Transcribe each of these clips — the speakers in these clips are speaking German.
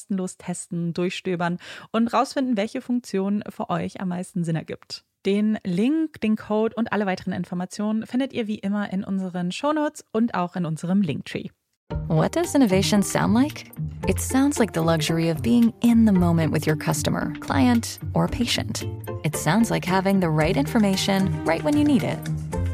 kostenlos testen, durchstöbern und rausfinden, welche Funktion für euch am meisten Sinn ergibt. Den Link, den Code und alle weiteren Informationen findet ihr wie immer in unseren Shownotes und auch in unserem Linktree. What does innovation sound like? It sounds like the luxury of being in the moment with your customer, client, or patient. It sounds like having the right information right when you need it.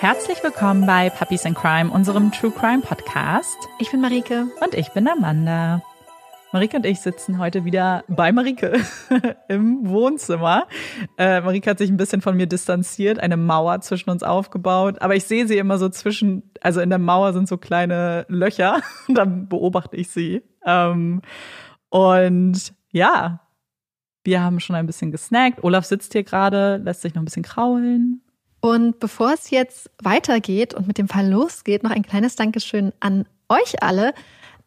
Herzlich willkommen bei Puppies in Crime, unserem True Crime Podcast. Ich bin Marike. Und ich bin Amanda. Marike und ich sitzen heute wieder bei Marike im Wohnzimmer. Äh, Marike hat sich ein bisschen von mir distanziert, eine Mauer zwischen uns aufgebaut. Aber ich sehe sie immer so zwischen, also in der Mauer sind so kleine Löcher. Und dann beobachte ich sie. Ähm, und ja, wir haben schon ein bisschen gesnackt. Olaf sitzt hier gerade, lässt sich noch ein bisschen kraulen. Und bevor es jetzt weitergeht und mit dem Fall losgeht, noch ein kleines Dankeschön an euch alle.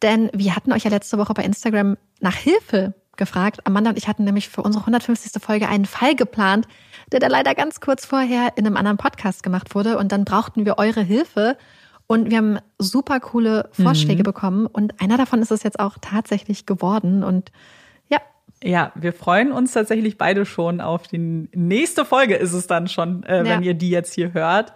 Denn wir hatten euch ja letzte Woche bei Instagram nach Hilfe gefragt. Amanda und ich hatten nämlich für unsere 150. Folge einen Fall geplant, der da leider ganz kurz vorher in einem anderen Podcast gemacht wurde. Und dann brauchten wir eure Hilfe. Und wir haben super coole Vorschläge mhm. bekommen. Und einer davon ist es jetzt auch tatsächlich geworden. Und ja. Ja, wir freuen uns tatsächlich beide schon auf die nächste Folge ist es dann schon, äh, wenn ihr die jetzt hier hört.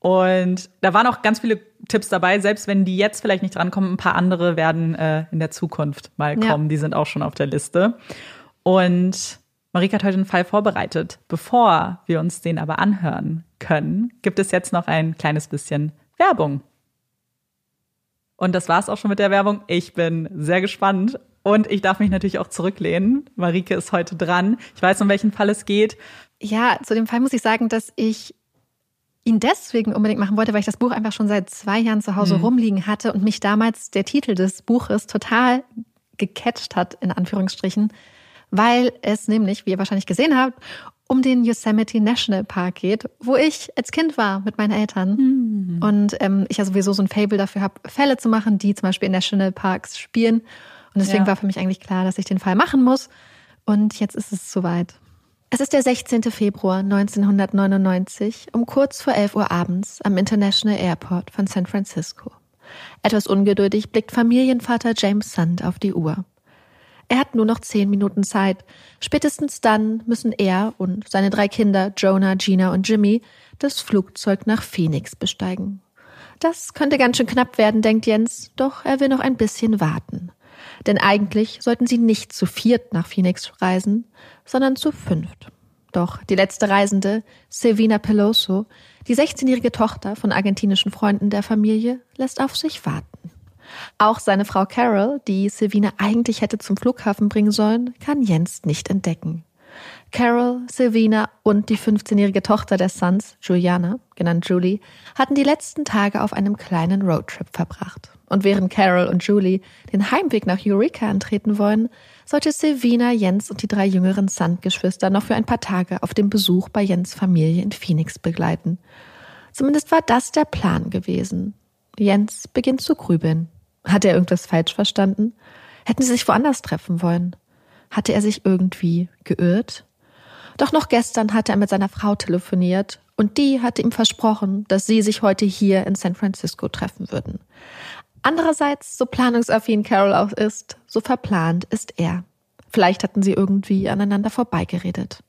Und da waren auch ganz viele Tipps dabei, selbst wenn die jetzt vielleicht nicht drankommen, ein paar andere werden äh, in der Zukunft mal kommen. Ja. Die sind auch schon auf der Liste. Und Marika hat heute einen Fall vorbereitet. Bevor wir uns den aber anhören können, gibt es jetzt noch ein kleines bisschen Werbung. Und das war's auch schon mit der Werbung. Ich bin sehr gespannt und ich darf mich natürlich auch zurücklehnen. Marike ist heute dran. Ich weiß, um welchen Fall es geht. Ja, zu dem Fall muss ich sagen, dass ich ihn deswegen unbedingt machen wollte, weil ich das Buch einfach schon seit zwei Jahren zu Hause mhm. rumliegen hatte und mich damals der Titel des Buches total gecatcht hat, in Anführungsstrichen, weil es nämlich, wie ihr wahrscheinlich gesehen habt, um den Yosemite National Park geht, wo ich als Kind war mit meinen Eltern. Mhm. Und ähm, ich ja sowieso so ein Fable dafür habe, Fälle zu machen, die zum Beispiel in National Parks spielen. Und deswegen ja. war für mich eigentlich klar, dass ich den Fall machen muss. Und jetzt ist es soweit. Es ist der 16. Februar 1999 um kurz vor 11 Uhr abends am International Airport von San Francisco. Etwas ungeduldig blickt Familienvater James Sand auf die Uhr. Er hat nur noch zehn Minuten Zeit. Spätestens dann müssen er und seine drei Kinder, Jonah, Gina und Jimmy, das Flugzeug nach Phoenix besteigen. Das könnte ganz schön knapp werden, denkt Jens, doch er will noch ein bisschen warten. Denn eigentlich sollten sie nicht zu viert nach Phoenix reisen, sondern zu fünft. Doch die letzte Reisende, Silvina Peloso, die 16-jährige Tochter von argentinischen Freunden der Familie, lässt auf sich warten. Auch seine Frau Carol, die Silvina eigentlich hätte zum Flughafen bringen sollen, kann Jens nicht entdecken. Carol, Silvina und die 15-jährige Tochter des Sons, Juliana, genannt Julie, hatten die letzten Tage auf einem kleinen Roadtrip verbracht. Und während Carol und Julie den Heimweg nach Eureka antreten wollen, sollte Silvina, Jens und die drei jüngeren Sand-Geschwister noch für ein paar Tage auf dem Besuch bei Jens Familie in Phoenix begleiten. Zumindest war das der Plan gewesen. Jens beginnt zu grübeln. Hat er irgendwas falsch verstanden? Hätten sie sich woanders treffen wollen? Hatte er sich irgendwie geirrt? Doch noch gestern hatte er mit seiner Frau telefoniert und die hatte ihm versprochen, dass sie sich heute hier in San Francisco treffen würden. Andererseits, so planungsaffin Carol auch ist, so verplant ist er. Vielleicht hatten sie irgendwie aneinander vorbeigeredet.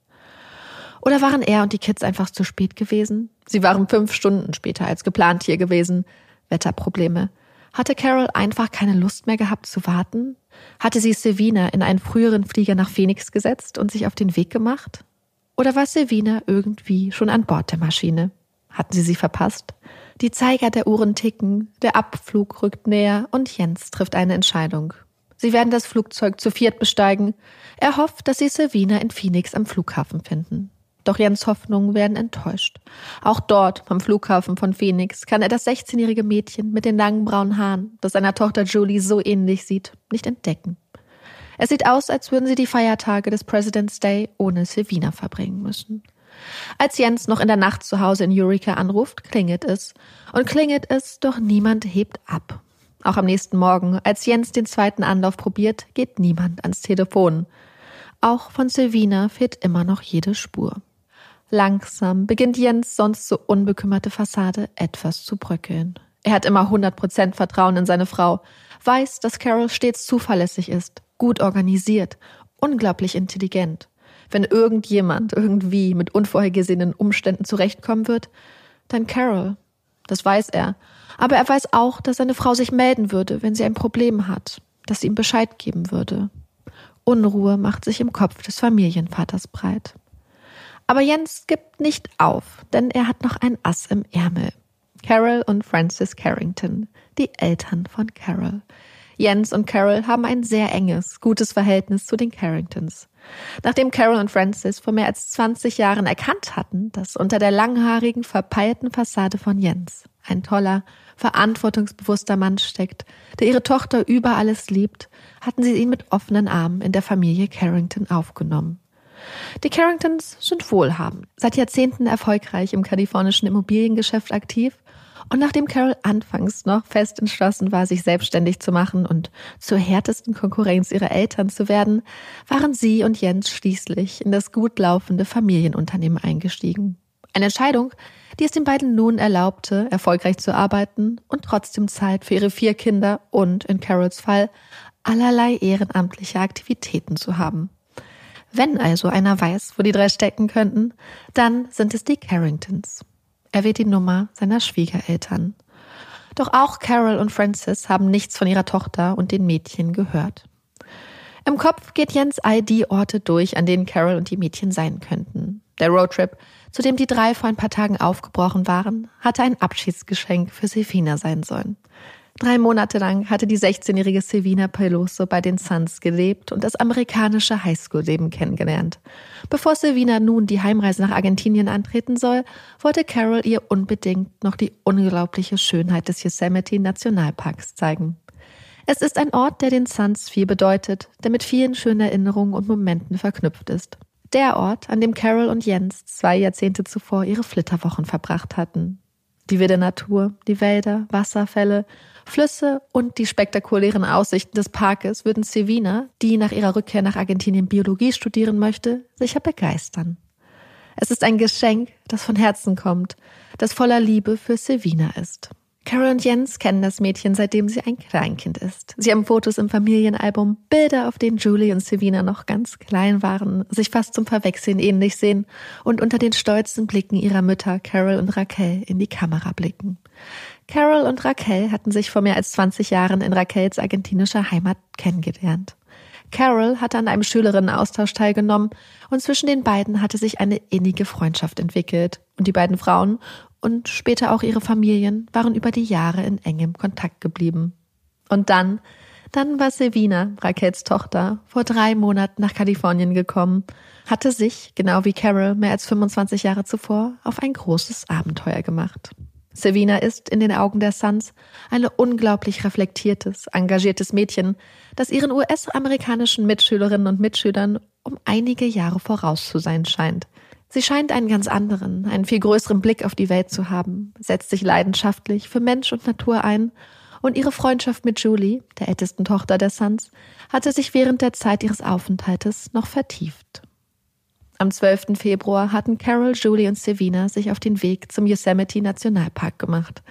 Oder waren er und die Kids einfach zu spät gewesen? Sie waren fünf Stunden später als geplant hier gewesen. Wetterprobleme. Hatte Carol einfach keine Lust mehr gehabt zu warten? Hatte sie Silvina in einen früheren Flieger nach Phoenix gesetzt und sich auf den Weg gemacht? Oder war Silvina irgendwie schon an Bord der Maschine? Hatten sie sie verpasst? Die Zeiger der Uhren ticken, der Abflug rückt näher und Jens trifft eine Entscheidung. Sie werden das Flugzeug zu viert besteigen. Er hofft, dass sie Silvina in Phoenix am Flughafen finden. Doch Jens Hoffnungen werden enttäuscht. Auch dort, am Flughafen von Phoenix, kann er das 16-jährige Mädchen mit den langen braunen Haaren, das seiner Tochter Julie so ähnlich sieht, nicht entdecken. Es sieht aus, als würden sie die Feiertage des President's Day ohne Silvina verbringen müssen. Als Jens noch in der Nacht zu Hause in Eureka anruft, klingelt es. Und klingelt es, doch niemand hebt ab. Auch am nächsten Morgen, als Jens den zweiten Anlauf probiert, geht niemand ans Telefon. Auch von Silvina fehlt immer noch jede Spur. Langsam beginnt Jens sonst so unbekümmerte Fassade etwas zu bröckeln. Er hat immer 100% Vertrauen in seine Frau, weiß, dass Carol stets zuverlässig ist, gut organisiert, unglaublich intelligent. Wenn irgendjemand irgendwie mit unvorhergesehenen Umständen zurechtkommen wird, dann Carol. Das weiß er. Aber er weiß auch, dass seine Frau sich melden würde, wenn sie ein Problem hat, dass sie ihm Bescheid geben würde. Unruhe macht sich im Kopf des Familienvaters breit. Aber Jens gibt nicht auf, denn er hat noch ein Ass im Ärmel. Carol und Francis Carrington, die Eltern von Carol. Jens und Carol haben ein sehr enges, gutes Verhältnis zu den Carringtons. Nachdem Carol und Francis vor mehr als 20 Jahren erkannt hatten, dass unter der langhaarigen, verpeilten Fassade von Jens ein toller, verantwortungsbewusster Mann steckt, der ihre Tochter über alles liebt, hatten sie ihn mit offenen Armen in der Familie Carrington aufgenommen. Die Carringtons sind wohlhabend, seit Jahrzehnten erfolgreich im kalifornischen Immobiliengeschäft aktiv Und nachdem Carol anfangs noch fest entschlossen war, sich selbstständig zu machen und zur härtesten Konkurrenz ihrer Eltern zu werden, waren sie und Jens schließlich in das gut laufende Familienunternehmen eingestiegen. Eine Entscheidung, die es den beiden nun erlaubte, erfolgreich zu arbeiten und trotzdem Zeit für ihre vier Kinder und, in Carols Fall, allerlei ehrenamtliche Aktivitäten zu haben. Wenn also einer weiß, wo die drei stecken könnten, dann sind es die Carringtons. Er wählt die Nummer seiner Schwiegereltern. Doch auch Carol und Francis haben nichts von ihrer Tochter und den Mädchen gehört. Im Kopf geht Jens all die Orte durch, an denen Carol und die Mädchen sein könnten. Der Roadtrip, zu dem die drei vor ein paar Tagen aufgebrochen waren, hatte ein Abschiedsgeschenk für Silvina sein sollen. Drei Monate lang hatte die 16-jährige Silvina Peloso bei den Suns gelebt und das amerikanische Highschool-Leben kennengelernt. Bevor Silvina nun die Heimreise nach Argentinien antreten soll, wollte Carol ihr unbedingt noch die unglaubliche Schönheit des Yosemite Nationalparks zeigen. Es ist ein Ort, der den Suns viel bedeutet, der mit vielen schönen Erinnerungen und Momenten verknüpft ist. Der Ort, an dem Carol und Jens zwei Jahrzehnte zuvor ihre Flitterwochen verbracht hatten. Die wilde Natur, die Wälder, Wasserfälle Flüsse und die spektakulären Aussichten des Parkes würden Sevina, die nach ihrer Rückkehr nach Argentinien Biologie studieren möchte, sicher begeistern. Es ist ein Geschenk, das von Herzen kommt, das voller Liebe für Sevina ist. Carol und Jens kennen das Mädchen, seitdem sie ein Kleinkind ist. Sie haben Fotos im Familienalbum, Bilder, auf denen Julie und Sevina noch ganz klein waren, sich fast zum Verwechseln ähnlich sehen und unter den stolzen Blicken ihrer Mütter Carol und Raquel in die Kamera blicken. Carol und Raquel hatten sich vor mehr als 20 Jahren in Raquels argentinischer Heimat kennengelernt. Carol hatte an einem Schülerinnenaustausch teilgenommen und zwischen den beiden hatte sich eine innige Freundschaft entwickelt und die beiden Frauen und später auch ihre Familien waren über die Jahre in engem Kontakt geblieben. Und dann, dann war Silvina, Raquels Tochter, vor drei Monaten nach Kalifornien gekommen, hatte sich, genau wie Carol mehr als 25 Jahre zuvor, auf ein großes Abenteuer gemacht. Savina ist in den Augen der Suns ein unglaublich reflektiertes, engagiertes Mädchen, das ihren US-amerikanischen Mitschülerinnen und Mitschülern um einige Jahre voraus zu sein scheint. Sie scheint einen ganz anderen, einen viel größeren Blick auf die Welt zu haben, setzt sich leidenschaftlich für Mensch und Natur ein und ihre Freundschaft mit Julie, der ältesten Tochter der Suns, hatte sich während der Zeit ihres Aufenthaltes noch vertieft. Am 12. Februar hatten Carol, Julie und Savina sich auf den Weg zum Yosemite Nationalpark gemacht.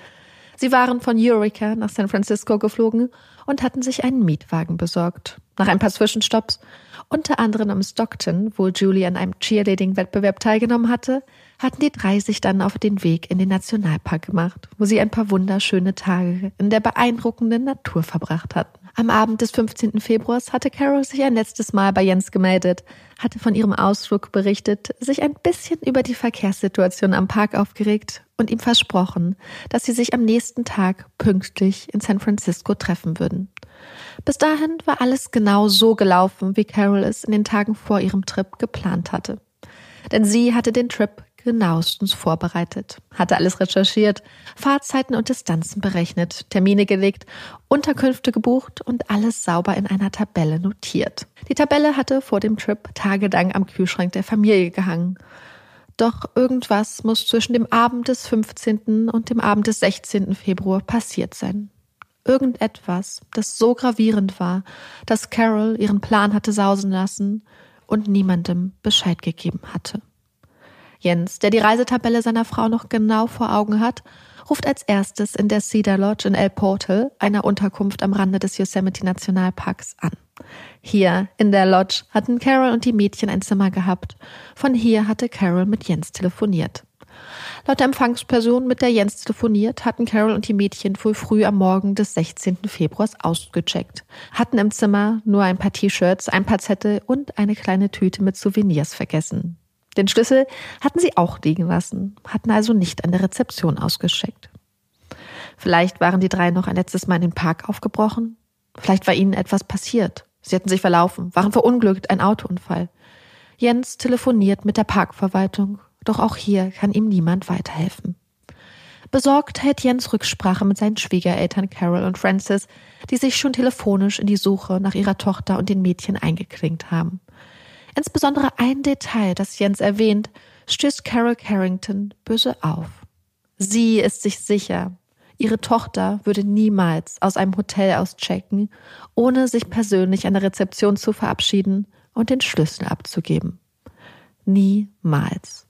Sie waren von Eureka nach San Francisco geflogen und hatten sich einen Mietwagen besorgt. Nach ein paar Zwischenstopps, unter anderem im Stockton, wo Julie an einem Cheerleading-Wettbewerb teilgenommen hatte, hatten die drei sich dann auf den Weg in den Nationalpark gemacht, wo sie ein paar wunderschöne Tage in der beeindruckenden Natur verbracht hatten. Am Abend des 15. Februars hatte Carol sich ein letztes Mal bei Jens gemeldet, hatte von ihrem Ausflug berichtet, sich ein bisschen über die Verkehrssituation am Park aufgeregt und ihm versprochen, dass sie sich am nächsten Tag pünktlich in San Francisco treffen würden. Bis dahin war alles genau so gelaufen, wie Carol es in den Tagen vor ihrem Trip geplant hatte. Denn sie hatte den Trip genauestens vorbereitet, hatte alles recherchiert, Fahrzeiten und Distanzen berechnet, Termine gelegt, Unterkünfte gebucht und alles sauber in einer Tabelle notiert. Die Tabelle hatte vor dem Trip tagelang am Kühlschrank der Familie gehangen. Doch irgendwas muss zwischen dem Abend des 15. und dem Abend des 16. Februar passiert sein. Irgendetwas, das so gravierend war, dass Carol ihren Plan hatte sausen lassen und niemandem Bescheid gegeben hatte. Jens, der die Reisetabelle seiner Frau noch genau vor Augen hat, ruft als erstes in der Cedar Lodge in El Portal, einer Unterkunft am Rande des Yosemite Nationalparks, an. Hier in der Lodge hatten Carol und die Mädchen ein Zimmer gehabt. Von hier hatte Carol mit Jens telefoniert. Laut der Empfangsperson, mit der Jens telefoniert, hatten Carol und die Mädchen wohl früh am Morgen des 16. Februars ausgecheckt, hatten im Zimmer nur ein paar T-Shirts, ein paar Zettel und eine kleine Tüte mit Souvenirs vergessen. Den Schlüssel hatten sie auch liegen lassen, hatten also nicht an der Rezeption ausgeschickt. Vielleicht waren die drei noch ein letztes Mal in den Park aufgebrochen. Vielleicht war ihnen etwas passiert. Sie hatten sich verlaufen, waren verunglückt, ein Autounfall. Jens telefoniert mit der Parkverwaltung, doch auch hier kann ihm niemand weiterhelfen. Besorgt hält Jens Rücksprache mit seinen Schwiegereltern Carol und Francis, die sich schon telefonisch in die Suche nach ihrer Tochter und den Mädchen eingeklinkt haben. Insbesondere ein Detail, das Jens erwähnt, stößt Carol Carrington böse auf. Sie ist sich sicher, ihre Tochter würde niemals aus einem Hotel auschecken, ohne sich persönlich an der Rezeption zu verabschieden und den Schlüssel abzugeben. Niemals.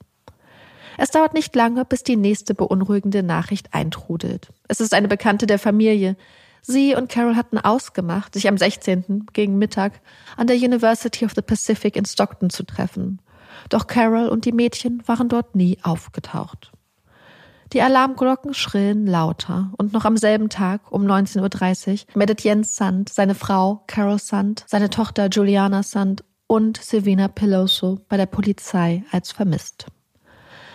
Es dauert nicht lange, bis die nächste beunruhigende Nachricht eintrudelt. Es ist eine Bekannte der Familie. Sie und Carol hatten ausgemacht, sich am 16. gegen Mittag an der University of the Pacific in Stockton zu treffen. Doch Carol und die Mädchen waren dort nie aufgetaucht. Die Alarmglocken schrillen lauter und noch am selben Tag um 19.30 Uhr meldet Jens Sand seine Frau Carol Sand, seine Tochter Juliana Sand und Silvina Peloso bei der Polizei als vermisst.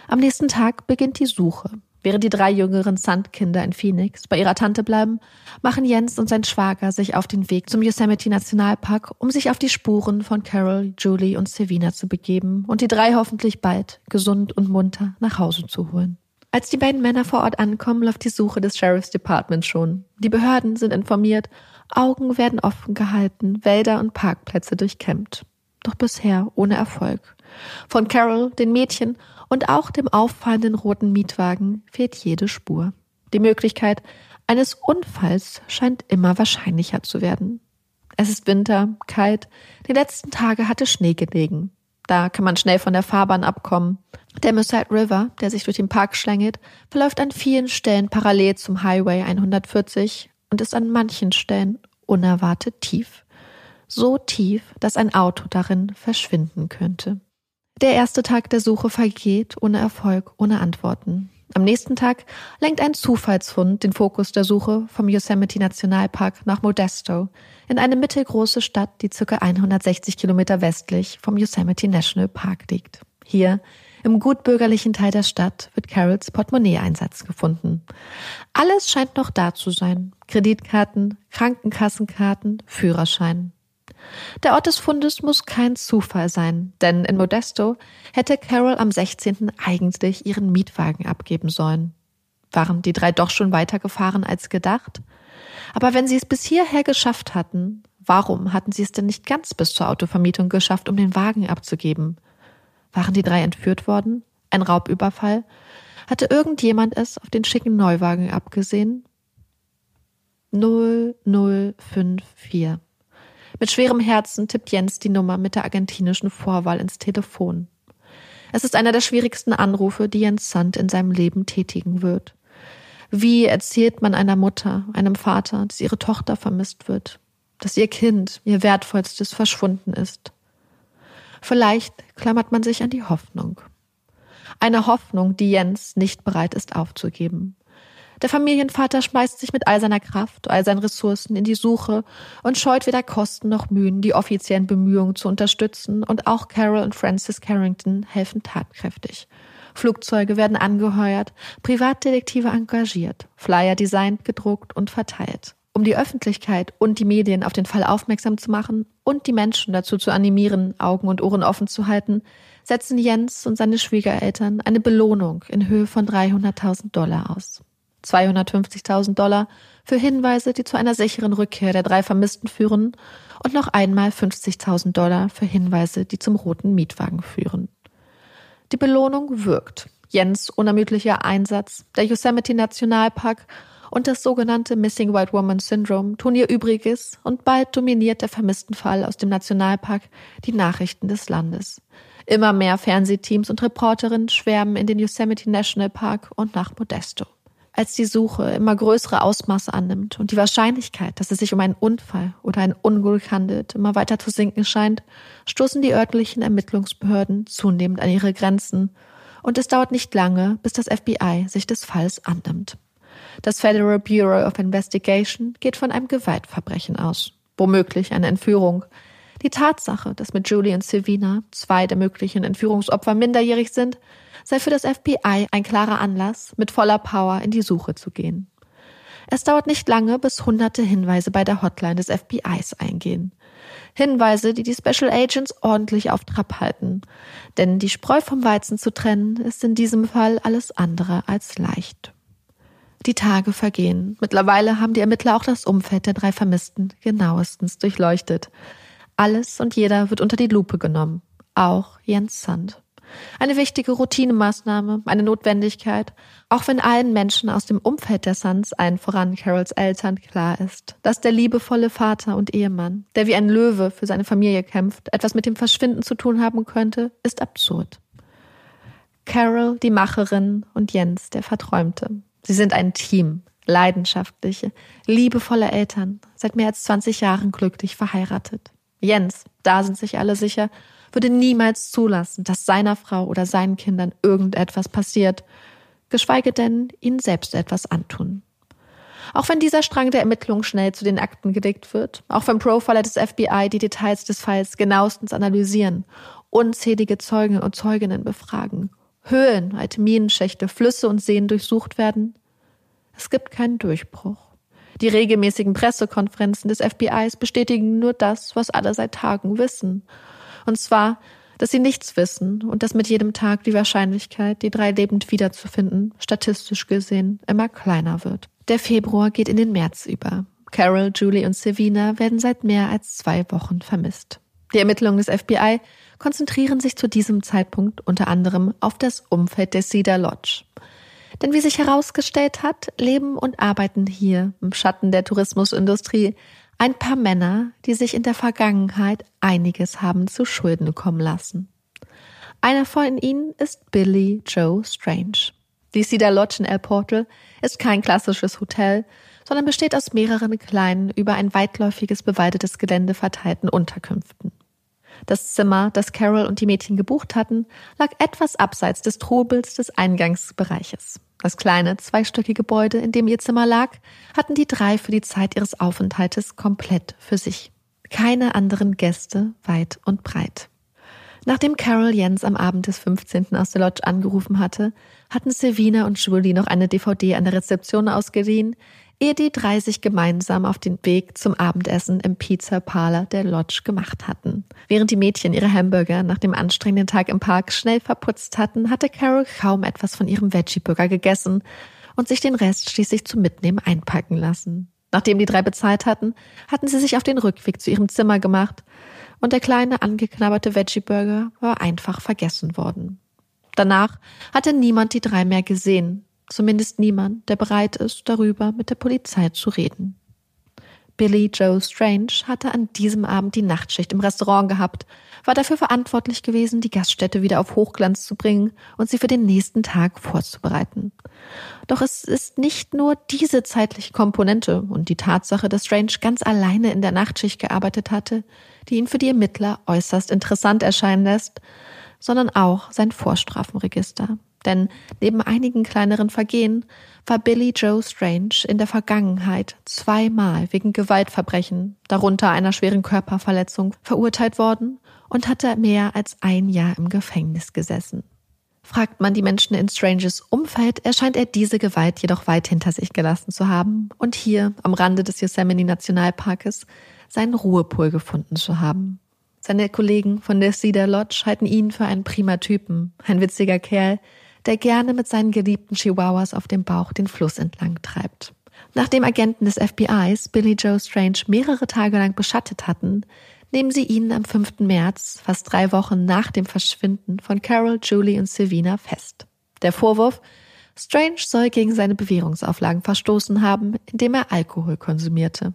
Am nächsten Tag beginnt die Suche. Während die drei jüngeren Sandkinder in Phoenix bei ihrer Tante bleiben, machen Jens und sein Schwager sich auf den Weg zum Yosemite Nationalpark, um sich auf die Spuren von Carol, Julie und Silvina zu begeben und die drei hoffentlich bald gesund und munter nach Hause zu holen. Als die beiden Männer vor Ort ankommen, läuft die Suche des Sheriff's Department schon. Die Behörden sind informiert, Augen werden offen gehalten, Wälder und Parkplätze durchkämmt. Doch bisher ohne Erfolg. Von Carol, den Mädchen und auch dem auffallenden roten Mietwagen fehlt jede Spur. Die Möglichkeit eines Unfalls scheint immer wahrscheinlicher zu werden. Es ist Winter, kalt, die letzten Tage hatte Schnee gelegen. Da kann man schnell von der Fahrbahn abkommen. Der Musette River, der sich durch den Park schlängelt, verläuft an vielen Stellen parallel zum Highway 140 und ist an manchen Stellen unerwartet tief. So tief, dass ein Auto darin verschwinden könnte. Der erste Tag der Suche vergeht ohne Erfolg, ohne Antworten. Am nächsten Tag lenkt ein Zufallsfund den Fokus der Suche vom Yosemite Nationalpark nach Modesto, in eine mittelgroße Stadt, die ca. 160 Kilometer westlich vom Yosemite National Park liegt. Hier, im gutbürgerlichen Teil der Stadt, wird Carols Portemonnaie-Einsatz gefunden. Alles scheint noch da zu sein. Kreditkarten, Krankenkassenkarten, Führerschein. Der Ort des Fundes muss kein Zufall sein, denn in Modesto hätte Carol am 16. eigentlich ihren Mietwagen abgeben sollen. Waren die drei doch schon weitergefahren als gedacht? Aber wenn sie es bis hierher geschafft hatten, warum hatten sie es denn nicht ganz bis zur Autovermietung geschafft, um den Wagen abzugeben? Waren die drei entführt worden? Ein Raubüberfall? Hatte irgendjemand es auf den schicken Neuwagen abgesehen? 0054 mit schwerem Herzen tippt Jens die Nummer mit der argentinischen Vorwahl ins Telefon. Es ist einer der schwierigsten Anrufe, die Jens Sand in seinem Leben tätigen wird. Wie erzählt man einer Mutter, einem Vater, dass ihre Tochter vermisst wird, dass ihr Kind, ihr wertvollstes, verschwunden ist? Vielleicht klammert man sich an die Hoffnung. Eine Hoffnung, die Jens nicht bereit ist aufzugeben. Der Familienvater schmeißt sich mit all seiner Kraft, all seinen Ressourcen in die Suche und scheut weder Kosten noch Mühen, die offiziellen Bemühungen zu unterstützen, und auch Carol und Francis Carrington helfen tatkräftig. Flugzeuge werden angeheuert, Privatdetektive engagiert, Flyer designt, gedruckt und verteilt. Um die Öffentlichkeit und die Medien auf den Fall aufmerksam zu machen und die Menschen dazu zu animieren, Augen und Ohren offen zu halten, setzen Jens und seine Schwiegereltern eine Belohnung in Höhe von 300.000 Dollar aus. 250.000 Dollar für Hinweise, die zu einer sicheren Rückkehr der drei Vermissten führen und noch einmal 50.000 Dollar für Hinweise, die zum roten Mietwagen führen. Die Belohnung wirkt. Jens unermüdlicher Einsatz, der Yosemite Nationalpark und das sogenannte Missing White Woman Syndrome tun ihr Übriges und bald dominiert der vermissten Fall aus dem Nationalpark die Nachrichten des Landes. Immer mehr Fernsehteams und Reporterinnen schwärmen in den Yosemite National Park und nach Modesto. Als die Suche immer größere Ausmaße annimmt und die Wahrscheinlichkeit, dass es sich um einen Unfall oder ein Unglück handelt, immer weiter zu sinken scheint, stoßen die örtlichen Ermittlungsbehörden zunehmend an ihre Grenzen und es dauert nicht lange, bis das FBI sich des Falls annimmt. Das Federal Bureau of Investigation geht von einem Gewaltverbrechen aus, womöglich eine Entführung. Die Tatsache, dass mit Julie und Silvina zwei der möglichen Entführungsopfer minderjährig sind, sei für das FBI ein klarer Anlass, mit voller Power in die Suche zu gehen. Es dauert nicht lange, bis hunderte Hinweise bei der Hotline des FBIs eingehen. Hinweise, die die Special Agents ordentlich auf Trab halten. Denn die Spreu vom Weizen zu trennen, ist in diesem Fall alles andere als leicht. Die Tage vergehen. Mittlerweile haben die Ermittler auch das Umfeld der drei Vermissten genauestens durchleuchtet. Alles und jeder wird unter die Lupe genommen. Auch Jens Sand. Eine wichtige Routinemaßnahme, eine Notwendigkeit, auch wenn allen Menschen aus dem Umfeld der Suns, allen voran Carols Eltern, klar ist, dass der liebevolle Vater und Ehemann, der wie ein Löwe für seine Familie kämpft, etwas mit dem Verschwinden zu tun haben könnte, ist absurd. Carol, die Macherin, und Jens, der Verträumte. Sie sind ein Team, leidenschaftliche, liebevolle Eltern, seit mehr als 20 Jahren glücklich verheiratet. Jens, da sind sich alle sicher, würde niemals zulassen, dass seiner Frau oder seinen Kindern irgendetwas passiert, geschweige denn ihnen selbst etwas antun. Auch wenn dieser Strang der Ermittlungen schnell zu den Akten gelegt wird, auch wenn Profiler des FBI die Details des Falls genauestens analysieren, unzählige Zeugen und Zeuginnen befragen, Höhlen, alte Minenschächte, Flüsse und Seen durchsucht werden, es gibt keinen Durchbruch. Die regelmäßigen Pressekonferenzen des FBIs bestätigen nur das, was alle seit Tagen wissen. Und zwar, dass sie nichts wissen und dass mit jedem Tag die Wahrscheinlichkeit, die drei lebend wiederzufinden, statistisch gesehen immer kleiner wird. Der Februar geht in den März über. Carol, Julie und Savina werden seit mehr als zwei Wochen vermisst. Die Ermittlungen des FBI konzentrieren sich zu diesem Zeitpunkt unter anderem auf das Umfeld der Cedar Lodge. Denn wie sich herausgestellt hat, leben und arbeiten hier im Schatten der Tourismusindustrie ein paar Männer, die sich in der Vergangenheit einiges haben zu Schulden kommen lassen. Einer von ihnen ist Billy Joe Strange. Die Cedar Lodge in El Portal ist kein klassisches Hotel, sondern besteht aus mehreren kleinen, über ein weitläufiges bewaldetes Gelände verteilten Unterkünften. Das Zimmer, das Carol und die Mädchen gebucht hatten, lag etwas abseits des Trubels des Eingangsbereiches. Das kleine, zweistöckige Gebäude, in dem ihr Zimmer lag, hatten die drei für die Zeit ihres Aufenthaltes komplett für sich. Keine anderen Gäste, weit und breit. Nachdem Carol Jens am Abend des 15. aus der Lodge angerufen hatte, hatten Silvina und Julie noch eine DVD an der Rezeption ausgeliehen, ehe die drei sich gemeinsam auf den Weg zum Abendessen im Pizza Parlor der Lodge gemacht hatten. Während die Mädchen ihre Hamburger nach dem anstrengenden Tag im Park schnell verputzt hatten, hatte Carol kaum etwas von ihrem Veggie-Burger gegessen und sich den Rest schließlich zum Mitnehmen einpacken lassen. Nachdem die drei bezahlt hatten, hatten sie sich auf den Rückweg zu ihrem Zimmer gemacht und der kleine angeknabberte Veggie-Burger war einfach vergessen worden. Danach hatte niemand die drei mehr gesehen, Zumindest niemand, der bereit ist, darüber mit der Polizei zu reden. Billy Joe Strange hatte an diesem Abend die Nachtschicht im Restaurant gehabt, war dafür verantwortlich gewesen, die Gaststätte wieder auf Hochglanz zu bringen und sie für den nächsten Tag vorzubereiten. Doch es ist nicht nur diese zeitliche Komponente und die Tatsache, dass Strange ganz alleine in der Nachtschicht gearbeitet hatte, die ihn für die Ermittler äußerst interessant erscheinen lässt, sondern auch sein Vorstrafenregister. Denn neben einigen kleineren Vergehen war Billy Joe Strange in der Vergangenheit zweimal wegen Gewaltverbrechen, darunter einer schweren Körperverletzung, verurteilt worden und hatte mehr als ein Jahr im Gefängnis gesessen. Fragt man die Menschen in Stranges Umfeld, erscheint er diese Gewalt jedoch weit hinter sich gelassen zu haben und hier am Rande des Yosemite Nationalparkes seinen Ruhepol gefunden zu haben. Seine Kollegen von der Cedar Lodge halten ihn für einen prima Typen, ein witziger Kerl, der gerne mit seinen geliebten Chihuahuas auf dem Bauch den Fluss entlang treibt. Nachdem Agenten des FBIs Billy Joe Strange mehrere Tage lang beschattet hatten, nehmen sie ihn am 5. März, fast drei Wochen nach dem Verschwinden von Carol, Julie und Silvina, fest. Der Vorwurf, Strange soll gegen seine Bewährungsauflagen verstoßen haben, indem er Alkohol konsumierte.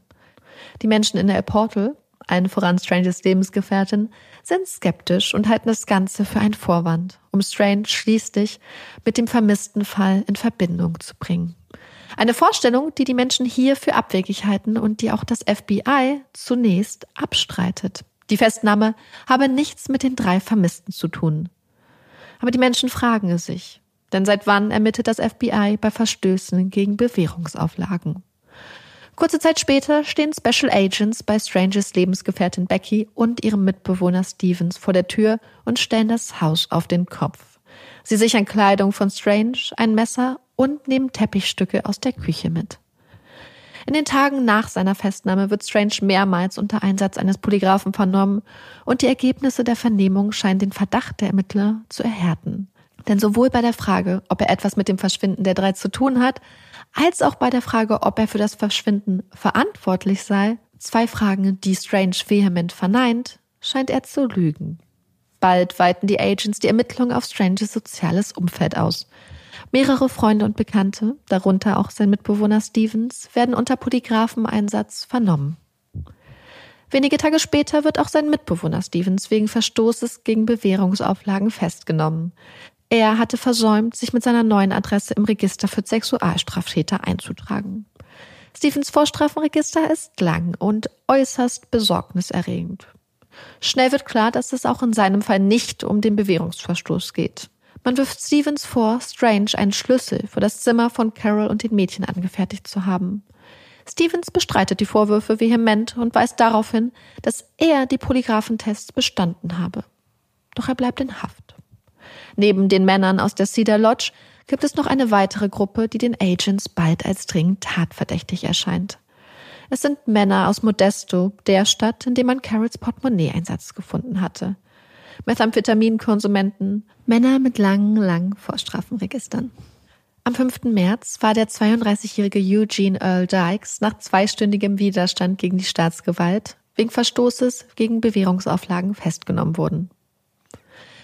Die Menschen in der Portal, allen voran Stranges Lebensgefährtin, sind skeptisch und halten das Ganze für einen Vorwand, um Strange schließlich mit dem vermissten Fall in Verbindung zu bringen. Eine Vorstellung, die die Menschen hier für abwegig halten und die auch das FBI zunächst abstreitet. Die Festnahme habe nichts mit den drei Vermissten zu tun. Aber die Menschen fragen es sich. Denn seit wann ermittelt das FBI bei Verstößen gegen Bewährungsauflagen? Kurze Zeit später stehen Special Agents bei Strangers Lebensgefährtin Becky und ihrem Mitbewohner Stevens vor der Tür und stellen das Haus auf den Kopf. Sie sichern Kleidung von Strange, ein Messer und nehmen Teppichstücke aus der Küche mit. In den Tagen nach seiner Festnahme wird Strange mehrmals unter Einsatz eines Polygraphen vernommen und die Ergebnisse der Vernehmung scheinen den Verdacht der Ermittler zu erhärten. Denn sowohl bei der Frage, ob er etwas mit dem Verschwinden der drei zu tun hat, als auch bei der Frage, ob er für das Verschwinden verantwortlich sei, zwei Fragen, die Strange vehement verneint, scheint er zu lügen. Bald weiten die Agents die Ermittlungen auf Stranges soziales Umfeld aus. Mehrere Freunde und Bekannte, darunter auch sein Mitbewohner Stevens, werden unter Polygrapheneinsatz vernommen. Wenige Tage später wird auch sein Mitbewohner Stevens wegen Verstoßes gegen Bewährungsauflagen festgenommen. Er hatte versäumt, sich mit seiner neuen Adresse im Register für Sexualstraftäter einzutragen. Stevens Vorstrafenregister ist lang und äußerst besorgniserregend. Schnell wird klar, dass es auch in seinem Fall nicht um den Bewährungsverstoß geht. Man wirft Stevens vor, Strange einen Schlüssel für das Zimmer von Carol und den Mädchen angefertigt zu haben. Stevens bestreitet die Vorwürfe vehement und weist darauf hin, dass er die Polygraphentests bestanden habe. Doch er bleibt in Haft. Neben den Männern aus der Cedar Lodge gibt es noch eine weitere Gruppe, die den Agents bald als dringend tatverdächtig erscheint. Es sind Männer aus Modesto, der Stadt, in dem man Carols Portemonnaie-Einsatz gefunden hatte. Methamphitaminkonsumenten, Männer mit langen, langen Vorstrafenregistern. Am 5. März war der 32-jährige Eugene Earl Dykes nach zweistündigem Widerstand gegen die Staatsgewalt wegen Verstoßes gegen Bewährungsauflagen festgenommen worden.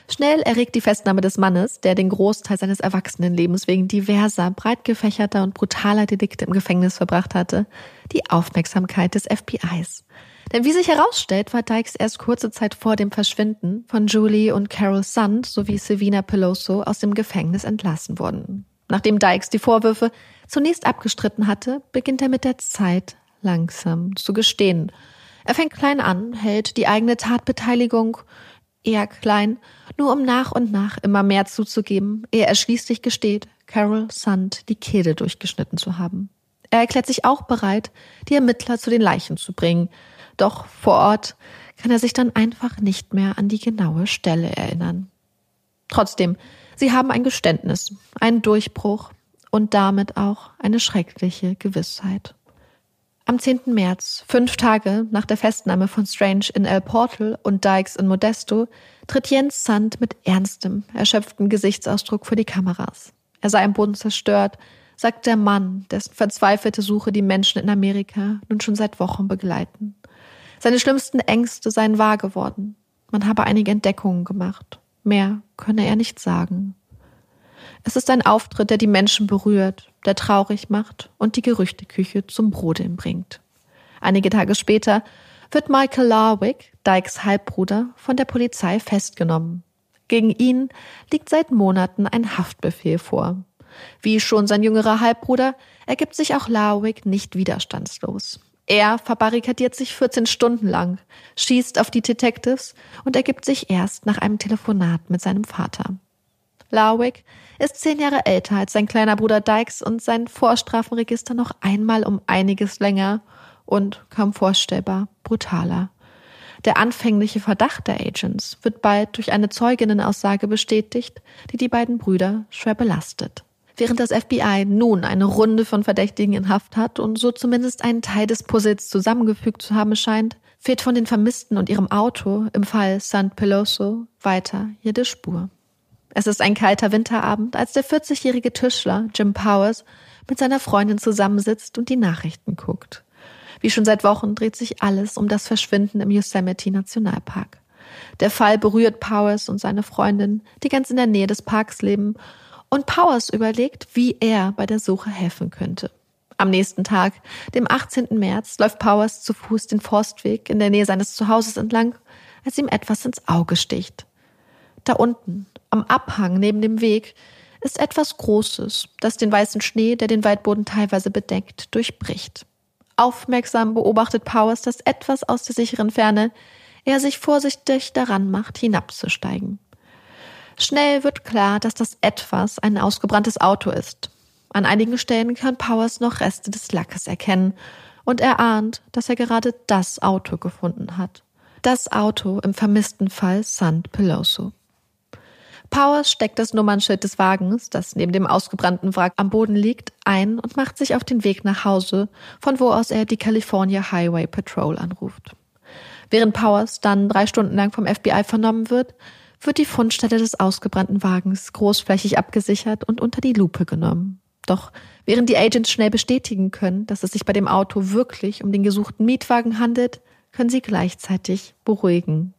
Schnell erregt die Festnahme des Mannes, der den Großteil seines Erwachsenenlebens wegen diverser, breit gefächerter und brutaler Delikte im Gefängnis verbracht hatte, die Aufmerksamkeit des FBIs. Denn wie sich herausstellt, war Dykes erst kurze Zeit vor dem Verschwinden von Julie und Carol Sand sowie Savina Peloso aus dem Gefängnis entlassen worden. Nachdem Dykes die Vorwürfe zunächst abgestritten hatte, beginnt er mit der Zeit langsam zu gestehen. Er fängt klein an, hält die eigene Tatbeteiligung eher klein, nur um nach und nach immer mehr zuzugeben, ehe er schließlich gesteht, Carol Sand die Kehle durchgeschnitten zu haben. Er erklärt sich auch bereit, die Ermittler zu den Leichen zu bringen, doch vor Ort kann er sich dann einfach nicht mehr an die genaue Stelle erinnern. Trotzdem, sie haben ein Geständnis, einen Durchbruch und damit auch eine schreckliche Gewissheit. Am 10. März, fünf Tage nach der Festnahme von Strange in El Portal und Dykes in Modesto, tritt Jens Sand mit ernstem, erschöpftem Gesichtsausdruck vor die Kameras. Er sei am Boden zerstört, sagt der Mann, dessen verzweifelte Suche die Menschen in Amerika nun schon seit Wochen begleiten. Seine schlimmsten Ängste seien wahr geworden. Man habe einige Entdeckungen gemacht. Mehr könne er nicht sagen. Es ist ein Auftritt, der die Menschen berührt, der traurig macht und die Gerüchteküche zum Brodeln bringt. Einige Tage später wird Michael Larwick, Dykes Halbbruder, von der Polizei festgenommen. Gegen ihn liegt seit Monaten ein Haftbefehl vor. Wie schon sein jüngerer Halbbruder ergibt sich auch Larwick nicht widerstandslos. Er verbarrikadiert sich 14 Stunden lang, schießt auf die Detectives und ergibt sich erst nach einem Telefonat mit seinem Vater. Larwick ist zehn Jahre älter als sein kleiner Bruder Dykes und sein Vorstrafenregister noch einmal um einiges länger und kaum vorstellbar brutaler. Der anfängliche Verdacht der Agents wird bald durch eine Zeuginnenaussage bestätigt, die die beiden Brüder schwer belastet. Während das FBI nun eine Runde von Verdächtigen in Haft hat und so zumindest einen Teil des Puzzles zusammengefügt zu haben scheint, fehlt von den Vermissten und ihrem Auto im Fall San Peloso weiter jede Spur. Es ist ein kalter Winterabend, als der 40-jährige Tischler Jim Powers mit seiner Freundin zusammensitzt und die Nachrichten guckt. Wie schon seit Wochen dreht sich alles um das Verschwinden im Yosemite Nationalpark. Der Fall berührt Powers und seine Freundin, die ganz in der Nähe des Parks leben, und Powers überlegt, wie er bei der Suche helfen könnte. Am nächsten Tag, dem 18. März, läuft Powers zu Fuß den Forstweg in der Nähe seines Zuhauses entlang, als ihm etwas ins Auge sticht. Da unten, am Abhang neben dem Weg ist etwas Großes, das den weißen Schnee, der den Waldboden teilweise bedeckt, durchbricht. Aufmerksam beobachtet Powers das etwas aus der sicheren Ferne, er sich vorsichtig daran macht, hinabzusteigen. Schnell wird klar, dass das etwas ein ausgebranntes Auto ist. An einigen Stellen kann Powers noch Reste des Lackes erkennen und er ahnt, dass er gerade das Auto gefunden hat. Das Auto im vermissten Fall San Peloso. Powers steckt das Nummernschild des Wagens, das neben dem ausgebrannten Wrack am Boden liegt, ein und macht sich auf den Weg nach Hause, von wo aus er die California Highway Patrol anruft. Während Powers dann drei Stunden lang vom FBI vernommen wird, wird die Fundstelle des ausgebrannten Wagens großflächig abgesichert und unter die Lupe genommen. Doch während die Agents schnell bestätigen können, dass es sich bei dem Auto wirklich um den gesuchten Mietwagen handelt, können sie gleichzeitig beruhigen.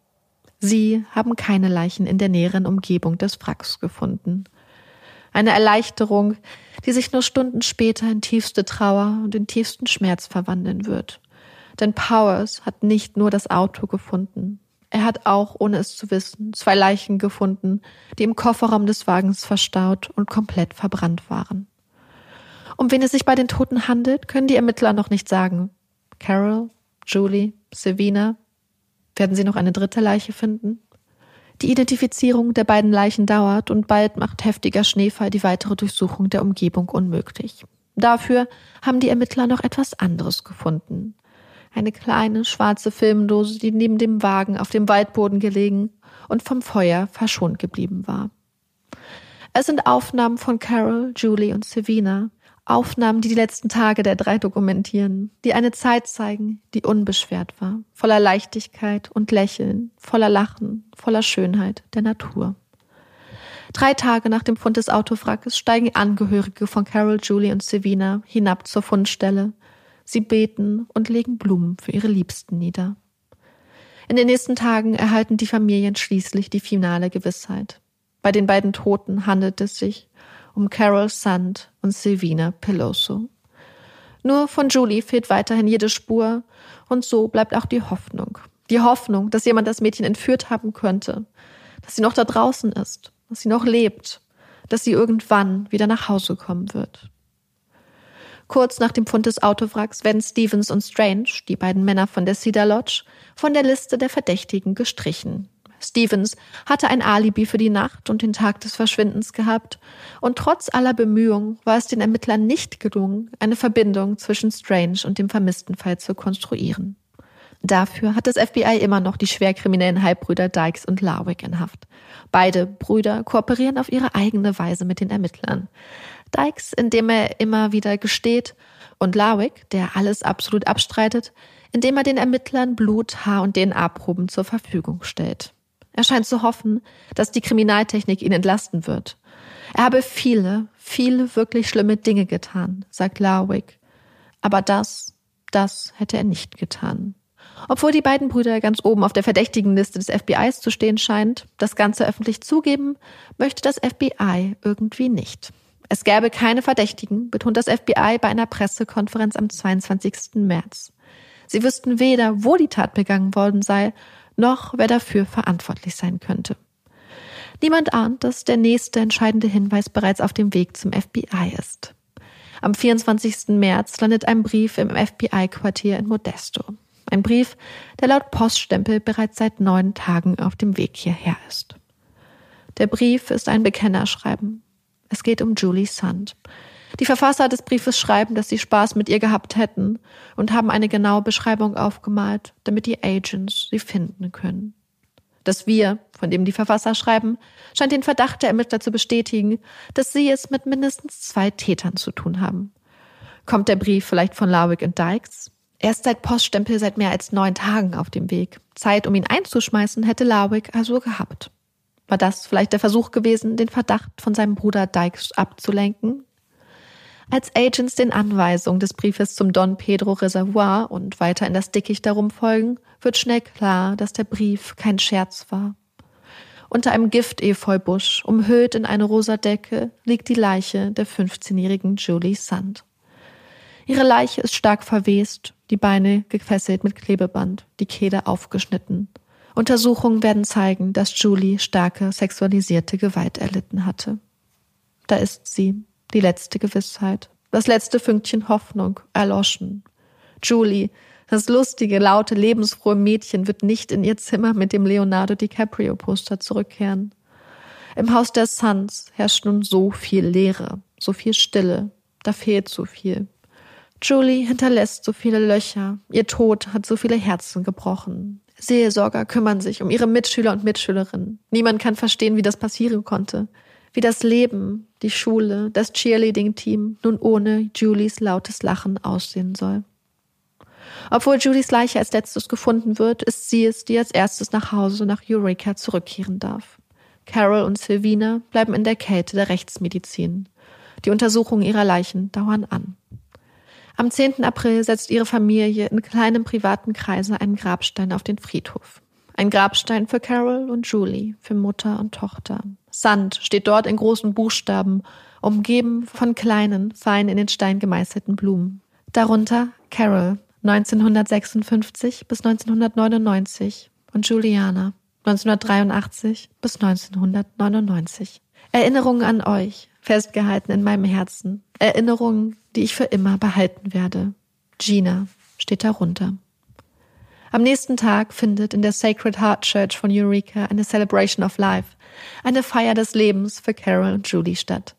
Sie haben keine Leichen in der näheren Umgebung des Wracks gefunden. Eine Erleichterung, die sich nur Stunden später in tiefste Trauer und in tiefsten Schmerz verwandeln wird. Denn Powers hat nicht nur das Auto gefunden. Er hat auch, ohne es zu wissen, zwei Leichen gefunden, die im Kofferraum des Wagens verstaut und komplett verbrannt waren. Um wen es sich bei den Toten handelt, können die Ermittler noch nicht sagen. Carol, Julie, Savina. Werden sie noch eine dritte Leiche finden? Die Identifizierung der beiden Leichen dauert und bald macht heftiger Schneefall die weitere Durchsuchung der Umgebung unmöglich. Dafür haben die Ermittler noch etwas anderes gefunden. Eine kleine schwarze Filmdose, die neben dem Wagen auf dem Waldboden gelegen und vom Feuer verschont geblieben war. Es sind Aufnahmen von Carol, Julie und Savina, Aufnahmen, die die letzten Tage der drei dokumentieren, die eine Zeit zeigen, die unbeschwert war, voller Leichtigkeit und Lächeln, voller Lachen, voller Schönheit der Natur. Drei Tage nach dem Fund des Autowrackes steigen Angehörige von Carol, Julie und Savina hinab zur Fundstelle. Sie beten und legen Blumen für ihre Liebsten nieder. In den nächsten Tagen erhalten die Familien schließlich die finale Gewissheit. Bei den beiden Toten handelt es sich um Carol Sand und Silvina Peloso. Nur von Julie fehlt weiterhin jede Spur und so bleibt auch die Hoffnung. Die Hoffnung, dass jemand das Mädchen entführt haben könnte, dass sie noch da draußen ist, dass sie noch lebt, dass sie irgendwann wieder nach Hause kommen wird. Kurz nach dem Fund des Autowracks werden Stevens und Strange, die beiden Männer von der Cedar Lodge, von der Liste der Verdächtigen gestrichen. Stevens hatte ein Alibi für die Nacht und den Tag des Verschwindens gehabt, und trotz aller Bemühungen war es den Ermittlern nicht gelungen, eine Verbindung zwischen Strange und dem vermissten Fall zu konstruieren. Dafür hat das FBI immer noch die schwerkriminellen Halbbrüder Dykes und Larwick in Haft. Beide Brüder kooperieren auf ihre eigene Weise mit den Ermittlern. Dykes, indem er immer wieder gesteht, und Larwick, der alles absolut abstreitet, indem er den Ermittlern Blut, Haar und DNA-Proben zur Verfügung stellt. Er scheint zu hoffen, dass die Kriminaltechnik ihn entlasten wird. Er habe viele, viele wirklich schlimme Dinge getan, sagt Larwick. Aber das, das hätte er nicht getan. Obwohl die beiden Brüder ganz oben auf der verdächtigen Liste des FBIs zu stehen scheint, das Ganze öffentlich zugeben, möchte das FBI irgendwie nicht. Es gäbe keine Verdächtigen, betont das FBI bei einer Pressekonferenz am 22. März. Sie wüssten weder, wo die Tat begangen worden sei, noch wer dafür verantwortlich sein könnte. Niemand ahnt, dass der nächste entscheidende Hinweis bereits auf dem Weg zum FBI ist. Am 24. März landet ein Brief im FBI-Quartier in Modesto. Ein Brief, der laut Poststempel bereits seit neun Tagen auf dem Weg hierher ist. Der Brief ist ein Bekennerschreiben. Es geht um Julie Sand, die Verfasser des Briefes schreiben, dass sie Spaß mit ihr gehabt hätten und haben eine genaue Beschreibung aufgemalt, damit die Agents sie finden können. Das Wir, von dem die Verfasser schreiben, scheint den Verdacht der Ermittler zu bestätigen, dass sie es mit mindestens zwei Tätern zu tun haben. Kommt der Brief vielleicht von Larwick und Dykes? Er ist seit Poststempel seit mehr als neun Tagen auf dem Weg. Zeit, um ihn einzuschmeißen, hätte Larwick also gehabt. War das vielleicht der Versuch gewesen, den Verdacht von seinem Bruder Dykes abzulenken? Als Agents den Anweisungen des Briefes zum Don Pedro Reservoir und weiter in das Dickicht darum folgen, wird schnell klar, dass der Brief kein Scherz war. Unter einem Giftefeubusch, umhüllt in eine rosa Decke, liegt die Leiche der 15-jährigen Julie Sand. Ihre Leiche ist stark verwest, die Beine gefesselt mit Klebeband, die Kehle aufgeschnitten. Untersuchungen werden zeigen, dass Julie starke sexualisierte Gewalt erlitten hatte. Da ist sie, die letzte Gewissheit, das letzte Fünkchen Hoffnung, erloschen. Julie, das lustige, laute, lebensfrohe Mädchen wird nicht in ihr Zimmer mit dem Leonardo DiCaprio-Poster zurückkehren. Im Haus der Suns herrscht nun so viel Leere, so viel Stille, da fehlt so viel. Julie hinterlässt so viele Löcher, ihr Tod hat so viele Herzen gebrochen. Seelsorger kümmern sich um ihre Mitschüler und Mitschülerinnen. Niemand kann verstehen, wie das passieren konnte wie das Leben, die Schule, das Cheerleading-Team nun ohne Julies lautes Lachen aussehen soll. Obwohl Julies Leiche als letztes gefunden wird, ist sie es, die als erstes nach Hause nach Eureka zurückkehren darf. Carol und Sylvina bleiben in der Kälte der Rechtsmedizin. Die Untersuchungen ihrer Leichen dauern an. Am 10. April setzt ihre Familie in kleinem privaten Kreise einen Grabstein auf den Friedhof. Ein Grabstein für Carol und Julie, für Mutter und Tochter. Sand steht dort in großen Buchstaben, umgeben von kleinen, fein in den Stein gemeißelten Blumen. Darunter Carol, 1956 bis 1999 und Juliana, 1983 bis 1999. Erinnerungen an euch, festgehalten in meinem Herzen. Erinnerungen, die ich für immer behalten werde. Gina steht darunter. Am nächsten Tag findet in der Sacred Heart Church von Eureka eine Celebration of Life, eine Feier des Lebens für Carol und Julie statt.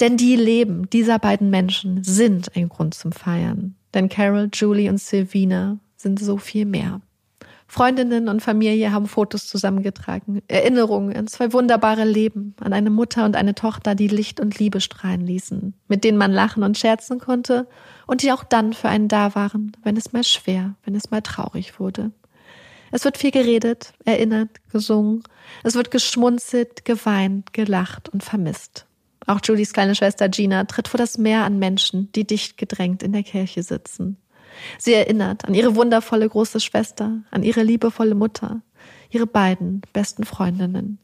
Denn die Leben dieser beiden Menschen sind ein Grund zum Feiern. Denn Carol, Julie und Sylvina sind so viel mehr. Freundinnen und Familie haben Fotos zusammengetragen, Erinnerungen an zwei wunderbare Leben, an eine Mutter und eine Tochter, die Licht und Liebe strahlen ließen, mit denen man lachen und scherzen konnte und die auch dann für einen da waren, wenn es mal schwer, wenn es mal traurig wurde. Es wird viel geredet, erinnert, gesungen, es wird geschmunzelt, geweint, gelacht und vermisst. Auch Julies kleine Schwester Gina tritt vor das Meer an Menschen, die dicht gedrängt in der Kirche sitzen. Sie erinnert an ihre wundervolle große Schwester, an ihre liebevolle Mutter, ihre beiden besten Freundinnen.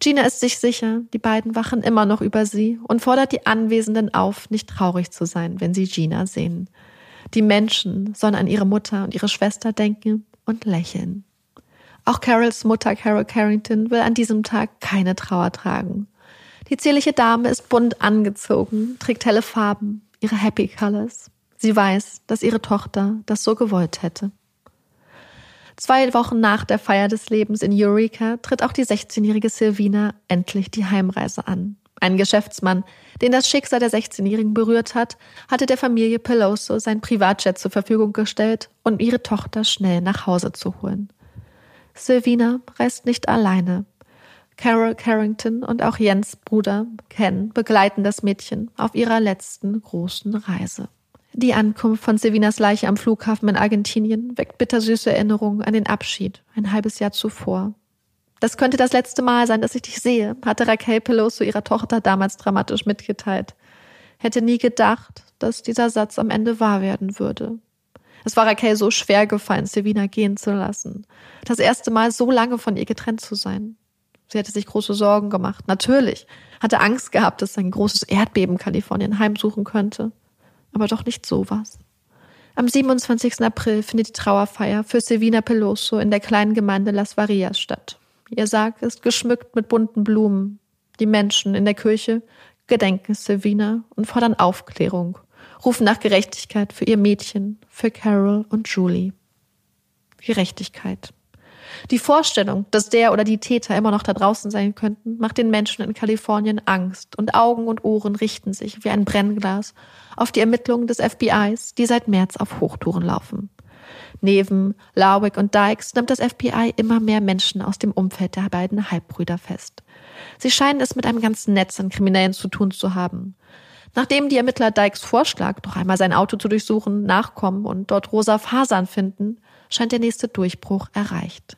Gina ist sich sicher, die beiden wachen immer noch über sie und fordert die Anwesenden auf, nicht traurig zu sein, wenn sie Gina sehen. Die Menschen sollen an ihre Mutter und ihre Schwester denken und lächeln. Auch Carols Mutter Carol Carrington will an diesem Tag keine Trauer tragen. Die zierliche Dame ist bunt angezogen, trägt helle Farben, ihre Happy Colors. Sie weiß, dass ihre Tochter das so gewollt hätte. Zwei Wochen nach der Feier des Lebens in Eureka tritt auch die 16-jährige Silvina endlich die Heimreise an. Ein Geschäftsmann, den das Schicksal der 16-Jährigen berührt hat, hatte der Familie Peloso sein Privatjet zur Verfügung gestellt, um ihre Tochter schnell nach Hause zu holen. Silvina reist nicht alleine. Carol Carrington und auch Jens Bruder Ken begleiten das Mädchen auf ihrer letzten großen Reise. Die Ankunft von Silvinas Leiche am Flughafen in Argentinien weckt bittersüße Erinnerungen an den Abschied ein halbes Jahr zuvor. Das könnte das letzte Mal sein, dass ich dich sehe, hatte Raquel Peloso ihrer Tochter damals dramatisch mitgeteilt. Hätte nie gedacht, dass dieser Satz am Ende wahr werden würde. Es war Raquel so schwer gefallen, Silvina gehen zu lassen. Das erste Mal so lange von ihr getrennt zu sein. Sie hatte sich große Sorgen gemacht. Natürlich. Hatte Angst gehabt, dass ein großes Erdbeben Kalifornien heimsuchen könnte aber doch nicht sowas. Am 27. April findet die Trauerfeier für Silvina Peloso in der kleinen Gemeinde Las Varias statt. Ihr Sarg ist geschmückt mit bunten Blumen. Die Menschen in der Kirche gedenken Silvina und fordern Aufklärung, rufen nach Gerechtigkeit für ihr Mädchen, für Carol und Julie. Gerechtigkeit. Die Vorstellung, dass der oder die Täter immer noch da draußen sein könnten, macht den Menschen in Kalifornien Angst und Augen und Ohren richten sich wie ein Brennglas auf die Ermittlungen des FBIs, die seit März auf Hochtouren laufen. Neben Larwick und Dykes nimmt das FBI immer mehr Menschen aus dem Umfeld der beiden Halbbrüder fest. Sie scheinen es mit einem ganzen Netz an Kriminellen zu tun zu haben. Nachdem die Ermittler Dykes Vorschlag, doch einmal sein Auto zu durchsuchen, nachkommen und dort rosa Fasern finden, scheint der nächste Durchbruch erreicht.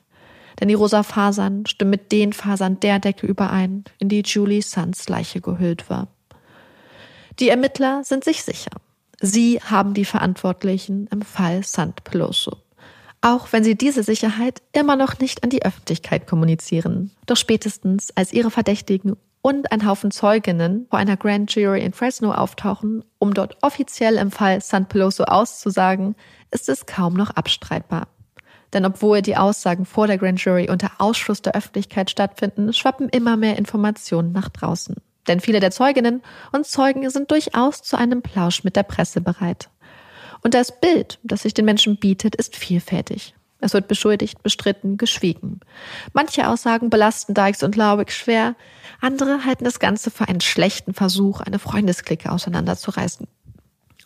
Denn die rosa Fasern stimmen mit den Fasern der Decke überein, in die Julie Suns Leiche gehüllt war. Die Ermittler sind sich sicher. Sie haben die Verantwortlichen im Fall Sant Peloso. Auch wenn sie diese Sicherheit immer noch nicht an die Öffentlichkeit kommunizieren. Doch spätestens, als ihre Verdächtigen und ein Haufen Zeuginnen vor einer Grand Jury in Fresno auftauchen, um dort offiziell im Fall Sant Peloso auszusagen, ist es kaum noch abstreitbar. Denn obwohl die Aussagen vor der Grand Jury unter Ausschluss der Öffentlichkeit stattfinden, schwappen immer mehr Informationen nach draußen. Denn viele der Zeuginnen und Zeugen sind durchaus zu einem Plausch mit der Presse bereit. Und das Bild, das sich den Menschen bietet, ist vielfältig. Es wird beschuldigt, bestritten, geschwiegen. Manche Aussagen belasten Dykes und Lauwick schwer, andere halten das Ganze für einen schlechten Versuch, eine Freundesklicke auseinanderzureißen.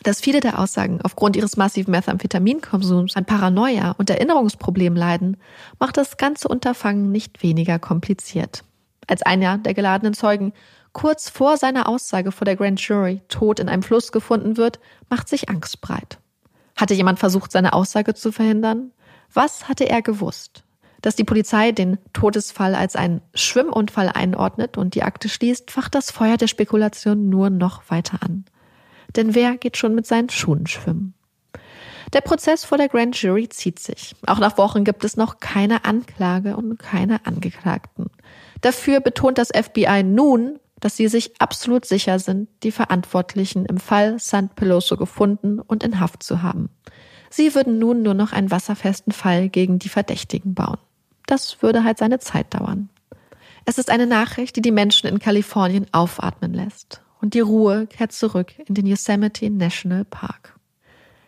Dass viele der Aussagen aufgrund ihres massiven Methamphitaminkonsums an Paranoia und Erinnerungsproblemen leiden, macht das ganze Unterfangen nicht weniger kompliziert. Als einer der geladenen Zeugen kurz vor seiner Aussage vor der Grand Jury tot in einem Fluss gefunden wird, macht sich Angst breit. Hatte jemand versucht, seine Aussage zu verhindern? Was hatte er gewusst? Dass die Polizei den Todesfall als einen Schwimmunfall einordnet und die Akte schließt, facht das Feuer der Spekulation nur noch weiter an. Denn wer geht schon mit seinen Schuhen schwimmen? Der Prozess vor der Grand Jury zieht sich. Auch nach Wochen gibt es noch keine Anklage und keine Angeklagten. Dafür betont das FBI nun, dass sie sich absolut sicher sind, die Verantwortlichen im Fall St. Peloso gefunden und in Haft zu haben. Sie würden nun nur noch einen wasserfesten Fall gegen die Verdächtigen bauen. Das würde halt seine Zeit dauern. Es ist eine Nachricht, die die Menschen in Kalifornien aufatmen lässt. Und die Ruhe kehrt zurück in den Yosemite National Park.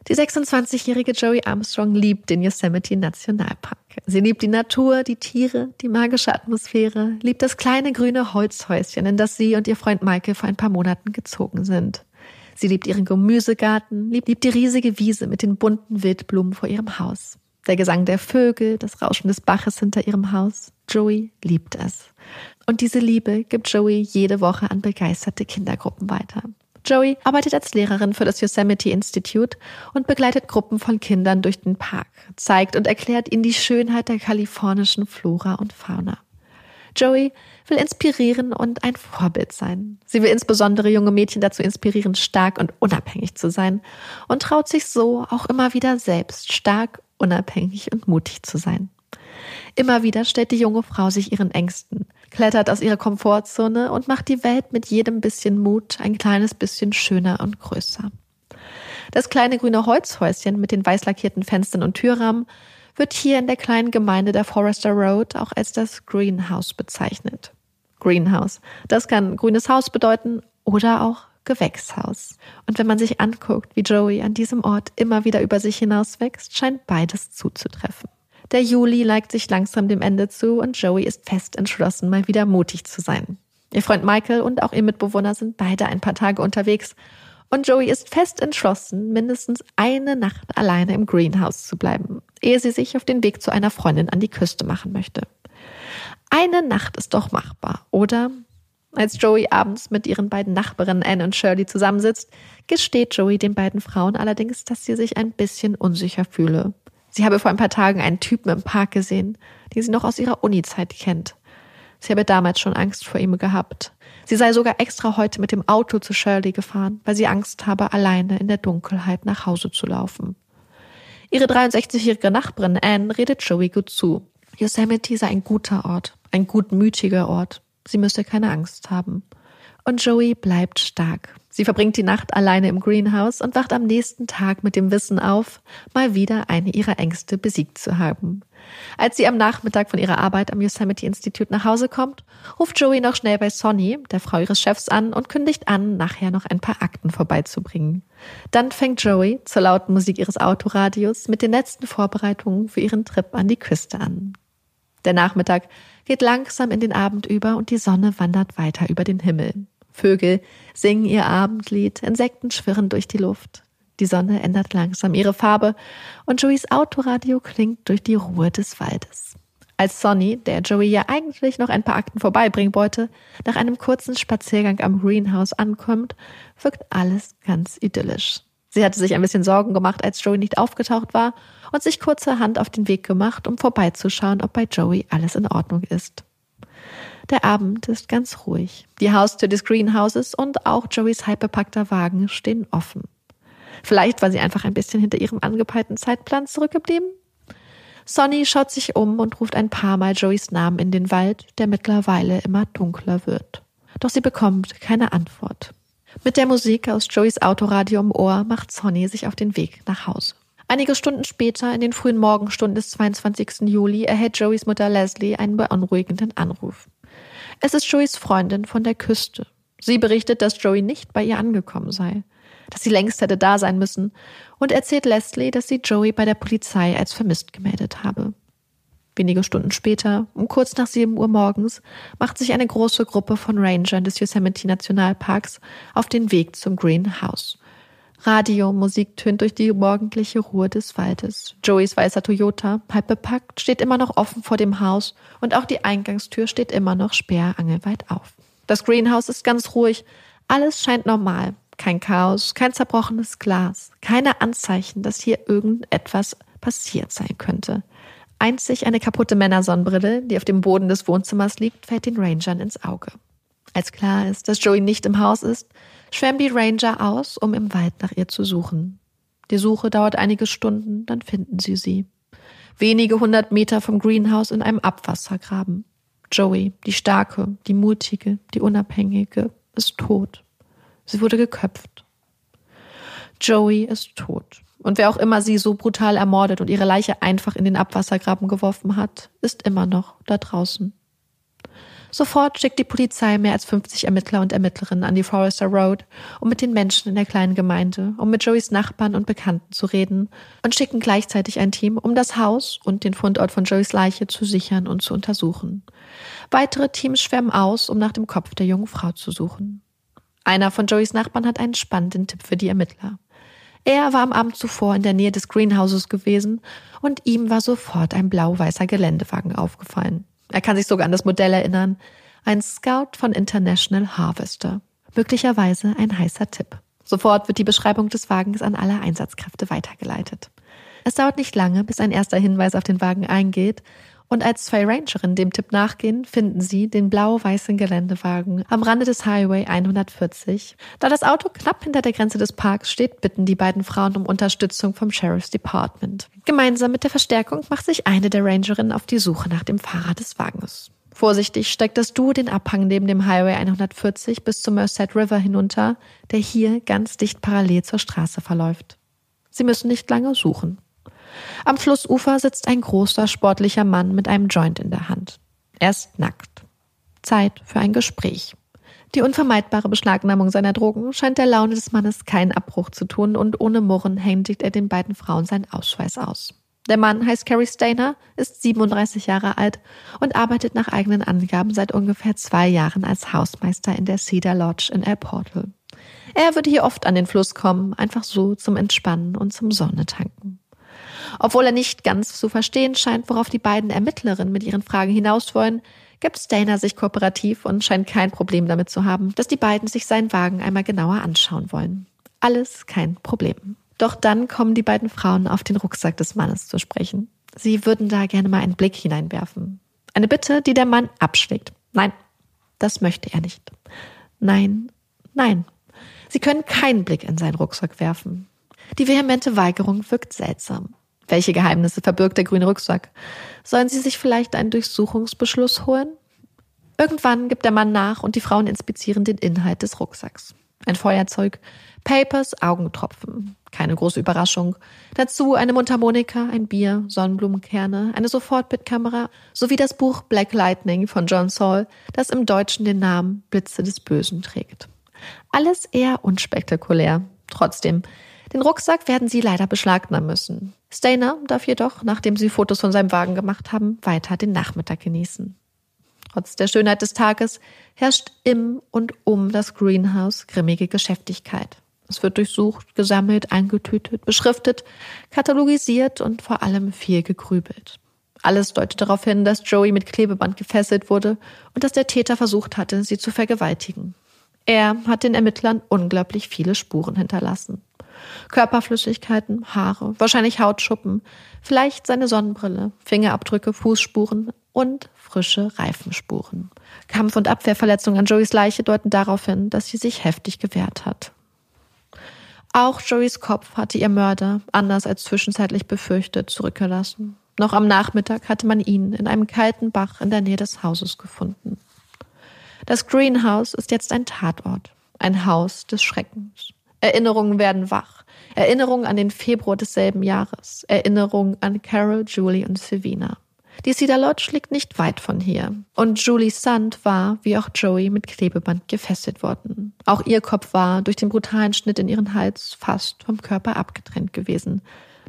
Die 26-jährige Joey Armstrong liebt den Yosemite Nationalpark. Sie liebt die Natur, die Tiere, die magische Atmosphäre, liebt das kleine grüne Holzhäuschen, in das sie und ihr Freund Michael vor ein paar Monaten gezogen sind. Sie liebt ihren Gemüsegarten, liebt, liebt die riesige Wiese mit den bunten Wildblumen vor ihrem Haus. Der Gesang der Vögel, das Rauschen des Baches hinter ihrem Haus. Joey liebt es. Und diese Liebe gibt Joey jede Woche an begeisterte Kindergruppen weiter. Joey arbeitet als Lehrerin für das Yosemite Institute und begleitet Gruppen von Kindern durch den Park, zeigt und erklärt ihnen die Schönheit der kalifornischen Flora und Fauna. Joey will inspirieren und ein Vorbild sein. Sie will insbesondere junge Mädchen dazu inspirieren, stark und unabhängig zu sein und traut sich so auch immer wieder selbst stark, unabhängig und mutig zu sein. Immer wieder stellt die junge Frau sich ihren Ängsten, klettert aus ihrer Komfortzone und macht die Welt mit jedem bisschen Mut ein kleines bisschen schöner und größer. Das kleine grüne Holzhäuschen mit den weiß lackierten Fenstern und Türrahmen wird hier in der kleinen Gemeinde der Forester Road auch als das Greenhouse bezeichnet. Greenhouse. Das kann grünes Haus bedeuten oder auch Gewächshaus. Und wenn man sich anguckt, wie Joey an diesem Ort immer wieder über sich hinaus wächst, scheint beides zuzutreffen. Der Juli neigt sich langsam dem Ende zu und Joey ist fest entschlossen, mal wieder mutig zu sein. Ihr Freund Michael und auch ihr Mitbewohner sind beide ein paar Tage unterwegs und Joey ist fest entschlossen, mindestens eine Nacht alleine im Greenhouse zu bleiben, ehe sie sich auf den Weg zu einer Freundin an die Küste machen möchte. Eine Nacht ist doch machbar, oder? Als Joey abends mit ihren beiden Nachbarinnen Anne und Shirley zusammensitzt, gesteht Joey den beiden Frauen allerdings, dass sie sich ein bisschen unsicher fühle. Sie habe vor ein paar Tagen einen Typen im Park gesehen, den sie noch aus ihrer Uni-Zeit kennt. Sie habe damals schon Angst vor ihm gehabt. Sie sei sogar extra heute mit dem Auto zu Shirley gefahren, weil sie Angst habe, alleine in der Dunkelheit nach Hause zu laufen. Ihre 63-jährige Nachbarin Anne redet Joey gut zu. Yosemite sei ein guter Ort, ein gutmütiger Ort. Sie müsse keine Angst haben. Und Joey bleibt stark. Sie verbringt die Nacht alleine im Greenhouse und wacht am nächsten Tag mit dem Wissen auf, mal wieder eine ihrer Ängste besiegt zu haben. Als sie am Nachmittag von ihrer Arbeit am Yosemite Institute nach Hause kommt, ruft Joey noch schnell bei Sonny, der Frau ihres Chefs, an und kündigt an, nachher noch ein paar Akten vorbeizubringen. Dann fängt Joey zur lauten Musik ihres Autoradios mit den letzten Vorbereitungen für ihren Trip an die Küste an. Der Nachmittag geht langsam in den Abend über und die Sonne wandert weiter über den Himmel. Vögel singen ihr Abendlied, Insekten schwirren durch die Luft. Die Sonne ändert langsam ihre Farbe und Joeys Autoradio klingt durch die Ruhe des Waldes. Als Sonny, der Joey ja eigentlich noch ein paar Akten vorbeibringen wollte, nach einem kurzen Spaziergang am Greenhouse ankommt, wirkt alles ganz idyllisch. Sie hatte sich ein bisschen Sorgen gemacht, als Joey nicht aufgetaucht war und sich kurzerhand auf den Weg gemacht, um vorbeizuschauen, ob bei Joey alles in Ordnung ist. Der Abend ist ganz ruhig. Die Haustür des Greenhouses und auch Joeys halbbepackter Wagen stehen offen. Vielleicht war sie einfach ein bisschen hinter ihrem angepeilten Zeitplan zurückgeblieben? Sonny schaut sich um und ruft ein paar Mal Joeys Namen in den Wald, der mittlerweile immer dunkler wird. Doch sie bekommt keine Antwort. Mit der Musik aus Joeys Autoradio im Ohr macht Sonny sich auf den Weg nach Hause. Einige Stunden später, in den frühen Morgenstunden des 22. Juli, erhält Joeys Mutter Leslie einen beunruhigenden Anruf. Es ist Joeys Freundin von der Küste. Sie berichtet, dass Joey nicht bei ihr angekommen sei, dass sie längst hätte da sein müssen und erzählt Leslie, dass sie Joey bei der Polizei als vermisst gemeldet habe. Wenige Stunden später, um kurz nach sieben Uhr morgens, macht sich eine große Gruppe von Rangern des Yosemite Nationalparks auf den Weg zum Green House. Radiomusik tönt durch die morgendliche Ruhe des Waldes. Joeys weißer Toyota, halb bepackt, steht immer noch offen vor dem Haus und auch die Eingangstür steht immer noch sperrangelweit auf. Das Greenhouse ist ganz ruhig. Alles scheint normal. Kein Chaos, kein zerbrochenes Glas, keine Anzeichen, dass hier irgendetwas passiert sein könnte. Einzig eine kaputte Männersonnenbrille, die auf dem Boden des Wohnzimmers liegt, fällt den Rangern ins Auge. Als klar ist, dass Joey nicht im Haus ist, schwärmen die Ranger aus, um im Wald nach ihr zu suchen. Die Suche dauert einige Stunden, dann finden sie sie. Wenige hundert Meter vom Greenhouse in einem Abwassergraben. Joey, die starke, die mutige, die unabhängige, ist tot. Sie wurde geköpft. Joey ist tot. Und wer auch immer sie so brutal ermordet und ihre Leiche einfach in den Abwassergraben geworfen hat, ist immer noch da draußen. Sofort schickt die Polizei mehr als 50 Ermittler und Ermittlerinnen an die Forester Road, um mit den Menschen in der kleinen Gemeinde, um mit Joeys Nachbarn und Bekannten zu reden und schicken gleichzeitig ein Team, um das Haus und den Fundort von Joeys Leiche zu sichern und zu untersuchen. Weitere Teams schwärmen aus, um nach dem Kopf der jungen Frau zu suchen. Einer von Joeys Nachbarn hat einen spannenden Tipp für die Ermittler. Er war am Abend zuvor in der Nähe des Greenhouses gewesen und ihm war sofort ein blau-weißer Geländewagen aufgefallen. Er kann sich sogar an das Modell erinnern. Ein Scout von International Harvester. Möglicherweise ein heißer Tipp. Sofort wird die Beschreibung des Wagens an alle Einsatzkräfte weitergeleitet. Es dauert nicht lange, bis ein erster Hinweis auf den Wagen eingeht und als zwei Rangerinnen dem Tipp nachgehen, finden sie den blau-weißen Geländewagen am Rande des Highway 140. Da das Auto knapp hinter der Grenze des Parks steht, bitten die beiden Frauen um Unterstützung vom Sheriff's Department. Gemeinsam mit der Verstärkung macht sich eine der Rangerinnen auf die Suche nach dem Fahrer des Wagens. Vorsichtig steigt das Duo den Abhang neben dem Highway 140 bis zum Merced River hinunter, der hier ganz dicht parallel zur Straße verläuft. Sie müssen nicht lange suchen. Am Flussufer sitzt ein großer, sportlicher Mann mit einem Joint in der Hand. Er ist nackt. Zeit für ein Gespräch. Die unvermeidbare Beschlagnahmung seiner Drogen scheint der Laune des Mannes keinen Abbruch zu tun und ohne Murren händigt er den beiden Frauen seinen Ausweis aus. Der Mann heißt Carrie Stainer, ist 37 Jahre alt und arbeitet nach eigenen Angaben seit ungefähr zwei Jahren als Hausmeister in der Cedar Lodge in El Portal. Er würde hier oft an den Fluss kommen, einfach so zum Entspannen und zum Sonne tanken. Obwohl er nicht ganz zu verstehen scheint, worauf die beiden Ermittlerinnen mit ihren Fragen hinaus wollen, gibt Stainer sich kooperativ und scheint kein Problem damit zu haben, dass die beiden sich seinen Wagen einmal genauer anschauen wollen. Alles kein Problem. Doch dann kommen die beiden Frauen auf den Rucksack des Mannes zu sprechen. Sie würden da gerne mal einen Blick hineinwerfen. Eine Bitte, die der Mann abschlägt. Nein, das möchte er nicht. Nein, nein. Sie können keinen Blick in seinen Rucksack werfen. Die vehemente Weigerung wirkt seltsam. Welche Geheimnisse verbirgt der grüne Rucksack? Sollen sie sich vielleicht einen Durchsuchungsbeschluss holen? Irgendwann gibt der Mann nach und die Frauen inspizieren den Inhalt des Rucksacks. Ein Feuerzeug, Papers, Augentropfen. Keine große Überraschung. Dazu eine Mundharmonika, ein Bier, Sonnenblumenkerne, eine Sofortbildkamera sowie das Buch Black Lightning von John Saul, das im Deutschen den Namen Blitze des Bösen trägt. Alles eher unspektakulär. Trotzdem, den Rucksack werden sie leider beschlagnahmen müssen. Stainer darf jedoch, nachdem sie Fotos von seinem Wagen gemacht haben, weiter den Nachmittag genießen. Trotz der Schönheit des Tages herrscht im und um das Greenhouse grimmige Geschäftigkeit. Es wird durchsucht, gesammelt, eingetütet, beschriftet, katalogisiert und vor allem viel gegrübelt. Alles deutet darauf hin, dass Joey mit Klebeband gefesselt wurde und dass der Täter versucht hatte, sie zu vergewaltigen. Er hat den Ermittlern unglaublich viele Spuren hinterlassen. Körperflüssigkeiten, Haare, wahrscheinlich Hautschuppen, vielleicht seine Sonnenbrille, Fingerabdrücke, Fußspuren und frische Reifenspuren. Kampf- und Abwehrverletzungen an Joeys Leiche deuten darauf hin, dass sie sich heftig gewehrt hat. Auch Joeys Kopf hatte ihr Mörder, anders als zwischenzeitlich befürchtet, zurückgelassen. Noch am Nachmittag hatte man ihn in einem kalten Bach in der Nähe des Hauses gefunden. Das Greenhouse ist jetzt ein Tatort, ein Haus des Schreckens. Erinnerungen werden wach. Erinnerungen an den Februar desselben Jahres. Erinnerungen an Carol, Julie und Savina. Die Cedar Lodge liegt nicht weit von hier. Und Julie Sand war, wie auch Joey, mit Klebeband gefesselt worden. Auch ihr Kopf war durch den brutalen Schnitt in ihren Hals fast vom Körper abgetrennt gewesen.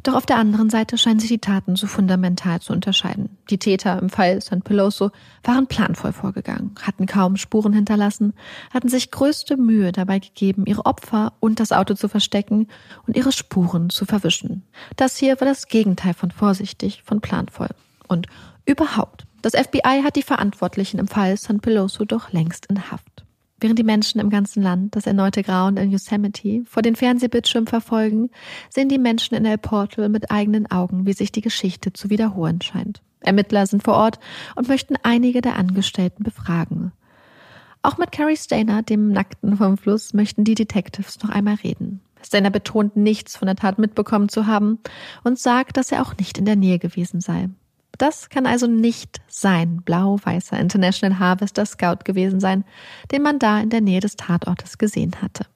Doch auf der anderen Seite scheinen sich die Taten so fundamental zu unterscheiden. Die Täter im Fall San Peloso waren planvoll vorgegangen, hatten kaum Spuren hinterlassen, hatten sich größte Mühe dabei gegeben, ihre Opfer und das Auto zu verstecken und ihre Spuren zu verwischen. Das hier war das Gegenteil von vorsichtig, von planvoll. Und überhaupt, das FBI hat die Verantwortlichen im Fall San Peloso doch längst in Haft. Während die Menschen im ganzen Land das erneute Grauen in Yosemite vor den Fernsehbildschirmen verfolgen, sehen die Menschen in El Portal mit eigenen Augen, wie sich die Geschichte zu wiederholen scheint. Ermittler sind vor Ort und möchten einige der Angestellten befragen. Auch mit Carrie Stainer, dem Nackten vom Fluss, möchten die Detectives noch einmal reden. Stainer betont, nichts von der Tat mitbekommen zu haben und sagt, dass er auch nicht in der Nähe gewesen sei. Das kann also nicht sein blau-weißer International Harvester Scout gewesen sein, den man da in der Nähe des Tatortes gesehen hatte.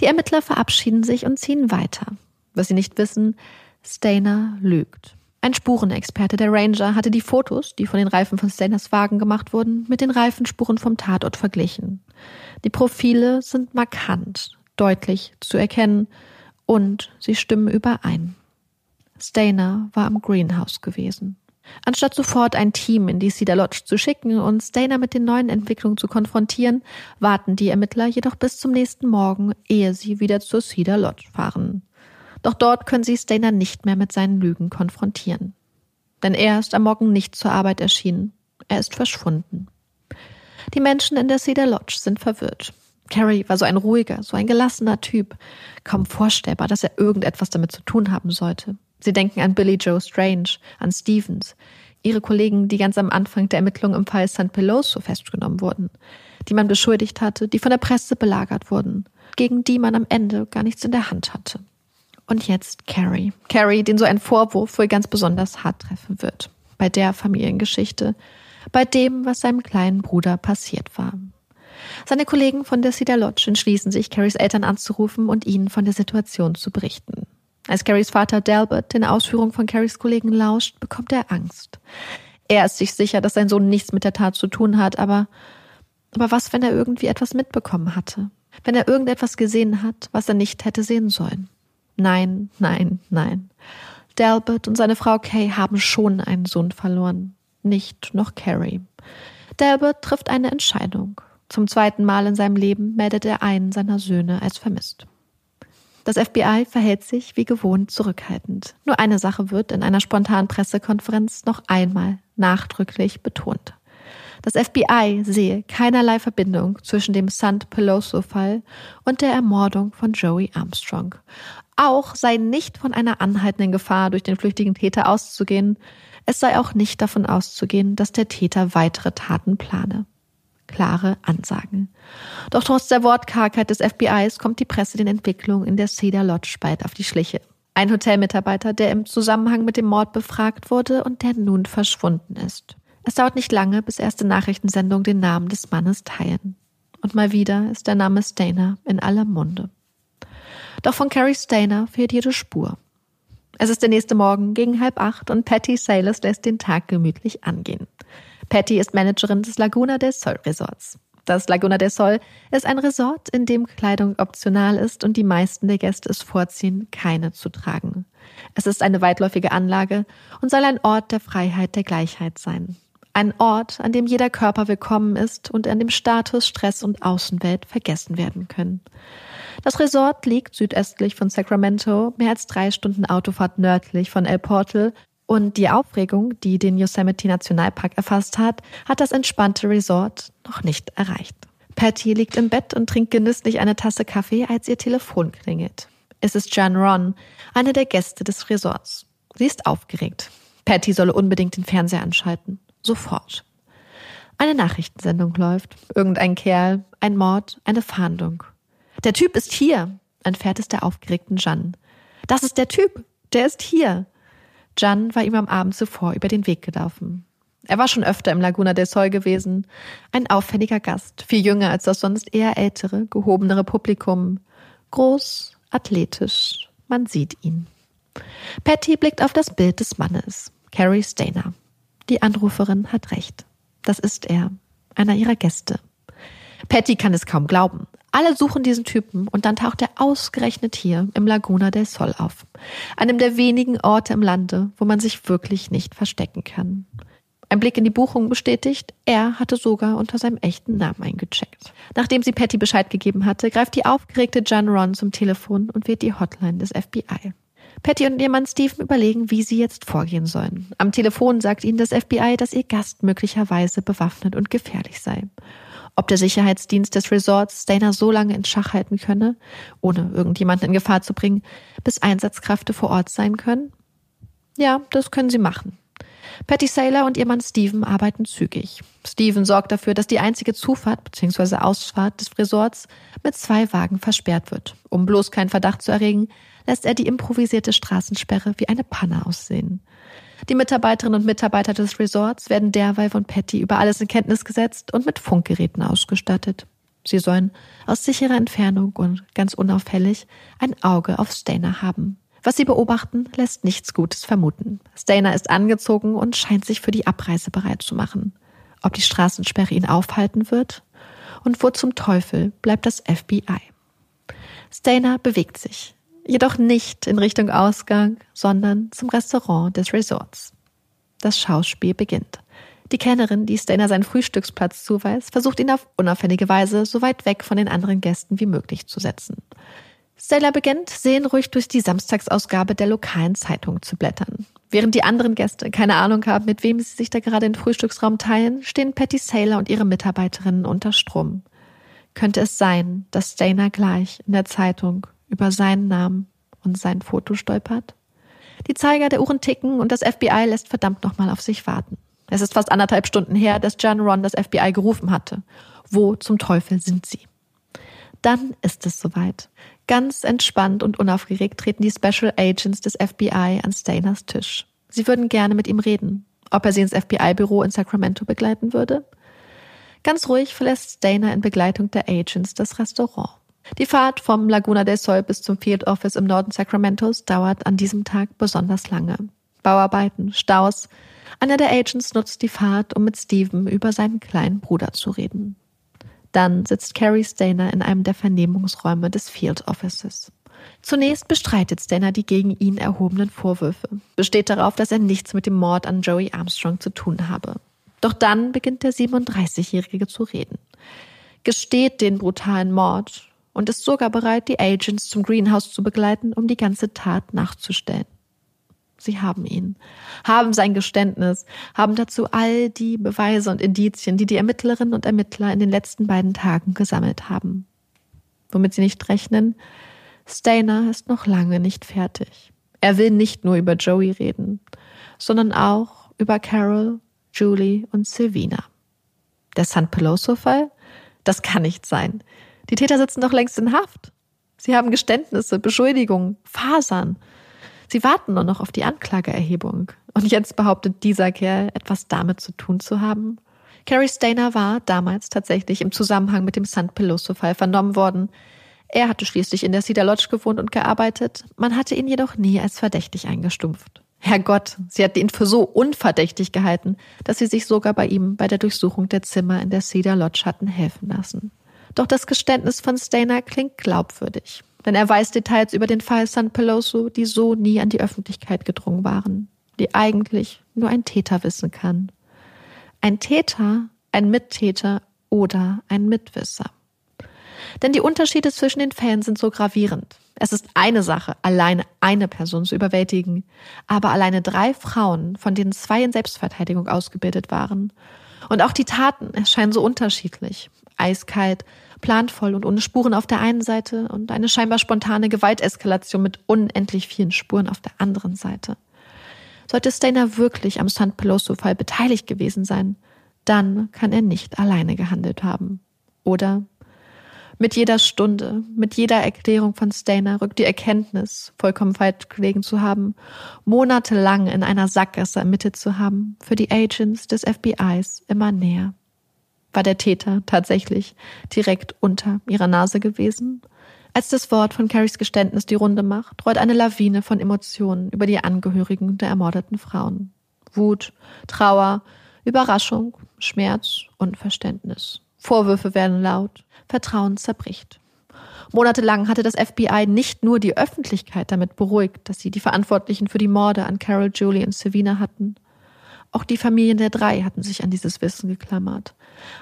Die Ermittler verabschieden sich und ziehen weiter. Was sie nicht wissen, Stainer lügt. Ein Spurenexperte der Ranger hatte die Fotos, die von den Reifen von Stainers Wagen gemacht wurden, mit den Reifenspuren vom Tatort verglichen. Die Profile sind markant, deutlich zu erkennen und sie stimmen überein. Stainer war am Greenhouse gewesen. Anstatt sofort ein Team in die Cedar Lodge zu schicken und Stainer mit den neuen Entwicklungen zu konfrontieren, warten die Ermittler jedoch bis zum nächsten Morgen, ehe sie wieder zur Cedar Lodge fahren. Doch dort können sie Stainer nicht mehr mit seinen Lügen konfrontieren. Denn er ist am Morgen nicht zur Arbeit erschienen. Er ist verschwunden. Die Menschen in der Cedar Lodge sind verwirrt. Carrie war so ein ruhiger, so ein gelassener Typ. Kaum vorstellbar, dass er irgendetwas damit zu tun haben sollte. Sie denken an Billy Joe Strange, an Stevens, ihre Kollegen, die ganz am Anfang der Ermittlungen im Fall St. Peloso festgenommen wurden, die man beschuldigt hatte, die von der Presse belagert wurden, gegen die man am Ende gar nichts in der Hand hatte. Und jetzt Carrie. Carrie, den so ein Vorwurf wohl ganz besonders hart treffen wird. Bei der Familiengeschichte, bei dem, was seinem kleinen Bruder passiert war. Seine Kollegen von der Cedar Lodge entschließen sich, Carries Eltern anzurufen und ihnen von der Situation zu berichten. Als Carries Vater Delbert den Ausführungen von Carries Kollegen lauscht, bekommt er Angst. Er ist sich sicher, dass sein Sohn nichts mit der Tat zu tun hat, aber, aber was, wenn er irgendwie etwas mitbekommen hatte? Wenn er irgendetwas gesehen hat, was er nicht hätte sehen sollen? Nein, nein, nein. Delbert und seine Frau Kay haben schon einen Sohn verloren. Nicht noch Carrie. Delbert trifft eine Entscheidung. Zum zweiten Mal in seinem Leben meldet er einen seiner Söhne als vermisst. Das FBI verhält sich wie gewohnt zurückhaltend. Nur eine Sache wird in einer spontanen Pressekonferenz noch einmal nachdrücklich betont. Das FBI sehe keinerlei Verbindung zwischen dem St. Peloso-Fall und der Ermordung von Joey Armstrong. Auch sei nicht von einer anhaltenden Gefahr durch den flüchtigen Täter auszugehen. Es sei auch nicht davon auszugehen, dass der Täter weitere Taten plane klare Ansagen. Doch trotz der Wortkargheit des FBIs kommt die Presse den Entwicklungen in der Cedar Lodge bald auf die Schliche. Ein Hotelmitarbeiter, der im Zusammenhang mit dem Mord befragt wurde und der nun verschwunden ist. Es dauert nicht lange, bis erste Nachrichtensendungen den Namen des Mannes teilen. Und mal wieder ist der Name Stainer in aller Munde. Doch von Carrie Stainer fehlt jede Spur. Es ist der nächste Morgen gegen halb acht und Patty Sailors lässt den Tag gemütlich angehen. Patty ist Managerin des Laguna del Sol Resorts. Das Laguna del Sol ist ein Resort, in dem Kleidung optional ist und die meisten der Gäste es vorziehen, keine zu tragen. Es ist eine weitläufige Anlage und soll ein Ort der Freiheit, der Gleichheit sein. Ein Ort, an dem jeder Körper willkommen ist und an dem Status, Stress und Außenwelt vergessen werden können. Das Resort liegt südöstlich von Sacramento, mehr als drei Stunden Autofahrt nördlich von El Portal und die Aufregung, die den Yosemite Nationalpark erfasst hat, hat das entspannte Resort noch nicht erreicht. Patty liegt im Bett und trinkt genüsslich eine Tasse Kaffee, als ihr Telefon klingelt. Es ist Jan Ron, eine der Gäste des Resorts. Sie ist aufgeregt. Patty solle unbedingt den Fernseher anschalten. Sofort. Eine Nachrichtensendung läuft. Irgendein Kerl, ein Mord, eine Fahndung. Der Typ ist hier, entfährt es der aufgeregten Jan. Das ist der Typ. Der ist hier. Jan war ihm am Abend zuvor über den Weg gelaufen. Er war schon öfter im Laguna del Sol gewesen. Ein auffälliger Gast, viel jünger als das sonst eher ältere, gehobenere Publikum. Groß, athletisch, man sieht ihn. Patty blickt auf das Bild des Mannes, Carrie Stainer. Die Anruferin hat recht. Das ist er, einer ihrer Gäste. Patty kann es kaum glauben. Alle suchen diesen Typen und dann taucht er ausgerechnet hier im Laguna del Sol auf. Einem der wenigen Orte im Lande, wo man sich wirklich nicht verstecken kann. Ein Blick in die Buchung bestätigt, er hatte sogar unter seinem echten Namen eingecheckt. Nachdem sie Patty Bescheid gegeben hatte, greift die aufgeregte Jan Ron zum Telefon und wählt die Hotline des FBI. Patty und ihr Mann Stephen überlegen, wie sie jetzt vorgehen sollen. Am Telefon sagt ihnen das FBI, dass ihr Gast möglicherweise bewaffnet und gefährlich sei. Ob der Sicherheitsdienst des Resorts Stainer so lange in Schach halten könne, ohne irgendjemanden in Gefahr zu bringen, bis Einsatzkräfte vor Ort sein können? Ja, das können sie machen. Patty Saylor und ihr Mann Steven arbeiten zügig. Steven sorgt dafür, dass die einzige Zufahrt bzw. Ausfahrt des Resorts mit zwei Wagen versperrt wird. Um bloß keinen Verdacht zu erregen, lässt er die improvisierte Straßensperre wie eine Panne aussehen. Die Mitarbeiterinnen und Mitarbeiter des Resorts werden derweil von Patty über alles in Kenntnis gesetzt und mit Funkgeräten ausgestattet. Sie sollen aus sicherer Entfernung und ganz unauffällig ein Auge auf Stainer haben. Was sie beobachten, lässt nichts Gutes vermuten. Stainer ist angezogen und scheint sich für die Abreise bereit zu machen. Ob die Straßensperre ihn aufhalten wird? Und wo zum Teufel bleibt das FBI? Stainer bewegt sich, jedoch nicht in Richtung Ausgang, sondern zum Restaurant des Resorts. Das Schauspiel beginnt. Die Kennerin, die Stainer seinen Frühstücksplatz zuweist, versucht ihn auf unauffällige Weise so weit weg von den anderen Gästen wie möglich zu setzen. Stella beginnt, seelenruhig durch die Samstagsausgabe der lokalen Zeitung zu blättern. Während die anderen Gäste keine Ahnung haben, mit wem sie sich da gerade den Frühstücksraum teilen, stehen Patty Saylor und ihre Mitarbeiterinnen unter Strom. Könnte es sein, dass Dana gleich in der Zeitung über seinen Namen und sein Foto stolpert? Die Zeiger der Uhren ticken und das FBI lässt verdammt nochmal auf sich warten. Es ist fast anderthalb Stunden her, dass John Ron das FBI gerufen hatte. Wo zum Teufel sind sie? Dann ist es soweit. Ganz entspannt und unaufgeregt treten die Special Agents des FBI an Stainers Tisch. Sie würden gerne mit ihm reden, ob er sie ins FBI-Büro in Sacramento begleiten würde. Ganz ruhig verlässt Stainer in Begleitung der Agents das Restaurant. Die Fahrt vom Laguna del Sol bis zum Field Office im Norden Sacramentos dauert an diesem Tag besonders lange. Bauarbeiten, Staus. Einer der Agents nutzt die Fahrt, um mit Steven über seinen kleinen Bruder zu reden. Dann sitzt Carrie Stainer in einem der Vernehmungsräume des Field Offices. Zunächst bestreitet Stainer die gegen ihn erhobenen Vorwürfe, besteht darauf, dass er nichts mit dem Mord an Joey Armstrong zu tun habe. Doch dann beginnt der 37-Jährige zu reden, gesteht den brutalen Mord und ist sogar bereit, die Agents zum Greenhouse zu begleiten, um die ganze Tat nachzustellen. Sie haben ihn, haben sein Geständnis, haben dazu all die Beweise und Indizien, die die Ermittlerinnen und Ermittler in den letzten beiden Tagen gesammelt haben. Womit sie nicht rechnen, Stainer ist noch lange nicht fertig. Er will nicht nur über Joey reden, sondern auch über Carol, Julie und Silvina. Der San Peloso-Fall? Das kann nicht sein. Die Täter sitzen doch längst in Haft. Sie haben Geständnisse, Beschuldigungen, Fasern. Sie warten nur noch auf die Anklageerhebung. Und jetzt behauptet dieser Kerl, etwas damit zu tun zu haben. Carrie Stainer war damals tatsächlich im Zusammenhang mit dem San Peloso-Fall vernommen worden. Er hatte schließlich in der Cedar Lodge gewohnt und gearbeitet. Man hatte ihn jedoch nie als verdächtig eingestumpft. Herrgott, sie hatte ihn für so unverdächtig gehalten, dass sie sich sogar bei ihm bei der Durchsuchung der Zimmer in der Cedar Lodge hatten helfen lassen. Doch das Geständnis von Stainer klingt glaubwürdig denn er weiß Details über den Fall San Peloso, die so nie an die Öffentlichkeit gedrungen waren, die eigentlich nur ein Täter wissen kann. Ein Täter, ein Mittäter oder ein Mitwisser. Denn die Unterschiede zwischen den Fällen sind so gravierend. Es ist eine Sache, alleine eine Person zu überwältigen, aber alleine drei Frauen, von denen zwei in Selbstverteidigung ausgebildet waren. Und auch die Taten erscheinen so unterschiedlich. Eiskalt, planvoll und ohne Spuren auf der einen Seite und eine scheinbar spontane Gewalteskalation mit unendlich vielen Spuren auf der anderen Seite. Sollte Stainer wirklich am San Peloso-Fall beteiligt gewesen sein, dann kann er nicht alleine gehandelt haben. Oder mit jeder Stunde, mit jeder Erklärung von Stainer rückt die Erkenntnis, vollkommen falsch gelegen zu haben, monatelang in einer Sackgasse ermittelt zu haben, für die Agents des FBIs immer näher. War der Täter tatsächlich direkt unter ihrer Nase gewesen? Als das Wort von Carries Geständnis die Runde macht, rollt eine Lawine von Emotionen über die Angehörigen der ermordeten Frauen. Wut, Trauer, Überraschung, Schmerz, Unverständnis. Vorwürfe werden laut, Vertrauen zerbricht. Monatelang hatte das FBI nicht nur die Öffentlichkeit damit beruhigt, dass sie die Verantwortlichen für die Morde an Carol, Julie und Savina hatten. Auch die Familien der drei hatten sich an dieses Wissen geklammert.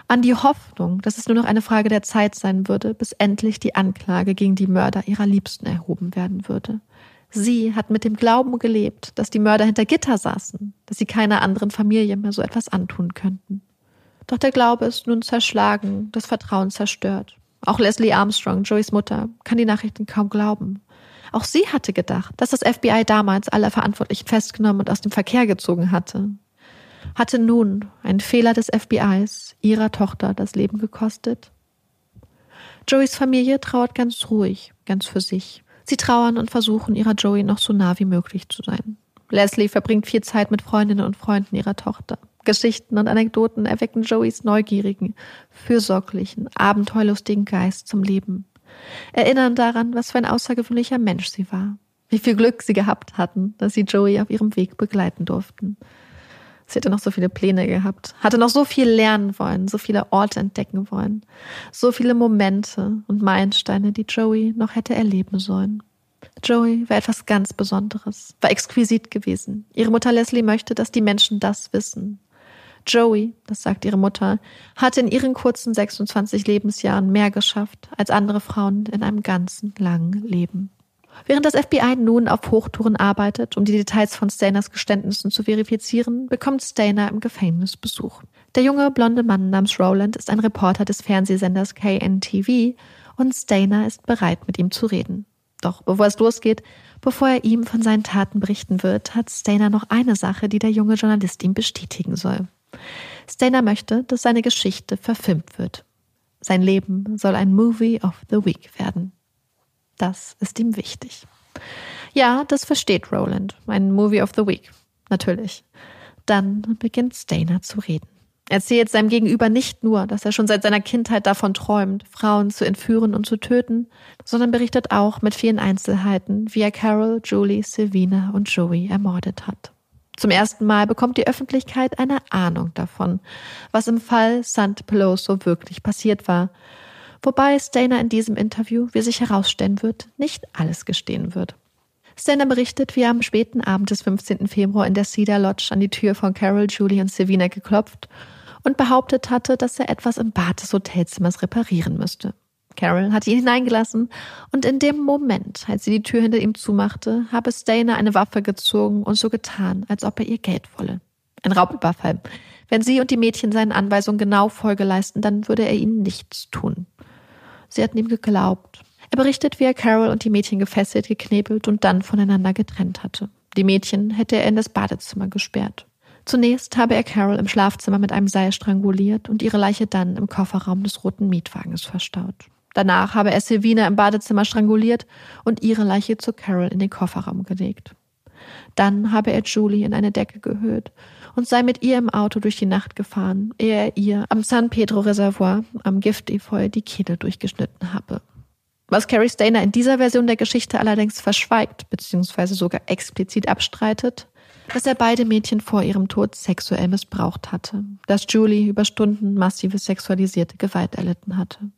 An die Hoffnung, dass es nur noch eine Frage der Zeit sein würde, bis endlich die Anklage gegen die Mörder ihrer Liebsten erhoben werden würde. Sie hat mit dem Glauben gelebt, dass die Mörder hinter Gitter saßen, dass sie keiner anderen Familie mehr so etwas antun könnten. Doch der Glaube ist nun zerschlagen, das Vertrauen zerstört. Auch Leslie Armstrong, Joeys Mutter, kann die Nachrichten kaum glauben. Auch sie hatte gedacht, dass das FBI damals alle Verantwortlichen festgenommen und aus dem Verkehr gezogen hatte. Hatte nun ein Fehler des FBIs ihrer Tochter das Leben gekostet? Joeys Familie trauert ganz ruhig, ganz für sich. Sie trauern und versuchen, ihrer Joey noch so nah wie möglich zu sein. Leslie verbringt viel Zeit mit Freundinnen und Freunden ihrer Tochter. Geschichten und Anekdoten erwecken Joeys neugierigen, fürsorglichen, abenteuerlustigen Geist zum Leben. Erinnern daran, was für ein außergewöhnlicher Mensch sie war. Wie viel Glück sie gehabt hatten, dass sie Joey auf ihrem Weg begleiten durften. Sie hatte noch so viele Pläne gehabt, hatte noch so viel lernen wollen, so viele Orte entdecken wollen, so viele Momente und Meilensteine, die Joey noch hätte erleben sollen. Joey war etwas ganz Besonderes, war exquisit gewesen. Ihre Mutter Leslie möchte, dass die Menschen das wissen. Joey, das sagt ihre Mutter, hatte in ihren kurzen 26 Lebensjahren mehr geschafft als andere Frauen in einem ganzen langen Leben. Während das FBI nun auf Hochtouren arbeitet, um die Details von Stainers Geständnissen zu verifizieren, bekommt Stainer im Gefängnis Besuch. Der junge blonde Mann namens Roland ist ein Reporter des Fernsehsenders KNTV und Stainer ist bereit, mit ihm zu reden. Doch bevor es losgeht, bevor er ihm von seinen Taten berichten wird, hat Stainer noch eine Sache, die der junge Journalist ihm bestätigen soll. Stainer möchte, dass seine Geschichte verfilmt wird. Sein Leben soll ein Movie of the Week werden. Das ist ihm wichtig. Ja, das versteht Roland. Ein Movie of the Week. Natürlich. Dann beginnt Stainer zu reden. Er erzählt seinem Gegenüber nicht nur, dass er schon seit seiner Kindheit davon träumt, Frauen zu entführen und zu töten, sondern berichtet auch mit vielen Einzelheiten, wie er Carol, Julie, Silvina und Joey ermordet hat. Zum ersten Mal bekommt die Öffentlichkeit eine Ahnung davon, was im Fall St. Peloso wirklich passiert war. Wobei Stainer in diesem Interview, wie sich herausstellen wird, nicht alles gestehen wird. Stainer berichtet, wie er am späten Abend des 15. Februar in der Cedar Lodge an die Tür von Carol, Julie und Savina geklopft und behauptet hatte, dass er etwas im Bad des Hotelzimmers reparieren müsste. Carol hatte ihn hineingelassen und in dem Moment, als sie die Tür hinter ihm zumachte, habe Stainer eine Waffe gezogen und so getan, als ob er ihr Geld wolle. Ein Raubüberfall. Wenn sie und die Mädchen seinen Anweisungen genau Folge leisten, dann würde er ihnen nichts tun. Sie hatten ihm geglaubt. Er berichtet, wie er Carol und die Mädchen gefesselt, geknebelt und dann voneinander getrennt hatte. Die Mädchen hätte er in das Badezimmer gesperrt. Zunächst habe er Carol im Schlafzimmer mit einem Seil stranguliert und ihre Leiche dann im Kofferraum des roten Mietwagens verstaut. Danach habe er Silvina im Badezimmer stranguliert und ihre Leiche zu Carol in den Kofferraum gelegt. Dann habe er Julie in eine Decke gehüllt und sei mit ihr im Auto durch die Nacht gefahren, ehe er ihr am San Pedro Reservoir am Giftefeu die Kehle durchgeschnitten habe. Was Carrie Stainer in dieser Version der Geschichte allerdings verschweigt bzw. sogar explizit abstreitet, dass er beide Mädchen vor ihrem Tod sexuell missbraucht hatte, dass Julie über Stunden massive sexualisierte Gewalt erlitten hatte.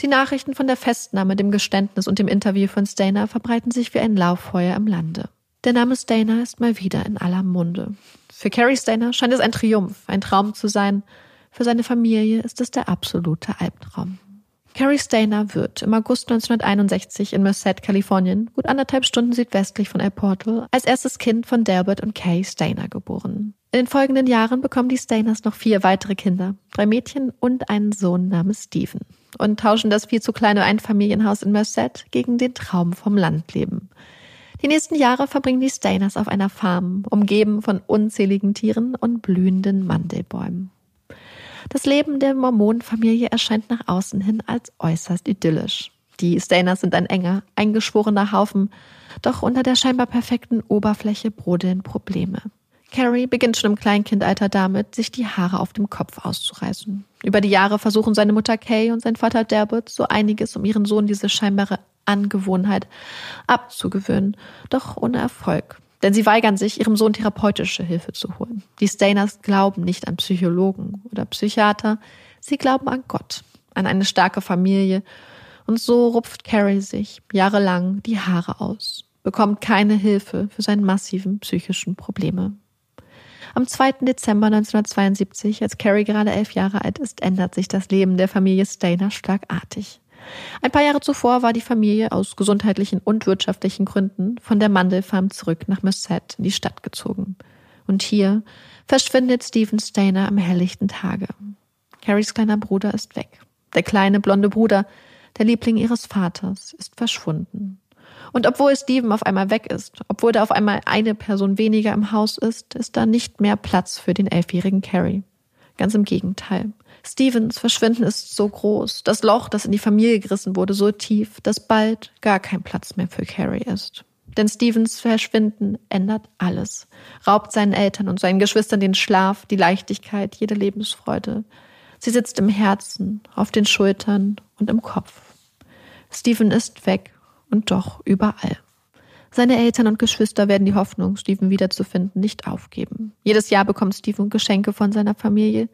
Die Nachrichten von der Festnahme, dem Geständnis und dem Interview von Stainer verbreiten sich wie ein Lauffeuer im Lande. Der Name Stainer ist mal wieder in aller Munde. Für Carrie Stainer scheint es ein Triumph, ein Traum zu sein. Für seine Familie ist es der absolute Albtraum. Carrie Stainer wird im August 1961 in Merced, Kalifornien, gut anderthalb Stunden südwestlich von El Portal, als erstes Kind von Delbert und Kay Stainer geboren. In den folgenden Jahren bekommen die Stainers noch vier weitere Kinder, drei Mädchen und einen Sohn namens Stephen und tauschen das viel zu kleine Einfamilienhaus in Merced gegen den Traum vom Landleben. Die nächsten Jahre verbringen die Stainers auf einer Farm, umgeben von unzähligen Tieren und blühenden Mandelbäumen. Das Leben der Mormonenfamilie erscheint nach außen hin als äußerst idyllisch. Die Stainers sind ein enger, eingeschworener Haufen, doch unter der scheinbar perfekten Oberfläche brodeln Probleme. Carrie beginnt schon im Kleinkindalter damit, sich die Haare auf dem Kopf auszureißen. Über die Jahre versuchen seine Mutter Kay und sein Vater Delbert so einiges, um ihren Sohn diese scheinbare Angewohnheit abzugewöhnen, doch ohne Erfolg. Denn sie weigern sich, ihrem Sohn therapeutische Hilfe zu holen. Die Stainers glauben nicht an Psychologen oder Psychiater, sie glauben an Gott, an eine starke Familie. Und so rupft Carrie sich jahrelang die Haare aus, bekommt keine Hilfe für seine massiven psychischen Probleme. Am 2. Dezember 1972, als Carrie gerade elf Jahre alt ist, ändert sich das Leben der Familie Stainer schlagartig. Ein paar Jahre zuvor war die Familie aus gesundheitlichen und wirtschaftlichen Gründen von der Mandelfarm zurück nach Merced in die Stadt gezogen. Und hier verschwindet Stephen Stainer am helllichten Tage. Carries kleiner Bruder ist weg. Der kleine blonde Bruder, der Liebling ihres Vaters, ist verschwunden. Und obwohl Steven auf einmal weg ist, obwohl da auf einmal eine Person weniger im Haus ist, ist da nicht mehr Platz für den elfjährigen Carrie. Ganz im Gegenteil. Stevens Verschwinden ist so groß, das Loch, das in die Familie gerissen wurde, so tief, dass bald gar kein Platz mehr für Carrie ist. Denn Stevens Verschwinden ändert alles, raubt seinen Eltern und seinen Geschwistern den Schlaf, die Leichtigkeit, jede Lebensfreude. Sie sitzt im Herzen, auf den Schultern und im Kopf. Steven ist weg und doch überall. Seine Eltern und Geschwister werden die Hoffnung, Steven wiederzufinden, nicht aufgeben. Jedes Jahr bekommt Steven Geschenke von seiner Familie,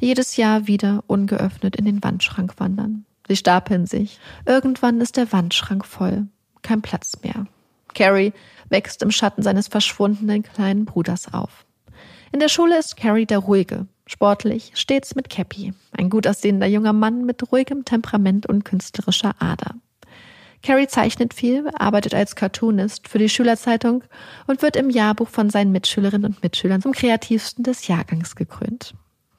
die jedes Jahr wieder ungeöffnet in den Wandschrank wandern. Sie stapeln sich. Irgendwann ist der Wandschrank voll. Kein Platz mehr. Carrie wächst im Schatten seines verschwundenen kleinen Bruders auf. In der Schule ist Carrie der Ruhige, sportlich, stets mit Cappy, ein gut aussehender junger Mann mit ruhigem Temperament und künstlerischer Ader. Carrie zeichnet viel, arbeitet als Cartoonist für die Schülerzeitung und wird im Jahrbuch von seinen Mitschülerinnen und Mitschülern zum kreativsten des Jahrgangs gekrönt.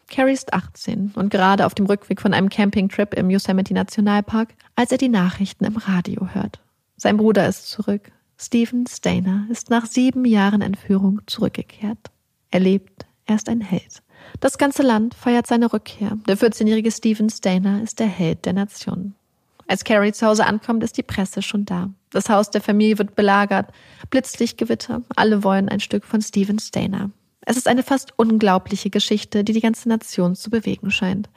Carrie ist 18 und gerade auf dem Rückweg von einem Campingtrip im Yosemite Nationalpark, als er die Nachrichten im Radio hört. Sein Bruder ist zurück. Stephen Stainer ist nach sieben Jahren Entführung zurückgekehrt. Er lebt, er ist ein Held. Das ganze Land feiert seine Rückkehr. Der 14-jährige Stephen Stainer ist der Held der Nation. Als Carrie zu Hause ankommt, ist die Presse schon da. Das Haus der Familie wird belagert. Blitzlichtgewitter. Alle wollen ein Stück von Stephen Stainer. Es ist eine fast unglaubliche Geschichte, die die ganze Nation zu bewegen scheint.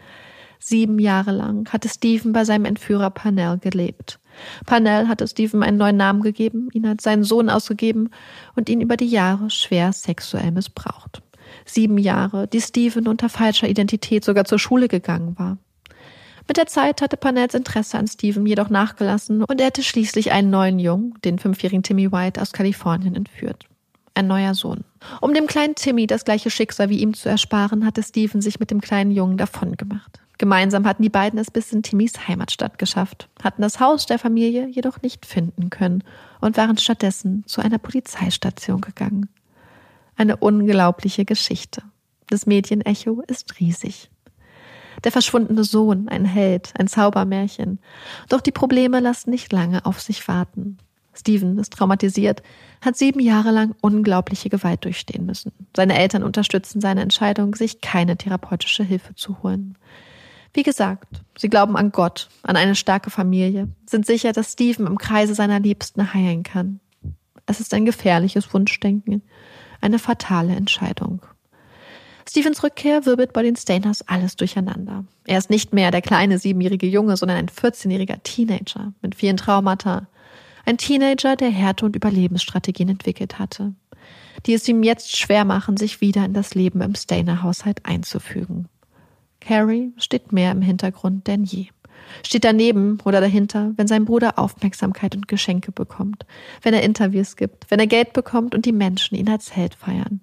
Sieben Jahre lang hatte Stephen bei seinem Entführer Parnell gelebt. Parnell hatte Stephen einen neuen Namen gegeben, ihn als seinen Sohn ausgegeben und ihn über die Jahre schwer sexuell missbraucht. Sieben Jahre, die Stephen unter falscher Identität sogar zur Schule gegangen war. Mit der Zeit hatte Parnells Interesse an Stephen jedoch nachgelassen und er hatte schließlich einen neuen Jungen, den fünfjährigen Timmy White aus Kalifornien, entführt ein neuer Sohn. Um dem kleinen Timmy das gleiche Schicksal wie ihm zu ersparen, hatte Stephen sich mit dem kleinen Jungen davongemacht. Gemeinsam hatten die beiden es bis in Timmys Heimatstadt geschafft, hatten das Haus der Familie jedoch nicht finden können und waren stattdessen zu einer Polizeistation gegangen. Eine unglaubliche Geschichte. Das Medienecho ist riesig. Der verschwundene Sohn, ein Held, ein Zaubermärchen. Doch die Probleme lassen nicht lange auf sich warten. Steven ist traumatisiert, hat sieben Jahre lang unglaubliche Gewalt durchstehen müssen. Seine Eltern unterstützen seine Entscheidung, sich keine therapeutische Hilfe zu holen. Wie gesagt, sie glauben an Gott, an eine starke Familie, sind sicher, dass Steven im Kreise seiner Liebsten heilen kann. Es ist ein gefährliches Wunschdenken, eine fatale Entscheidung. Stevens Rückkehr wirbelt bei den Stainers alles durcheinander. Er ist nicht mehr der kleine siebenjährige Junge, sondern ein 14-jähriger Teenager mit vielen Traumata, ein Teenager, der Härte- und Überlebensstrategien entwickelt hatte, die es ihm jetzt schwer machen, sich wieder in das Leben im Stainer-Haushalt einzufügen. Carrie steht mehr im Hintergrund denn je. Steht daneben oder dahinter, wenn sein Bruder Aufmerksamkeit und Geschenke bekommt, wenn er Interviews gibt, wenn er Geld bekommt und die Menschen ihn als Held feiern.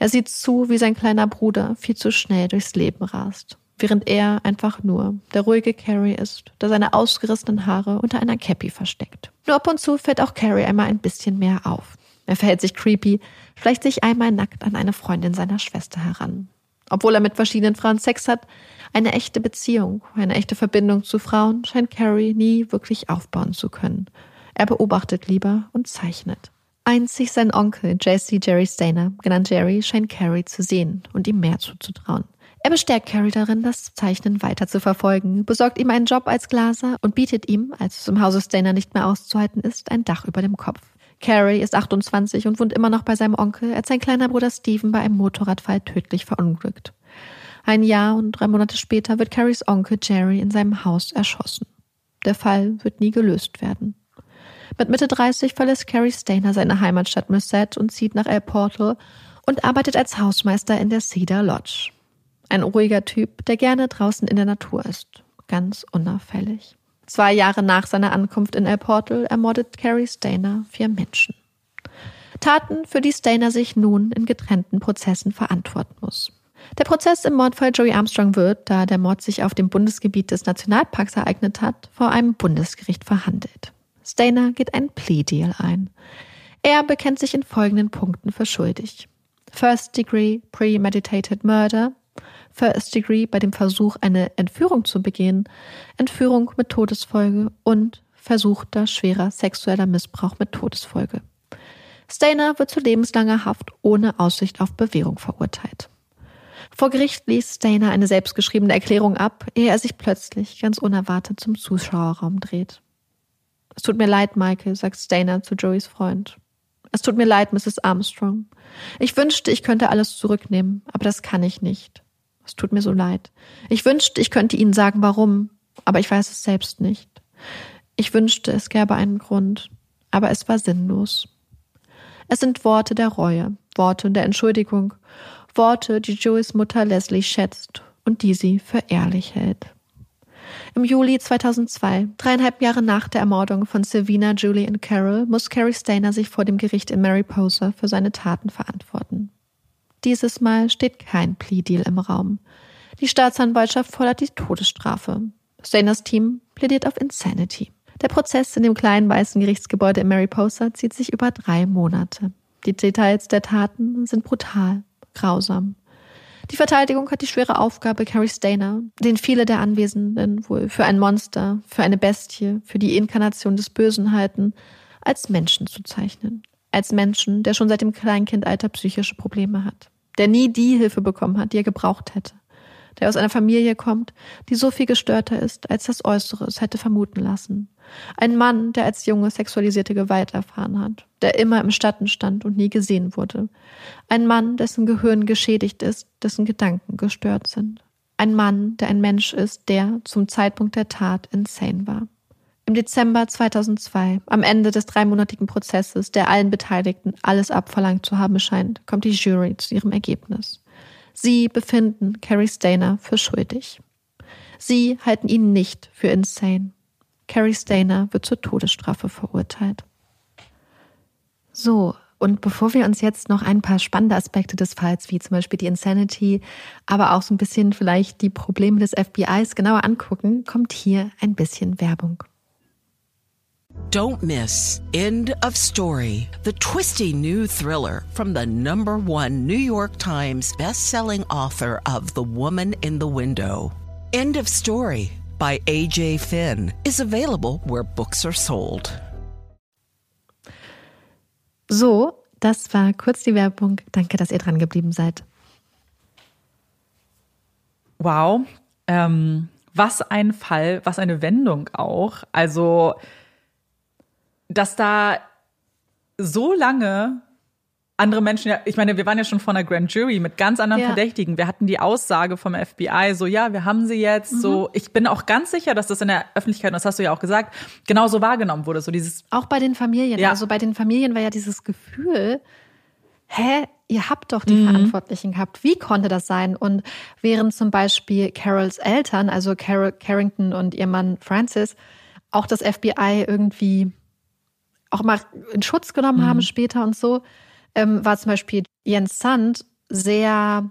Er sieht zu, wie sein kleiner Bruder viel zu schnell durchs Leben rast während er einfach nur der ruhige Carrie ist, der seine ausgerissenen Haare unter einer Cappy versteckt. Nur ab und zu fällt auch Carrie einmal ein bisschen mehr auf. Er verhält sich creepy, schleicht sich einmal nackt an eine Freundin seiner Schwester heran. Obwohl er mit verschiedenen Frauen Sex hat, eine echte Beziehung, eine echte Verbindung zu Frauen scheint Carrie nie wirklich aufbauen zu können. Er beobachtet lieber und zeichnet. Einzig sein Onkel, Jesse Jerry Stainer, genannt Jerry, scheint Carrie zu sehen und ihm mehr zuzutrauen. Er bestärkt Carrie darin, das Zeichnen weiter zu verfolgen, besorgt ihm einen Job als Glaser und bietet ihm, als es im Hause Stainer nicht mehr auszuhalten ist, ein Dach über dem Kopf. Carrie ist 28 und wohnt immer noch bei seinem Onkel, als sein kleiner Bruder Stephen bei einem Motorradfall tödlich verunglückt. Ein Jahr und drei Monate später wird Carries Onkel Jerry in seinem Haus erschossen. Der Fall wird nie gelöst werden. Mit Mitte 30 verlässt Carrie Stainer seine Heimatstadt Merced und zieht nach El Portal und arbeitet als Hausmeister in der Cedar Lodge. Ein ruhiger Typ, der gerne draußen in der Natur ist. Ganz unauffällig. Zwei Jahre nach seiner Ankunft in El Portal ermordet Carrie Stainer vier Menschen. Taten, für die Stainer sich nun in getrennten Prozessen verantworten muss. Der Prozess im Mordfall Joey Armstrong wird, da der Mord sich auf dem Bundesgebiet des Nationalparks ereignet hat, vor einem Bundesgericht verhandelt. Stainer geht ein Plea-Deal ein. Er bekennt sich in folgenden Punkten für schuldig. First Degree Premeditated Murder, First Degree bei dem Versuch, eine Entführung zu begehen, Entführung mit Todesfolge und versuchter schwerer sexueller Missbrauch mit Todesfolge. Stainer wird zu lebenslanger Haft ohne Aussicht auf Bewährung verurteilt. Vor Gericht ließ Stainer eine selbstgeschriebene Erklärung ab, ehe er sich plötzlich ganz unerwartet zum Zuschauerraum dreht. Es tut mir leid, Michael, sagt Stainer zu Joeys Freund. Es tut mir leid, Mrs. Armstrong. Ich wünschte, ich könnte alles zurücknehmen, aber das kann ich nicht. Es tut mir so leid. Ich wünschte, ich könnte Ihnen sagen, warum, aber ich weiß es selbst nicht. Ich wünschte, es gäbe einen Grund, aber es war sinnlos. Es sind Worte der Reue, Worte der Entschuldigung, Worte, die Joeys Mutter Leslie schätzt und die sie für ehrlich hält. Im Juli 2002, dreieinhalb Jahre nach der Ermordung von Savina, Julie und Carol, muss Carrie Stainer sich vor dem Gericht in Mariposa für seine Taten verantworten. Dieses Mal steht kein Plea-Deal im Raum. Die Staatsanwaltschaft fordert die Todesstrafe. Stainers Team plädiert auf Insanity. Der Prozess in dem kleinen weißen Gerichtsgebäude in Mariposa zieht sich über drei Monate. Die Details der Taten sind brutal, grausam. Die Verteidigung hat die schwere Aufgabe, Carrie Stainer, den viele der Anwesenden wohl für ein Monster, für eine Bestie, für die Inkarnation des Bösen halten, als Menschen zu zeichnen. Als Menschen, der schon seit dem Kleinkindalter psychische Probleme hat. Der nie die Hilfe bekommen hat, die er gebraucht hätte der aus einer Familie kommt, die so viel gestörter ist, als das Äußere es hätte vermuten lassen. Ein Mann, der als Junge sexualisierte Gewalt erfahren hat, der immer im Schatten stand und nie gesehen wurde. Ein Mann, dessen Gehirn geschädigt ist, dessen Gedanken gestört sind. Ein Mann, der ein Mensch ist, der zum Zeitpunkt der Tat insane war. Im Dezember 2002, am Ende des dreimonatigen Prozesses, der allen Beteiligten alles abverlangt zu haben scheint, kommt die Jury zu ihrem Ergebnis. Sie befinden Carrie Stainer für schuldig. Sie halten ihn nicht für insane. Carrie Stainer wird zur Todesstrafe verurteilt. So, und bevor wir uns jetzt noch ein paar spannende Aspekte des Falls, wie zum Beispiel die Insanity, aber auch so ein bisschen vielleicht die Probleme des FBIs genauer angucken, kommt hier ein bisschen Werbung. Don't miss End of Story, the twisty new thriller from the number one New York Times best-selling author of The Woman in the Window. End of Story by AJ Finn is available where books are sold. So, das war kurz die Werbung. Danke, dass ihr dran geblieben seid. Wow, ähm, was ein Fall, was eine Wendung auch. Also dass da so lange andere Menschen, ja, ich meine, wir waren ja schon vor einer Grand Jury mit ganz anderen ja. Verdächtigen. Wir hatten die Aussage vom FBI, so ja, wir haben sie jetzt. Mhm. So, ich bin auch ganz sicher, dass das in der Öffentlichkeit, und das hast du ja auch gesagt, genauso wahrgenommen wurde. So dieses. Auch bei den Familien. Ja. Also bei den Familien war ja dieses Gefühl, hä, ihr habt doch die mhm. Verantwortlichen gehabt. Wie konnte das sein? Und während zum Beispiel Carols Eltern, also Carol Carrington und ihr Mann Francis, auch das FBI irgendwie auch mal in Schutz genommen mhm. haben später und so, ähm, war zum Beispiel Jens Sand sehr,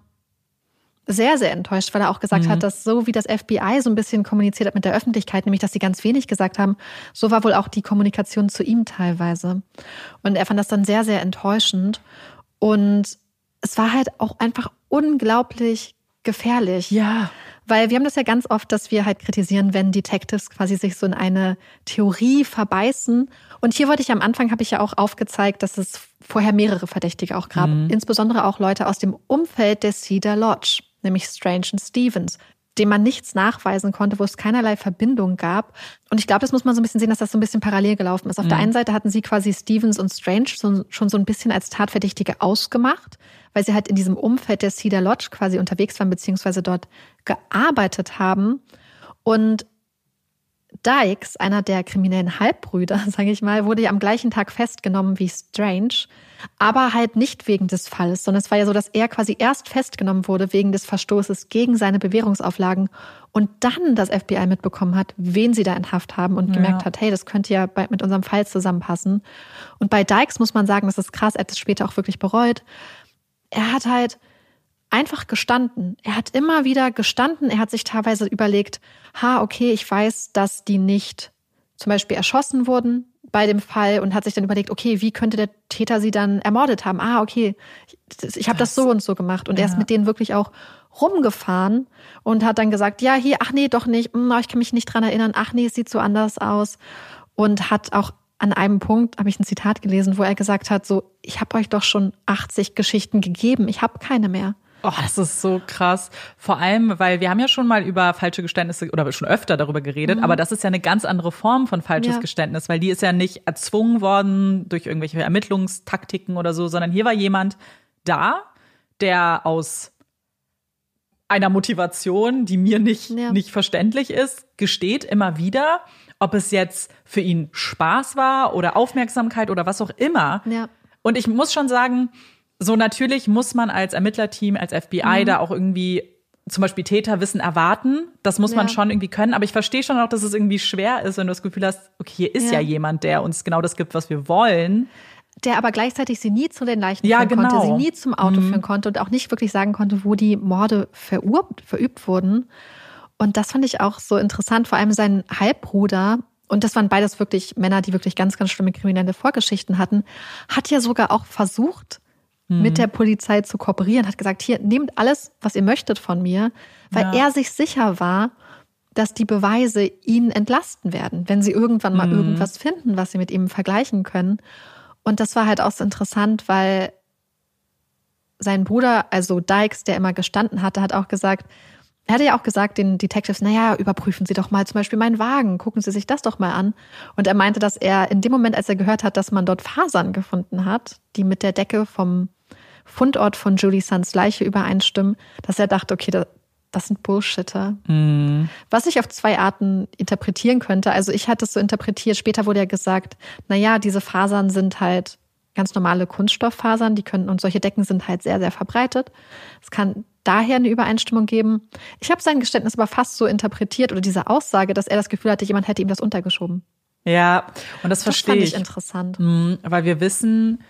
sehr, sehr enttäuscht, weil er auch gesagt mhm. hat, dass so wie das FBI so ein bisschen kommuniziert hat mit der Öffentlichkeit, nämlich dass sie ganz wenig gesagt haben, so war wohl auch die Kommunikation zu ihm teilweise. Und er fand das dann sehr, sehr enttäuschend. Und es war halt auch einfach unglaublich gefährlich. Ja. Weil wir haben das ja ganz oft, dass wir halt kritisieren, wenn Detectives quasi sich so in eine Theorie verbeißen. Und hier wollte ich am Anfang, habe ich ja auch aufgezeigt, dass es vorher mehrere Verdächtige auch gab. Mhm. Insbesondere auch Leute aus dem Umfeld der Cedar Lodge, nämlich Strange und Stevens dem man nichts nachweisen konnte, wo es keinerlei Verbindung gab. Und ich glaube, das muss man so ein bisschen sehen, dass das so ein bisschen parallel gelaufen ist. Auf mhm. der einen Seite hatten sie quasi Stevens und Strange schon so ein bisschen als Tatverdächtige ausgemacht weil sie halt in diesem Umfeld der Cedar Lodge quasi unterwegs waren, beziehungsweise dort gearbeitet haben. Und Dykes, einer der kriminellen Halbbrüder, sage ich mal, wurde ja am gleichen Tag festgenommen wie Strange, aber halt nicht wegen des Falles, sondern es war ja so, dass er quasi erst festgenommen wurde wegen des Verstoßes gegen seine Bewährungsauflagen und dann das FBI mitbekommen hat, wen sie da in Haft haben und ja. gemerkt hat, hey, das könnte ja mit unserem Fall zusammenpassen. Und bei Dykes muss man sagen, das ist krass, er hat es später auch wirklich bereut, er hat halt einfach gestanden. Er hat immer wieder gestanden. Er hat sich teilweise überlegt, ha, okay, ich weiß, dass die nicht zum Beispiel erschossen wurden bei dem Fall und hat sich dann überlegt, okay, wie könnte der Täter sie dann ermordet haben? Ah, okay, ich, ich habe das so und so gemacht. Und ja. er ist mit denen wirklich auch rumgefahren und hat dann gesagt, ja, hier, ach nee, doch nicht, hm, ich kann mich nicht dran erinnern, ach nee, es sieht so anders aus. und hat auch an einem Punkt, habe ich ein Zitat gelesen, wo er gesagt hat, so, ich habe euch doch schon 80 Geschichten gegeben, ich habe keine mehr. Oh, das ist so krass. Vor allem, weil wir haben ja schon mal über falsche Geständnisse oder schon öfter darüber geredet, mhm. aber das ist ja eine ganz andere Form von falsches ja. Geständnis, weil die ist ja nicht erzwungen worden durch irgendwelche Ermittlungstaktiken oder so, sondern hier war jemand da, der aus einer Motivation, die mir nicht, ja. nicht verständlich ist, gesteht immer wieder, ob es jetzt für ihn Spaß war oder Aufmerksamkeit oder was auch immer. Ja. Und ich muss schon sagen, so natürlich muss man als Ermittlerteam, als FBI mhm. da auch irgendwie zum Beispiel Täterwissen erwarten. Das muss man ja. schon irgendwie können. Aber ich verstehe schon auch, dass es irgendwie schwer ist, wenn du das Gefühl hast, okay, hier ist ja. ja jemand, der uns genau das gibt, was wir wollen der aber gleichzeitig sie nie zu den Leichen ja, führen genau. konnte, sie nie zum Auto mhm. führen konnte und auch nicht wirklich sagen konnte, wo die Morde verübt, verübt wurden. Und das fand ich auch so interessant, vor allem sein Halbbruder, und das waren beides wirklich Männer, die wirklich ganz, ganz schlimme kriminelle Vorgeschichten hatten, hat ja sogar auch versucht, mhm. mit der Polizei zu kooperieren, hat gesagt, hier, nehmt alles, was ihr möchtet von mir, weil ja. er sich sicher war, dass die Beweise ihn entlasten werden, wenn sie irgendwann mal mhm. irgendwas finden, was sie mit ihm vergleichen können. Und das war halt auch so interessant, weil sein Bruder, also Dykes, der immer gestanden hatte, hat auch gesagt, er hatte ja auch gesagt den Detectives, naja, überprüfen Sie doch mal zum Beispiel meinen Wagen, gucken Sie sich das doch mal an. Und er meinte, dass er in dem Moment, als er gehört hat, dass man dort Fasern gefunden hat, die mit der Decke vom Fundort von Julie Suns Leiche übereinstimmen, dass er dachte, okay, das, das sind Bullshitter. Mm. Was ich auf zwei Arten interpretieren könnte. Also ich hatte es so interpretiert, später wurde ja gesagt, naja, diese Fasern sind halt ganz normale Kunststofffasern, die können, und solche Decken sind halt sehr, sehr verbreitet. Es kann daher eine Übereinstimmung geben. Ich habe sein Geständnis aber fast so interpretiert oder diese Aussage, dass er das Gefühl hatte, jemand hätte ihm das untergeschoben. Ja, und das, das verstehe ich. Das fand ich interessant. Mhm, weil wir wissen,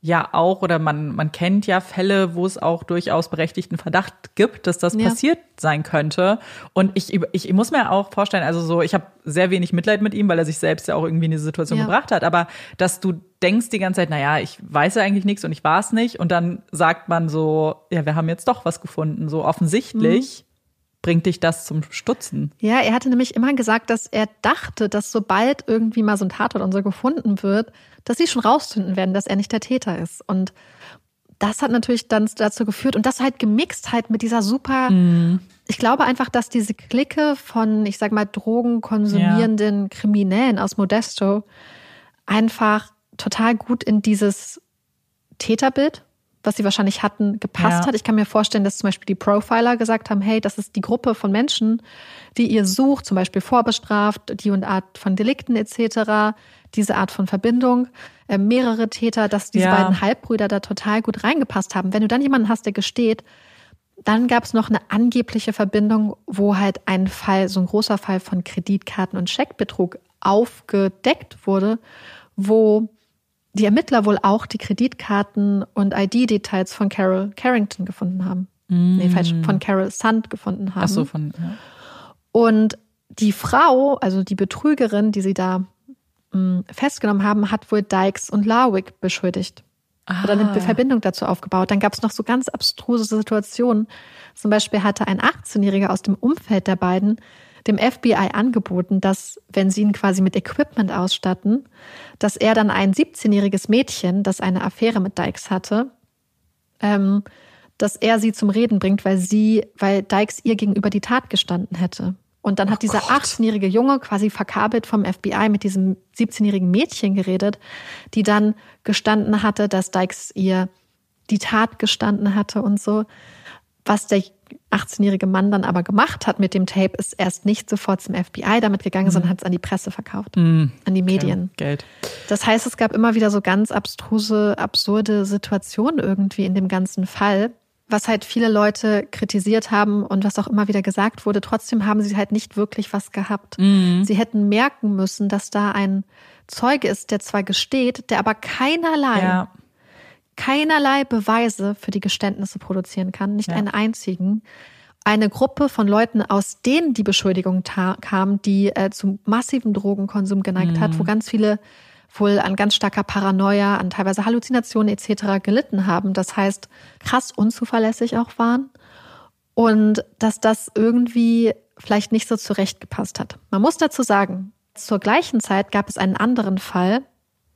ja auch oder man, man kennt ja Fälle, wo es auch durchaus berechtigten Verdacht gibt, dass das ja. passiert sein könnte. Und ich, ich, muss mir auch vorstellen, also so, ich habe sehr wenig Mitleid mit ihm, weil er sich selbst ja auch irgendwie in diese Situation ja. gebracht hat. Aber dass du denkst die ganze Zeit, naja, ich weiß ja eigentlich nichts und ich war es nicht. Und dann sagt man so, ja, wir haben jetzt doch was gefunden. So offensichtlich. Mhm bringt dich das zum Stutzen? Ja, er hatte nämlich immer gesagt, dass er dachte, dass sobald irgendwie mal so ein Tatort und so gefunden wird, dass sie schon rausfinden werden, dass er nicht der Täter ist. Und das hat natürlich dann dazu geführt und das halt gemixt halt mit dieser super. Mm. Ich glaube einfach, dass diese Clique von, ich sag mal, drogenkonsumierenden ja. Kriminellen aus Modesto einfach total gut in dieses Täterbild was sie wahrscheinlich hatten, gepasst ja. hat. Ich kann mir vorstellen, dass zum Beispiel die Profiler gesagt haben, hey, das ist die Gruppe von Menschen, die ihr sucht, zum Beispiel vorbestraft, die und Art von Delikten etc., diese Art von Verbindung, äh, mehrere Täter, dass diese ja. beiden Halbbrüder da total gut reingepasst haben. Wenn du dann jemanden hast, der gesteht, dann gab es noch eine angebliche Verbindung, wo halt ein Fall, so ein großer Fall von Kreditkarten- und Scheckbetrug aufgedeckt wurde, wo die Ermittler wohl auch die Kreditkarten und ID-Details von Carol Carrington gefunden haben. Mm. Nee, falsch, von Carol Sand gefunden haben. Ach so, von. Ja. Und die Frau, also die Betrügerin, die sie da mh, mm, festgenommen haben, hat wohl Dykes und Larwick beschuldigt. Ah. Oder eine Verbindung dazu aufgebaut. Dann gab es noch so ganz abstruse Situationen. Zum Beispiel hatte ein 18-Jähriger aus dem Umfeld der beiden dem FBI angeboten, dass, wenn sie ihn quasi mit Equipment ausstatten, dass er dann ein 17-jähriges Mädchen, das eine Affäre mit Dykes hatte, ähm, dass er sie zum Reden bringt, weil sie, weil Dykes ihr gegenüber die Tat gestanden hätte. Und dann hat oh dieser 18-jährige Junge quasi verkabelt vom FBI mit diesem 17-jährigen Mädchen geredet, die dann gestanden hatte, dass Dykes ihr die Tat gestanden hatte und so. Was der 18-jährige Mann dann aber gemacht hat mit dem Tape, ist erst nicht sofort zum FBI damit gegangen, mhm. sondern hat es an die Presse verkauft, mhm. an die Medien. Okay. Geld. Das heißt, es gab immer wieder so ganz abstruse, absurde Situationen irgendwie in dem ganzen Fall, was halt viele Leute kritisiert haben und was auch immer wieder gesagt wurde. Trotzdem haben sie halt nicht wirklich was gehabt. Mhm. Sie hätten merken müssen, dass da ein Zeuge ist, der zwar gesteht, der aber keinerlei ja keinerlei Beweise für die Geständnisse produzieren kann, nicht ja. einen einzigen. Eine Gruppe von Leuten, aus denen die Beschuldigung kam, die äh, zu massivem Drogenkonsum geneigt mhm. hat, wo ganz viele wohl an ganz starker Paranoia, an teilweise Halluzinationen etc. gelitten haben. Das heißt, krass unzuverlässig auch waren. Und dass das irgendwie vielleicht nicht so zurechtgepasst hat. Man muss dazu sagen, Zur gleichen Zeit gab es einen anderen Fall,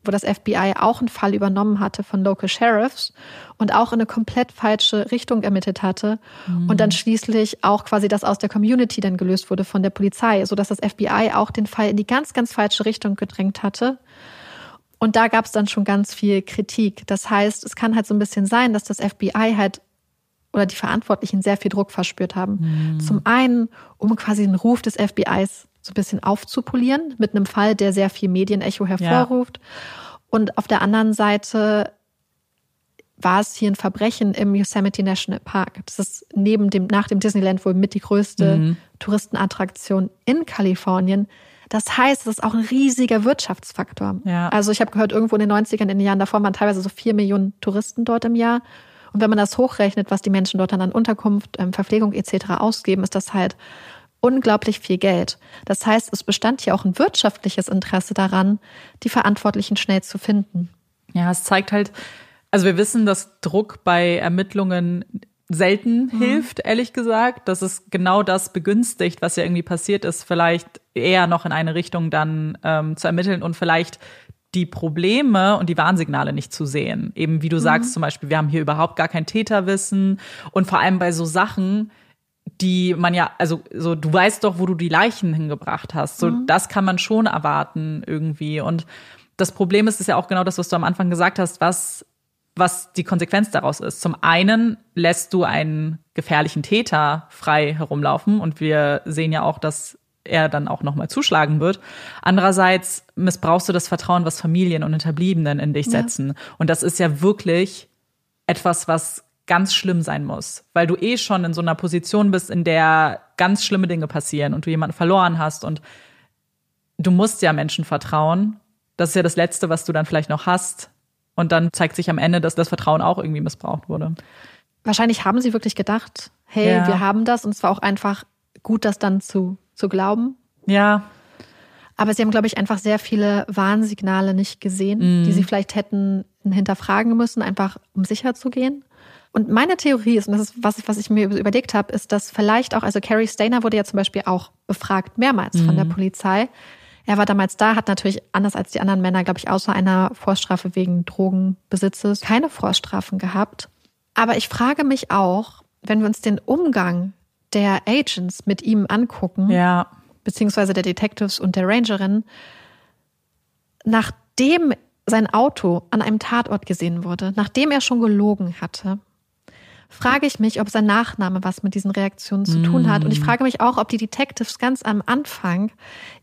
wo das FBI auch einen Fall übernommen hatte von Local Sheriffs und auch in eine komplett falsche Richtung ermittelt hatte mhm. und dann schließlich auch quasi das aus der Community dann gelöst wurde von der Polizei, so dass das FBI auch den Fall in die ganz, ganz falsche Richtung gedrängt hatte. Und da gab es dann schon ganz viel Kritik. Das heißt, es kann halt so ein bisschen sein, dass das FBI halt oder die Verantwortlichen sehr viel Druck verspürt haben. Mhm. Zum einen, um quasi den Ruf des FBIs so ein bisschen aufzupolieren mit einem Fall, der sehr viel Medienecho hervorruft. Ja. Und auf der anderen Seite war es hier ein Verbrechen im Yosemite National Park. Das ist neben dem, nach dem Disneyland wohl mit die größte mhm. Touristenattraktion in Kalifornien. Das heißt, es ist auch ein riesiger Wirtschaftsfaktor. Ja. Also ich habe gehört, irgendwo in den 90ern, in den Jahren davor waren teilweise so vier Millionen Touristen dort im Jahr. Und wenn man das hochrechnet, was die Menschen dort dann an Unterkunft, ähm, Verpflegung etc. ausgeben, ist das halt unglaublich viel Geld. Das heißt, es bestand hier auch ein wirtschaftliches Interesse daran, die Verantwortlichen schnell zu finden. Ja, es zeigt halt, also wir wissen, dass Druck bei Ermittlungen selten mhm. hilft, ehrlich gesagt, dass es genau das begünstigt, was ja irgendwie passiert ist, vielleicht eher noch in eine Richtung dann ähm, zu ermitteln und vielleicht die Probleme und die Warnsignale nicht zu sehen. Eben wie du mhm. sagst zum Beispiel, wir haben hier überhaupt gar kein Täterwissen und vor allem bei so Sachen, die man ja, also so, du weißt doch, wo du die Leichen hingebracht hast. So, mhm. das kann man schon erwarten irgendwie. Und das Problem ist, ist ja auch genau das, was du am Anfang gesagt hast, was, was die Konsequenz daraus ist. Zum einen lässt du einen gefährlichen Täter frei herumlaufen und wir sehen ja auch, dass er dann auch nochmal zuschlagen wird. Andererseits missbrauchst du das Vertrauen, was Familien und Hinterbliebenen in dich setzen. Ja. Und das ist ja wirklich etwas, was ganz schlimm sein muss, weil du eh schon in so einer Position bist, in der ganz schlimme Dinge passieren und du jemanden verloren hast und du musst ja Menschen vertrauen. Das ist ja das Letzte, was du dann vielleicht noch hast. Und dann zeigt sich am Ende, dass das Vertrauen auch irgendwie missbraucht wurde. Wahrscheinlich haben sie wirklich gedacht, hey, ja. wir haben das und es war auch einfach gut, das dann zu, zu glauben. Ja. Aber sie haben, glaube ich, einfach sehr viele Warnsignale nicht gesehen, mm. die sie vielleicht hätten hinterfragen müssen, einfach um sicher zu gehen. Und meine Theorie ist, und das ist was, was ich mir überlegt habe, ist, dass vielleicht auch, also Carrie Stainer wurde ja zum Beispiel auch befragt, mehrmals mhm. von der mhm. Polizei. Er war damals da, hat natürlich anders als die anderen Männer, glaube ich, außer einer Vorstrafe wegen Drogenbesitzes keine Vorstrafen gehabt. Aber ich frage mich auch, wenn wir uns den Umgang der Agents mit ihm angucken, ja. beziehungsweise der Detectives und der Rangerin, nachdem sein Auto an einem Tatort gesehen wurde, nachdem er schon gelogen hatte, frage ich mich, ob sein Nachname was mit diesen Reaktionen zu tun hat. Und ich mm. frage mich auch, ob die Detectives ganz am Anfang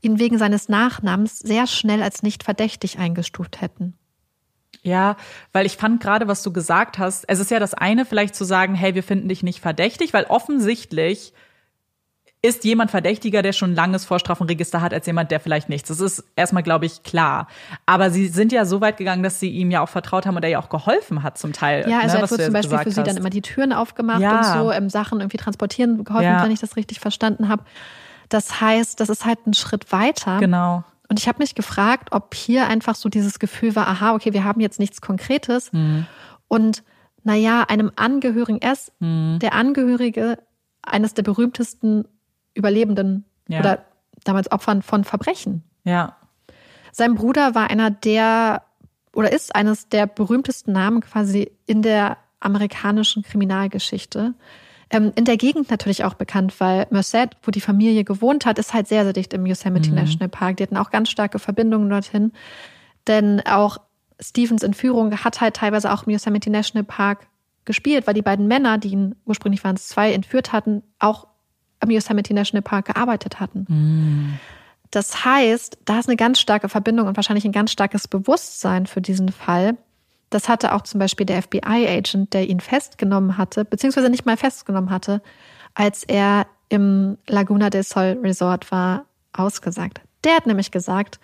ihn wegen seines Nachnamens sehr schnell als nicht verdächtig eingestuft hätten. Ja, weil ich fand gerade, was du gesagt hast, es ist ja das eine, vielleicht zu sagen, hey, wir finden dich nicht verdächtig, weil offensichtlich ist jemand verdächtiger, der schon ein langes Vorstrafenregister hat, als jemand, der vielleicht nichts. Das ist erstmal, glaube ich, klar. Aber sie sind ja so weit gegangen, dass sie ihm ja auch vertraut haben und er ja auch geholfen hat zum Teil. Ja, also ne, er wurde zum Beispiel für sie dann immer die Türen aufgemacht ja. und so, ähm, Sachen irgendwie transportieren geholfen, ja. wenn ich das richtig verstanden habe. Das heißt, das ist halt ein Schritt weiter. Genau. Und ich habe mich gefragt, ob hier einfach so dieses Gefühl war, aha, okay, wir haben jetzt nichts Konkretes. Mhm. Und naja, einem Angehörigen, ist mhm. der Angehörige eines der berühmtesten Überlebenden ja. oder damals Opfern von Verbrechen. Ja. Sein Bruder war einer der oder ist eines der berühmtesten Namen quasi in der amerikanischen Kriminalgeschichte. Ähm, in der Gegend natürlich auch bekannt, weil Merced, wo die Familie gewohnt hat, ist halt sehr, sehr dicht im Yosemite mhm. National Park. Die hatten auch ganz starke Verbindungen dorthin. Denn auch Stevens Entführung hat halt teilweise auch im Yosemite National Park gespielt, weil die beiden Männer, die ihn ursprünglich waren es zwei, entführt hatten, auch am Yosemite National Park gearbeitet hatten. Mm. Das heißt, da ist eine ganz starke Verbindung und wahrscheinlich ein ganz starkes Bewusstsein für diesen Fall. Das hatte auch zum Beispiel der FBI-Agent, der ihn festgenommen hatte, beziehungsweise nicht mal festgenommen hatte, als er im Laguna del Sol Resort war, ausgesagt. Der hat nämlich gesagt,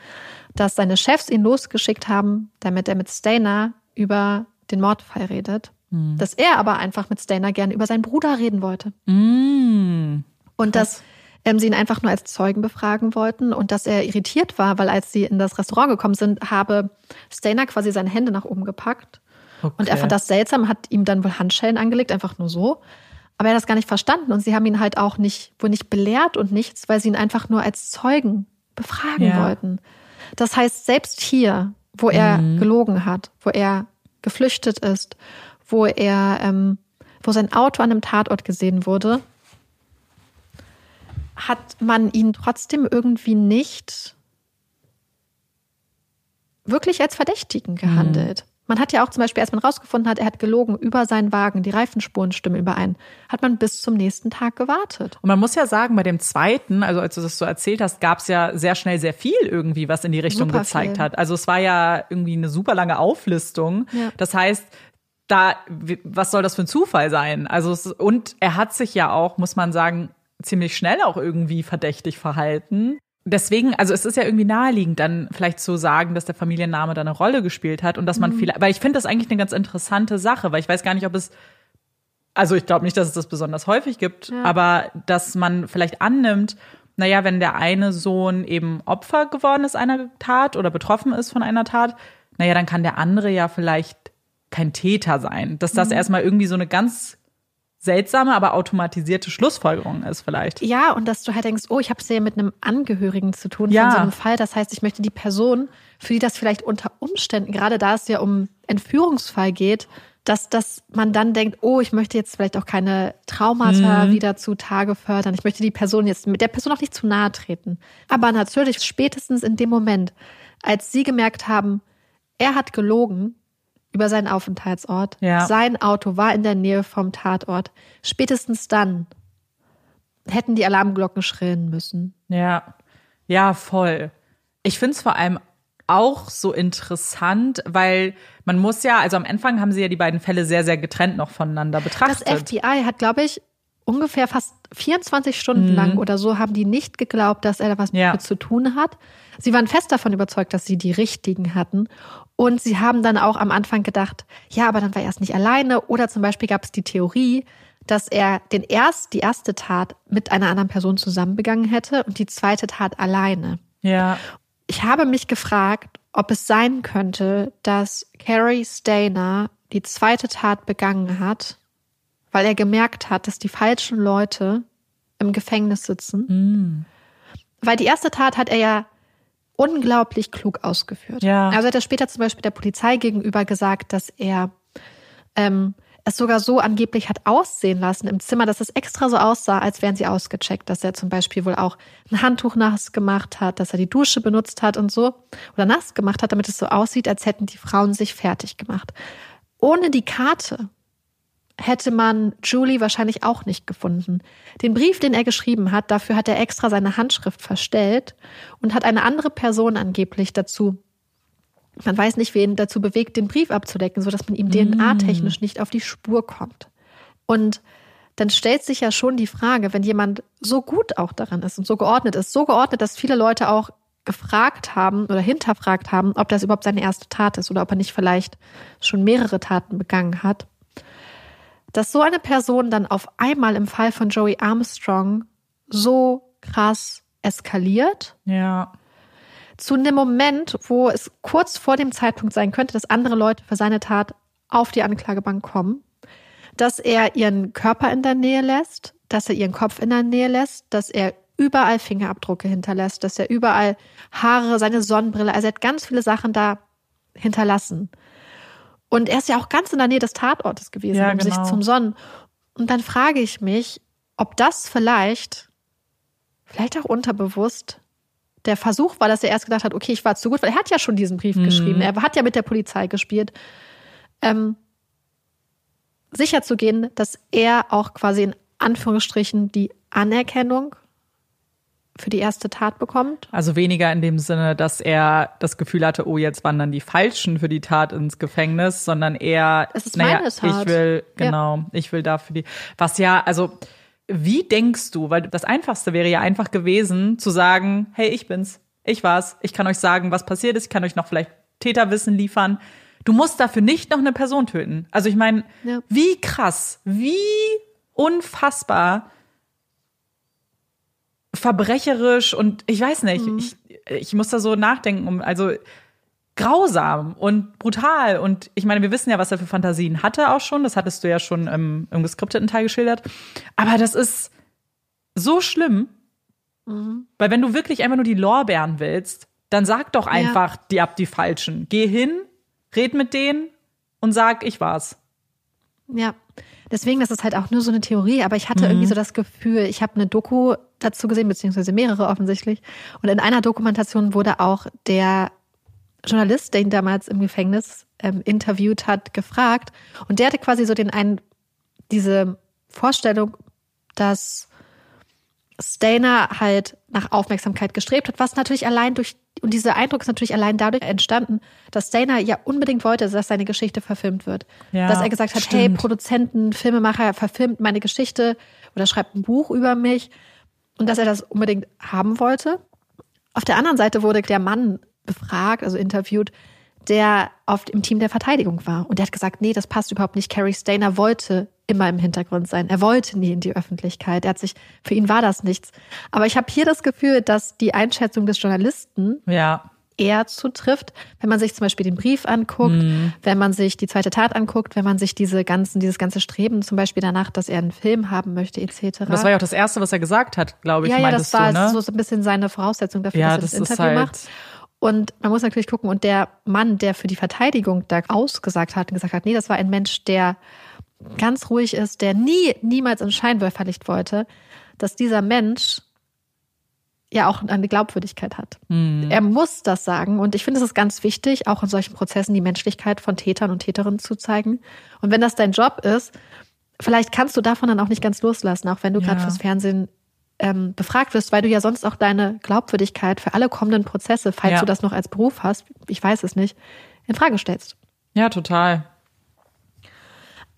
dass seine Chefs ihn losgeschickt haben, damit er mit Stainer über den Mordfall redet. Mm. Dass er aber einfach mit Stainer gerne über seinen Bruder reden wollte. Mm. Und Krass. dass ähm, sie ihn einfach nur als Zeugen befragen wollten und dass er irritiert war, weil als sie in das Restaurant gekommen sind, habe Stainer quasi seine Hände nach oben gepackt. Okay. Und er fand das seltsam, hat ihm dann wohl Handschellen angelegt, einfach nur so. Aber er hat das gar nicht verstanden und sie haben ihn halt auch nicht, wohl nicht belehrt und nichts, weil sie ihn einfach nur als Zeugen befragen Ja. wollten. Das heißt, selbst hier, wo er Mhm. gelogen hat, wo er geflüchtet ist, wo er, ähm, wo sein Auto an einem Tatort gesehen wurde, hat man ihn trotzdem irgendwie nicht wirklich als Verdächtigen gehandelt. Man hat ja auch zum Beispiel, als man rausgefunden hat, er hat gelogen über seinen Wagen, die Reifenspuren stimmen überein, hat man bis zum nächsten Tag gewartet. Und man muss ja sagen, bei dem zweiten, also als du das so erzählt hast, gab es ja sehr schnell sehr viel irgendwie, was in die Richtung Super gezeigt viel. hat. Also es war ja irgendwie eine super lange Auflistung. Ja. Das heißt, da, was soll das für ein Zufall sein? Also es, und er hat sich ja auch, muss man sagen, ziemlich schnell auch irgendwie verdächtig verhalten. Deswegen, also es ist ja irgendwie naheliegend, dann vielleicht zu sagen, dass der Familienname da eine Rolle gespielt hat und dass Mhm. man vielleicht, weil ich finde das eigentlich eine ganz interessante Sache, weil ich weiß gar nicht, ob es also ich glaube nicht, dass es das besonders häufig gibt, Ja. aber dass man vielleicht annimmt, naja, wenn der eine Sohn eben Opfer geworden ist einer Tat oder betroffen ist von einer Tat, naja, dann kann der andere ja vielleicht kein Täter sein. Dass das erstmal irgendwie so eine ganz seltsame, aber automatisierte Schlussfolgerung ist vielleicht. Ja, und dass du halt denkst, oh, ich habe es ja mit einem Angehörigen zu tun Ja. von so einem Fall. Das heißt, ich möchte die Person, für die das vielleicht unter Umständen, gerade da es ja um Entführungsfall geht, dass, dass man dann denkt, oh, ich möchte jetzt vielleicht auch keine Traumata wieder zutage fördern. Ich möchte die Person jetzt mit der Person auch nicht zu nahe treten. Aber natürlich spätestens in dem Moment, als sie gemerkt haben, er hat gelogen über seinen Aufenthaltsort, Ja. sein Auto war in der Nähe vom Tatort, spätestens dann hätten die Alarmglocken schrillen müssen. Ja, ja, voll. Ich finde es vor allem auch so interessant, weil man muss ja, also am Anfang haben sie ja die beiden Fälle sehr, sehr getrennt noch voneinander Das betrachtet. FBI hat, glaube ich, ungefähr fast 24 Stunden lang oder so haben die nicht geglaubt, dass er da was Mhm. Ja. mit zu tun hat. Sie waren fest davon überzeugt, dass sie die richtigen hatten. Und sie haben dann auch am Anfang gedacht, ja, aber dann war er erst nicht alleine. Oder zum Beispiel gab es die Theorie, dass er den erst, die erste Tat mit einer anderen Person zusammen begangen hätte und die zweite Tat alleine. ja, Ich habe mich gefragt, ob es sein könnte, dass Carrie Stainer die zweite Tat begangen hat, weil er gemerkt hat, dass die falschen Leute im Gefängnis sitzen. Weil die erste Tat hat er ja unglaublich klug ausgeführt. Ja. Also hat er später zum Beispiel der Polizei gegenüber gesagt, dass er ähm, es sogar so angeblich hat aussehen lassen im Zimmer, dass es extra so aussah, als wären sie ausgecheckt, dass er zum Beispiel wohl auch ein Handtuch nass gemacht hat, dass er die Dusche benutzt hat und so oder nass gemacht hat, damit es so aussieht, als hätten die Frauen sich fertig gemacht. Ohne die Karte hätte man Julie wahrscheinlich auch nicht gefunden. Den Brief, den er geschrieben hat, dafür hat er extra seine Handschrift verstellt und hat eine andere Person angeblich dazu man weiß nicht, wen dazu bewegt, den Brief abzudecken, sodass man ihm DNA-technisch nicht auf die Spur kommt. Und dann stellt sich ja schon die Frage, wenn jemand so gut auch daran ist und so geordnet ist, so geordnet, dass viele Leute auch gefragt haben oder hinterfragt haben, ob das überhaupt seine erste Tat ist oder ob er nicht vielleicht schon mehrere Taten begangen hat, dass so eine Person dann auf einmal im Fall von Joey Armstrong so krass eskaliert ja, zu einem Moment, wo es kurz vor dem Zeitpunkt sein könnte, dass andere Leute für seine Tat auf die Anklagebank kommen, dass er ihren Körper in der Nähe lässt, dass er ihren Kopf in der Nähe lässt, dass er überall Fingerabdrücke hinterlässt, dass er überall Haare, seine Sonnenbrille, also er hat ganz viele Sachen da hinterlassen. Und er ist ja auch ganz in der Nähe des Tatortes gewesen, Ja, um sich genau. zum Sonnen. Und dann frage ich mich, ob das vielleicht, vielleicht auch unterbewusst, der Versuch war, dass er erst gedacht hat, okay, ich war zu gut, weil er hat ja schon diesen Brief geschrieben, er hat ja mit der Polizei gespielt, ähm, sicher zu gehen, dass er auch quasi in Anführungsstrichen die Anerkennung für die erste Tat bekommt. also weniger in dem Sinne, dass er das Gefühl hatte, oh, jetzt wandern die Falschen für die Tat ins Gefängnis, sondern eher, Es ist naja, meine Tat. ich will, Ja. genau, ich will dafür die, was ja, also, wie denkst du, weil das Einfachste wäre ja einfach gewesen, zu sagen, hey, ich bin's, ich war's, ich kann euch sagen, was passiert ist, ich kann euch noch vielleicht Täterwissen liefern. Du musst dafür nicht noch eine Person töten. Also ich meine, Ja. wie krass, wie unfassbar verbrecherisch und ich weiß nicht, ich, ich muss da so nachdenken, um, also grausam und brutal. Und ich meine, wir wissen ja, was er für Fantasien hatte auch schon. Das hattest du ja schon im, im geskripteten Teil geschildert. Aber das ist so schlimm. Mhm. Weil wenn du wirklich einfach nur die Lorbeeren willst, dann sag doch einfach, ja. die ab die Falschen. Geh hin, red mit denen und sag, ich war's. Ja. Deswegen, das ist halt auch nur so eine Theorie, aber ich hatte mhm. irgendwie so das Gefühl, ich habe eine Doku dazu gesehen, beziehungsweise mehrere offensichtlich. Und in einer Dokumentation wurde auch der Journalist, der ihn damals im Gefängnis ähm, interviewt hat, gefragt. Und der hatte quasi so den einen, diese Vorstellung, dass Stainer halt nach Aufmerksamkeit gestrebt hat, was natürlich allein durch, und dieser Eindruck ist natürlich allein dadurch entstanden, dass Stainer ja unbedingt wollte, dass seine Geschichte verfilmt wird. Ja, dass er gesagt hat, stimmt. hey, Produzenten, Filmemacher, verfilmt meine Geschichte oder schreibt ein Buch über mich und dass er das unbedingt haben wollte. Auf der anderen Seite wurde der Mann befragt, also interviewt, der oft im Team der Verteidigung war. Und der hat gesagt, nee, das passt überhaupt nicht. Carrie Stainer wollte immer im Hintergrund sein. Er wollte nie in die Öffentlichkeit. Er hat sich, für ihn war das nichts. Aber ich habe hier das Gefühl, dass die Einschätzung des Journalisten ja. eher zutrifft, wenn man sich zum Beispiel den Brief anguckt, mhm. wenn man sich die zweite Tat anguckt, wenn man sich diese ganzen, dieses ganze Streben zum Beispiel danach, dass er einen Film haben möchte, etc. Das war ja auch das Erste, was er gesagt hat, glaube ich. Ja, ja, das war du, ne? so ein bisschen seine Voraussetzung dafür, ja, dass er das, das Interview halt macht. Und man muss natürlich gucken, und der Mann, der für die Verteidigung da ausgesagt hat und gesagt hat, nee, das war ein Mensch, der ganz ruhig ist, der nie, niemals in Scheinwerferlicht wollte, dass dieser Mensch ja auch eine Glaubwürdigkeit hat. Mhm. Er muss das sagen. Und ich finde, es ist ganz wichtig, auch in solchen Prozessen die Menschlichkeit von Tätern und Täterinnen zu zeigen. Und wenn das dein Job ist, vielleicht kannst du davon dann auch nicht ganz loslassen, auch wenn du ja. gerade fürs Fernsehen ähm, befragt wirst, weil du ja sonst auch deine Glaubwürdigkeit für alle kommenden Prozesse, falls ja. du das noch als Beruf hast, ich weiß es nicht, in Frage stellst. Ja, total.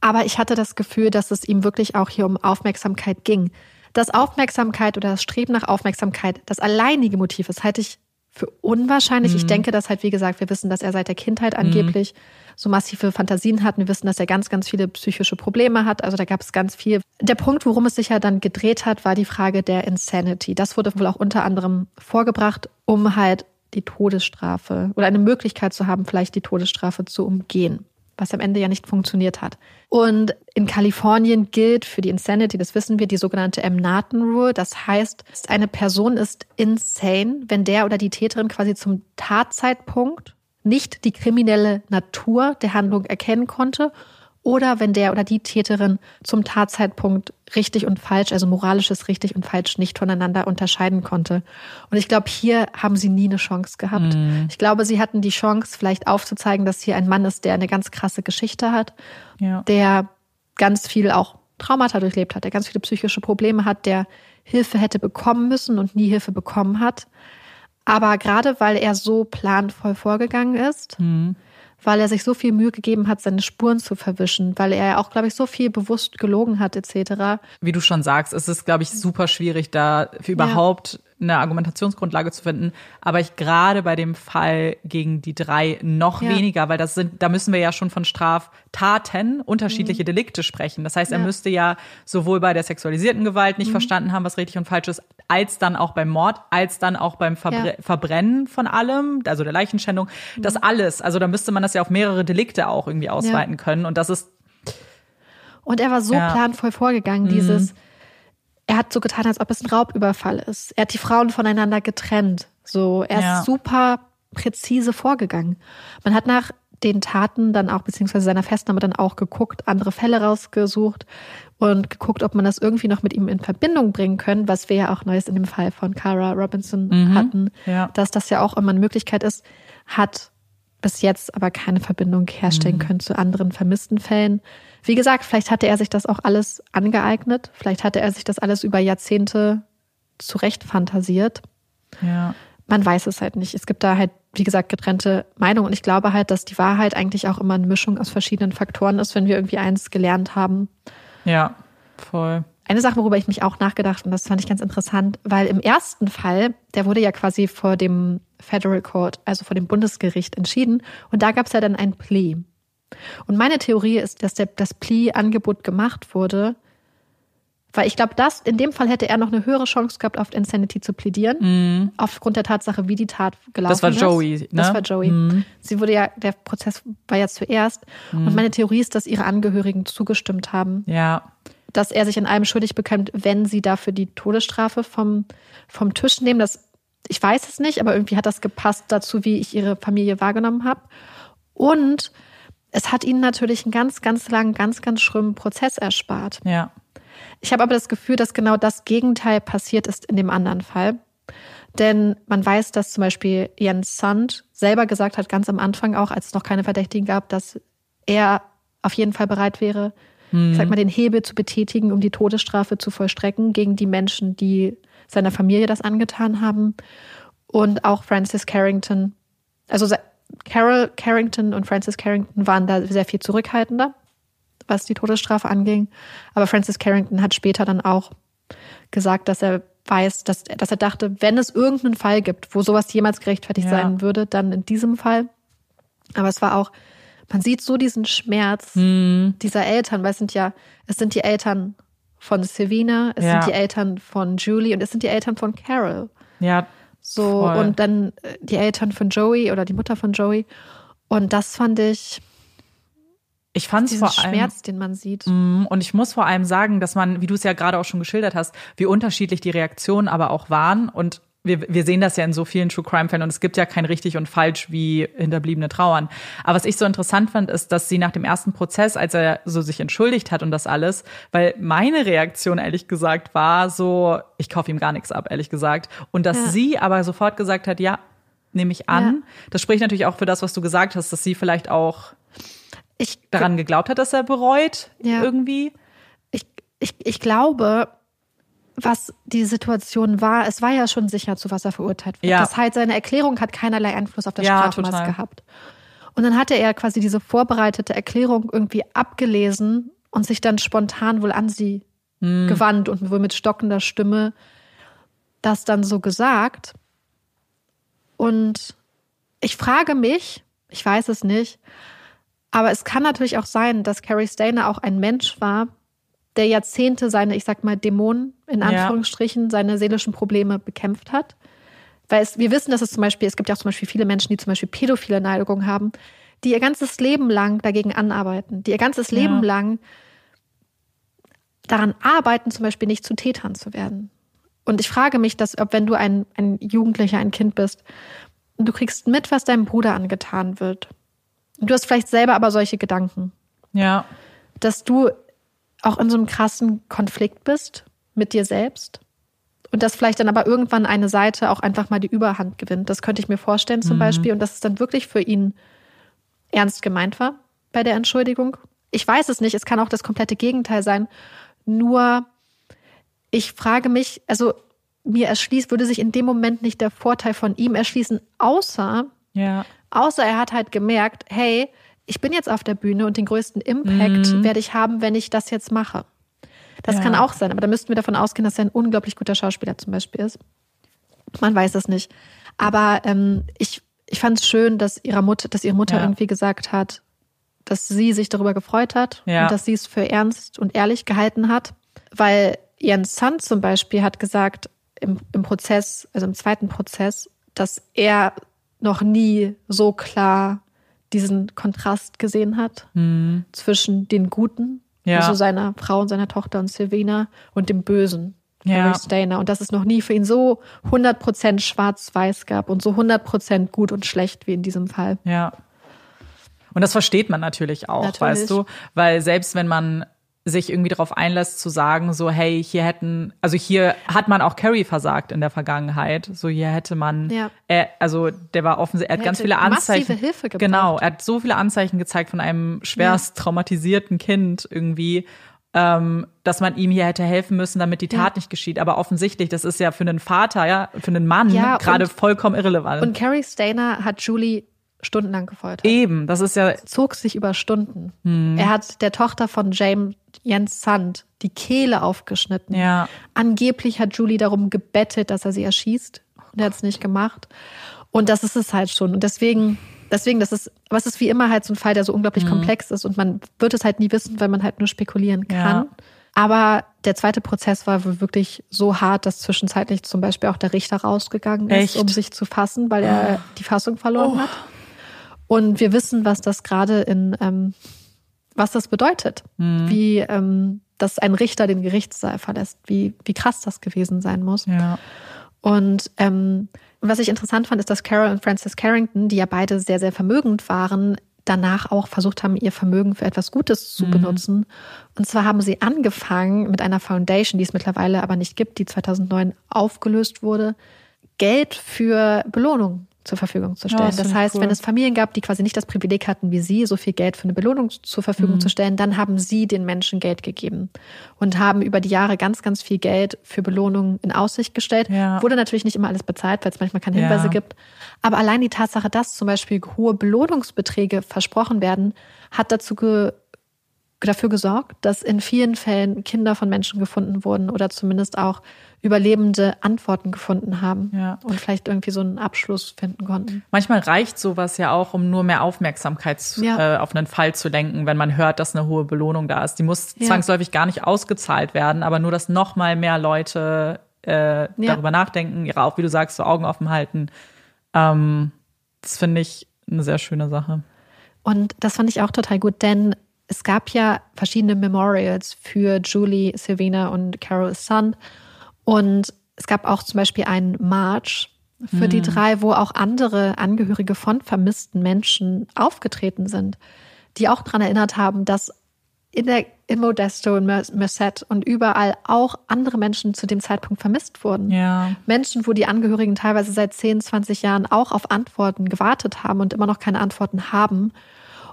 Aber ich hatte das Gefühl, dass es ihm wirklich auch hier um Aufmerksamkeit ging. Dass Aufmerksamkeit oder das Streben nach Aufmerksamkeit das alleinige Motiv ist, halte ich für unwahrscheinlich. Mhm. Ich denke, dass halt, wie gesagt, wir wissen, dass er seit der Kindheit mhm. angeblich mhm. so massive Fantasien hat. Wir wissen, dass er ganz, ganz viele psychische Probleme hat. Also da gab es ganz viel. Der Punkt, worum es sich ja dann gedreht hat, war die Frage der Insanity. Das wurde wohl auch unter anderem vorgebracht, um halt die Todesstrafe oder eine Möglichkeit zu haben, vielleicht die Todesstrafe zu umgehen was am Ende ja nicht funktioniert hat. Und in Kalifornien gilt für die Insanity, das wissen wir, die sogenannte M-Naten Rule. Das heißt, eine Person ist insane, wenn der oder die Täterin quasi zum Tatzeitpunkt nicht die kriminelle Natur der Handlung erkennen konnte oder wenn der oder die Täterin zum Tatzeitpunkt richtig und falsch, also moralisches richtig und falsch nicht voneinander unterscheiden konnte. Und ich glaube, hier haben sie nie eine Chance gehabt. Mhm. Ich glaube, sie hatten die Chance, vielleicht aufzuzeigen, dass hier ein Mann ist, der eine ganz krasse Geschichte hat, ja. der ganz viel auch Traumata durchlebt hat, der ganz viele psychische Probleme hat, der Hilfe hätte bekommen müssen und nie Hilfe bekommen hat. Aber gerade weil er so planvoll vorgegangen ist, mhm weil er sich so viel Mühe gegeben hat, seine Spuren zu verwischen, weil er ja auch, glaube ich, so viel bewusst gelogen hat, etc. Wie du schon sagst, es ist, glaube ich, super schwierig, da für überhaupt eine Argumentationsgrundlage zu finden. Aber ich gerade bei dem Fall gegen die drei noch ja. weniger, weil das sind, da müssen wir ja schon von Straftaten unterschiedliche mhm. Delikte sprechen. Das heißt, er ja. müsste ja sowohl bei der sexualisierten Gewalt nicht mhm. verstanden haben, was richtig und falsch ist, als dann auch beim Mord, als dann auch beim Verbre ja. Verbrennen von allem, also der Leichenschändung, mhm. das alles. Also da müsste man das ja auf mehrere Delikte auch irgendwie ausweiten können. Und das ist und er war so planvoll vorgegangen, mhm. dieses er hat so getan, als ob es ein Raubüberfall ist. Er hat die Frauen voneinander getrennt. So, er ja. ist super präzise vorgegangen. Man hat nach den Taten dann auch, beziehungsweise seiner Festnahme dann auch geguckt, andere Fälle rausgesucht und geguckt, ob man das irgendwie noch mit ihm in Verbindung bringen können, was wir ja auch Neues in dem Fall von Cara Robinson mhm, hatten, ja. dass das ja auch immer eine Möglichkeit ist, hat bis jetzt aber keine Verbindung herstellen mhm. können zu anderen vermissten Fällen. Wie gesagt, vielleicht hatte er sich das auch alles angeeignet. Vielleicht hatte er sich das alles über Jahrzehnte zurecht fantasiert. Ja. Man weiß es halt nicht. Es gibt da halt, wie gesagt, getrennte Meinungen. Und ich glaube halt, dass die Wahrheit eigentlich auch immer eine Mischung aus verschiedenen Faktoren ist, wenn wir irgendwie eins gelernt haben. Ja, voll. Eine Sache, worüber ich mich auch nachgedacht und das fand ich ganz interessant, weil im ersten Fall, der wurde ja quasi vor dem Federal Court, also vor dem Bundesgericht entschieden und da gab es ja dann ein Plea. Und meine Theorie ist, dass der, das Plea-Angebot gemacht wurde, weil ich glaube, dass in dem Fall hätte er noch eine höhere Chance gehabt, auf Insanity zu plädieren, mm. aufgrund der Tatsache, wie die Tat gelaufen ist. Das war Joey, ist. Ne? Das war Joey. Mm. Sie wurde ja, der Prozess war ja zuerst. Mm. Und meine Theorie ist, dass ihre Angehörigen zugestimmt haben. Ja. dass er sich in allem schuldig bekommt, wenn sie dafür die Todesstrafe vom, vom Tisch nehmen. Das, ich weiß es nicht, aber irgendwie hat das gepasst dazu, wie ich ihre Familie wahrgenommen habe. Und es hat ihnen natürlich einen ganz, ganz langen, ganz, ganz schlimmen Prozess erspart. Ja. Ich habe aber das Gefühl, dass genau das Gegenteil passiert ist in dem anderen Fall. Denn man weiß, dass zum Beispiel Jens Sand selber gesagt hat, ganz am Anfang auch, als es noch keine Verdächtigen gab, dass er auf jeden Fall bereit wäre, hm. ich sag mal, den Hebel zu betätigen, um die Todesstrafe zu vollstrecken gegen die Menschen, die seiner Familie das angetan haben. Und auch Francis Carrington, also Carol Carrington und Francis Carrington waren da sehr viel zurückhaltender, was die Todesstrafe anging. Aber Francis Carrington hat später dann auch gesagt, dass er weiß, dass, dass er dachte, wenn es irgendeinen Fall gibt, wo sowas jemals gerechtfertigt ja. sein würde, dann in diesem Fall. Aber es war auch, man sieht so diesen Schmerz hm. dieser Eltern, weil es sind ja, es sind die Eltern von Savina, es ja. sind die Eltern von Julie und es sind die Eltern von Carol. Ja. So, voll. und dann äh, die Eltern von Joey oder die Mutter von Joey. Und das fand ich, ich fand es vor allem Schmerz, den man sieht. Mm, und ich muss vor allem sagen, dass man, wie du es ja gerade auch schon geschildert hast, wie unterschiedlich die Reaktionen aber auch waren. Und wir, wir sehen das ja in so vielen True Crime Fällen und es gibt ja kein richtig und falsch wie Hinterbliebene trauern. Aber was ich so interessant fand, ist, dass sie nach dem ersten Prozess, als er so sich entschuldigt hat und das alles, weil meine Reaktion ehrlich gesagt war so, ich kaufe ihm gar nichts ab, ehrlich gesagt. Und dass ja. sie aber sofort gesagt hat, ja, nehme ich an. Ja. Das spricht natürlich auch für das, was du gesagt hast, dass sie vielleicht auch ich daran geglaubt hat, dass er bereut ja. irgendwie. Ich, ich, ich glaube, was die Situation war, es war ja schon sicher, zu was er verurteilt wird. Ja. Das heißt, seine Erklärung hat keinerlei Einfluss auf das ja, Strafmaß total. gehabt. Und dann hatte er quasi diese vorbereitete Erklärung irgendwie abgelesen und sich dann spontan wohl an sie hm. gewandt und wohl mit stockender Stimme das dann so gesagt. Und ich frage mich, ich weiß es nicht, aber es kann natürlich auch sein, dass Carrie Stainer auch ein Mensch war, der Jahrzehnte seine, ich sag mal, Dämonen, in Anführungsstrichen, ja. seine seelischen Probleme bekämpft hat. Weil es, wir wissen, dass es zum Beispiel, es gibt ja auch zum Beispiel viele Menschen, die zum Beispiel pädophile Neigung haben, die ihr ganzes Leben lang dagegen anarbeiten, die ihr ganzes ja. Leben lang daran arbeiten, zum Beispiel nicht zu Tätern zu werden. Und ich frage mich, dass, ob wenn du ein, ein Jugendlicher, ein Kind bist, und du kriegst mit, was deinem Bruder angetan wird, Du hast vielleicht selber aber solche Gedanken. Ja. Dass du auch in so einem krassen Konflikt bist mit dir selbst und dass vielleicht dann aber irgendwann eine Seite auch einfach mal die Überhand gewinnt. Das könnte ich mir vorstellen zum mhm. Beispiel und dass es dann wirklich für ihn ernst gemeint war bei der Entschuldigung. Ich weiß es nicht, es kann auch das komplette Gegenteil sein. Nur ich frage mich, also mir erschließt, würde sich in dem Moment nicht der Vorteil von ihm erschließen, außer ja. Außer er hat halt gemerkt, hey, ich bin jetzt auf der Bühne und den größten Impact mhm. werde ich haben, wenn ich das jetzt mache. Das ja. kann auch sein, aber da müssten wir davon ausgehen, dass er ein unglaublich guter Schauspieler zum Beispiel ist. Man weiß es nicht. Aber ähm, ich, ich fand es schön, dass ihre Mutter, dass ihre Mutter ja. irgendwie gesagt hat, dass sie sich darüber gefreut hat ja. und dass sie es für ernst und ehrlich gehalten hat. Weil Jens Sand zum Beispiel hat gesagt im, im Prozess, also im zweiten Prozess, dass er noch nie so klar diesen Kontrast gesehen hat mhm. zwischen den Guten, ja. also seiner Frau und seiner Tochter und Silvina, und dem Bösen, ja. Stainer. Und dass es noch nie für ihn so 100% schwarz-weiß gab und so 100% gut und schlecht wie in diesem Fall. Ja. Und das versteht man natürlich auch, natürlich. weißt du, weil selbst wenn man sich irgendwie darauf einlässt zu sagen, so hey, hier hätten, also hier hat man auch Carrie versagt in der Vergangenheit. So hier hätte man, ja. er, also der war offensichtlich, er hat ganz viele Anzeichen. Massive Hilfe gebraucht. Genau, er hat so viele Anzeichen gezeigt von einem schwerst ja. traumatisierten Kind irgendwie. Ähm, dass man ihm hier hätte helfen müssen, damit die Tat ja. nicht geschieht. Aber offensichtlich, das ist ja für einen Vater, ja, für einen Mann ja, gerade vollkommen irrelevant. Und Carrie Stainer hat Julie stundenlang gefoltert. Eben, das ist ja. Zog sich über Stunden. Hm. Er hat der Tochter von James Jens Sand die Kehle aufgeschnitten. Ja. Angeblich hat Julie darum gebettet, dass er sie erschießt. Und er hat es nicht gemacht. Und das ist es halt schon. Und deswegen, deswegen, das ist, was ist wie immer halt so ein Fall, der so unglaublich mhm. komplex ist und man wird es halt nie wissen, weil man halt nur spekulieren kann. Ja. Aber der zweite Prozess war wirklich so hart, dass zwischenzeitlich zum Beispiel auch der Richter rausgegangen ist, Echt? um sich zu fassen, weil er oh. die Fassung verloren oh. hat. Und wir wissen, was das gerade in ähm, was das bedeutet, Mhm. wie ähm, dass ein Richter den Gerichtssaal verlässt, wie, wie krass das gewesen sein muss. Ja. Und ähm, was ich interessant fand, ist, dass Carol und Francis Carrington, die ja beide sehr, sehr vermögend waren, danach auch versucht haben, ihr Vermögen für etwas Gutes zu benutzen. Und zwar haben sie angefangen mit einer Foundation, die es mittlerweile aber nicht gibt, die 2009 aufgelöst wurde, Geld für Belohnung zur Verfügung zu stellen. das das heißt, cool. wenn es Familien gab, die quasi nicht das Privileg hatten wie sie, so viel Geld für eine Belohnung zur Verfügung Mhm. zu stellen, dann haben sie den Menschen Geld gegeben und haben über die Jahre ganz, ganz viel Geld für Belohnungen in Aussicht gestellt. Ja. Wurde natürlich nicht immer alles bezahlt, weil es manchmal keine Hinweise Ja. gibt. Aber allein die Tatsache, dass zum Beispiel hohe Belohnungsbeträge versprochen werden, hat dazu ge dafür gesorgt, dass in vielen Fällen Kinder von Menschen gefunden wurden oder zumindest auch Überlebende Antworten gefunden haben Ja. und vielleicht irgendwie so einen Abschluss finden konnten. Manchmal reicht sowas ja auch, um nur mehr Aufmerksamkeit Ja. äh, auf einen Fall zu lenken, wenn man hört, dass eine hohe Belohnung da ist. Die muss Ja. zwangsläufig gar nicht ausgezahlt werden, aber nur, dass noch mal mehr Leute äh, darüber nachdenken, ihre auch, wie du sagst, so Augen offen halten. Ähm, das finde ich eine sehr schöne Sache. Und das fand ich auch total gut, denn es gab ja verschiedene Memorials für Julie, Silvina und Carol Son. Und es gab auch zum Beispiel einen March für die drei, wo auch andere Angehörige von vermissten Menschen aufgetreten sind, die auch daran erinnert haben, dass in, der, in Modesto, in Mer- Merced und überall auch andere Menschen zu dem Zeitpunkt vermisst wurden. Ja. Menschen, wo die Angehörigen teilweise seit 10, 20 Jahren auch auf Antworten gewartet haben und immer noch keine Antworten haben.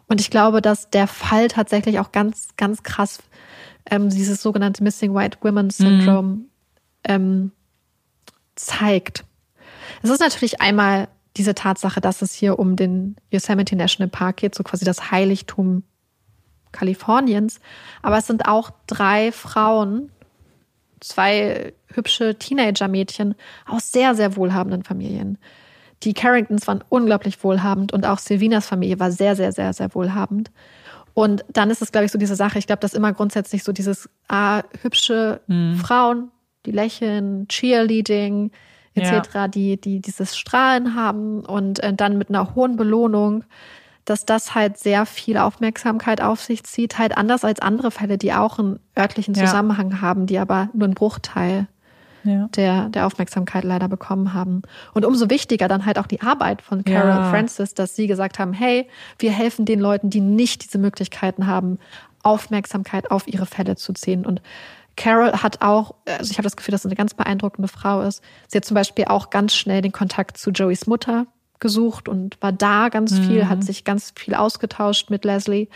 Und ich glaube, dass der Fall tatsächlich auch ganz, ganz krass ähm, dieses sogenannte Missing White Women Syndrome ähm, zeigt. Es ist natürlich einmal diese Tatsache, dass es hier um den Yosemite National Park geht, so quasi das Heiligtum Kaliforniens. Aber es sind auch drei Frauen, zwei hübsche Teenager-Mädchen aus sehr, sehr wohlhabenden Familien. Die Carringtons waren unglaublich wohlhabend und auch Silvinas Familie war sehr, sehr, sehr, sehr wohlhabend. Und dann ist es, glaube ich, so diese Sache, ich glaube, dass immer grundsätzlich so dieses ah, hübsche Frauen, die lächeln, Cheerleading etc., die, die dieses Strahlen haben und äh, dann mit einer hohen Belohnung, dass das halt sehr viel Aufmerksamkeit auf sich zieht, halt anders als andere Fälle, die auch einen örtlichen Ja. Zusammenhang haben, die aber nur einen Bruchteil Ja. der, der Aufmerksamkeit leider bekommen haben. Und umso wichtiger dann halt auch die Arbeit von Carol Ja. Francis, dass sie gesagt haben, hey, wir helfen den Leuten, die nicht diese Möglichkeiten haben, Aufmerksamkeit auf ihre Fälle zu ziehen. Und Carol hat auch, also ich habe das Gefühl, dass sie eine ganz beeindruckende Frau ist. Sie hat zum Beispiel auch ganz schnell den Kontakt zu Joeys Mutter gesucht und war da ganz viel, hat sich ganz viel ausgetauscht mit Leslie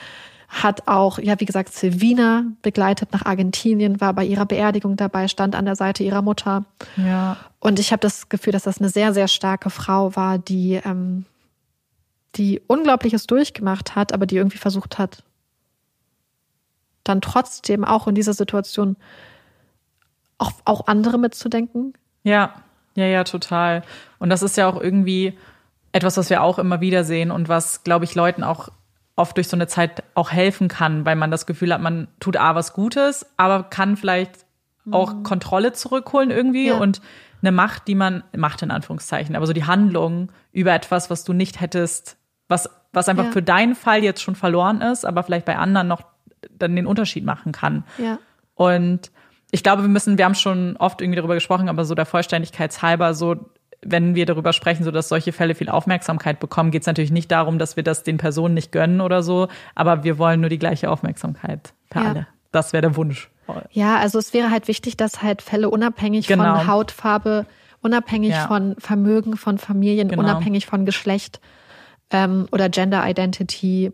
hat auch, ja, wie gesagt, Silvina begleitet nach Argentinien, war bei ihrer Beerdigung dabei, stand an der Seite ihrer Mutter. Ja. Und ich habe das Gefühl, dass das eine sehr, sehr starke Frau war, die, ähm, die Unglaubliches durchgemacht hat, aber die irgendwie versucht hat, dann trotzdem auch in dieser Situation auch, auch andere mitzudenken. Ja, ja, ja, total. Und das ist ja auch irgendwie etwas, was wir auch immer wieder sehen und was, glaube ich, Leuten auch oft durch so eine Zeit auch helfen kann, weil man das Gefühl hat, man tut A was Gutes, aber kann vielleicht auch Kontrolle zurückholen irgendwie Ja. und eine Macht, die man, Macht in Anführungszeichen, aber so die Handlung über etwas, was du nicht hättest, was, was einfach Ja. für deinen Fall jetzt schon verloren ist, aber vielleicht bei anderen noch dann den Unterschied machen kann. Ja. Und ich glaube, wir müssen, wir haben schon oft irgendwie darüber gesprochen, aber so der Vollständigkeit halber, so, wenn wir darüber sprechen, so dass solche Fälle viel Aufmerksamkeit bekommen, geht es natürlich nicht darum, dass wir das den Personen nicht gönnen oder so, aber wir wollen nur die gleiche Aufmerksamkeit für Ja. alle. Das wäre der Wunsch. Ja, also es wäre halt wichtig, dass halt Fälle unabhängig Genau. von Hautfarbe, unabhängig Ja. von Vermögen, von Familien, Genau. unabhängig von Geschlecht ähm, oder Gender Identity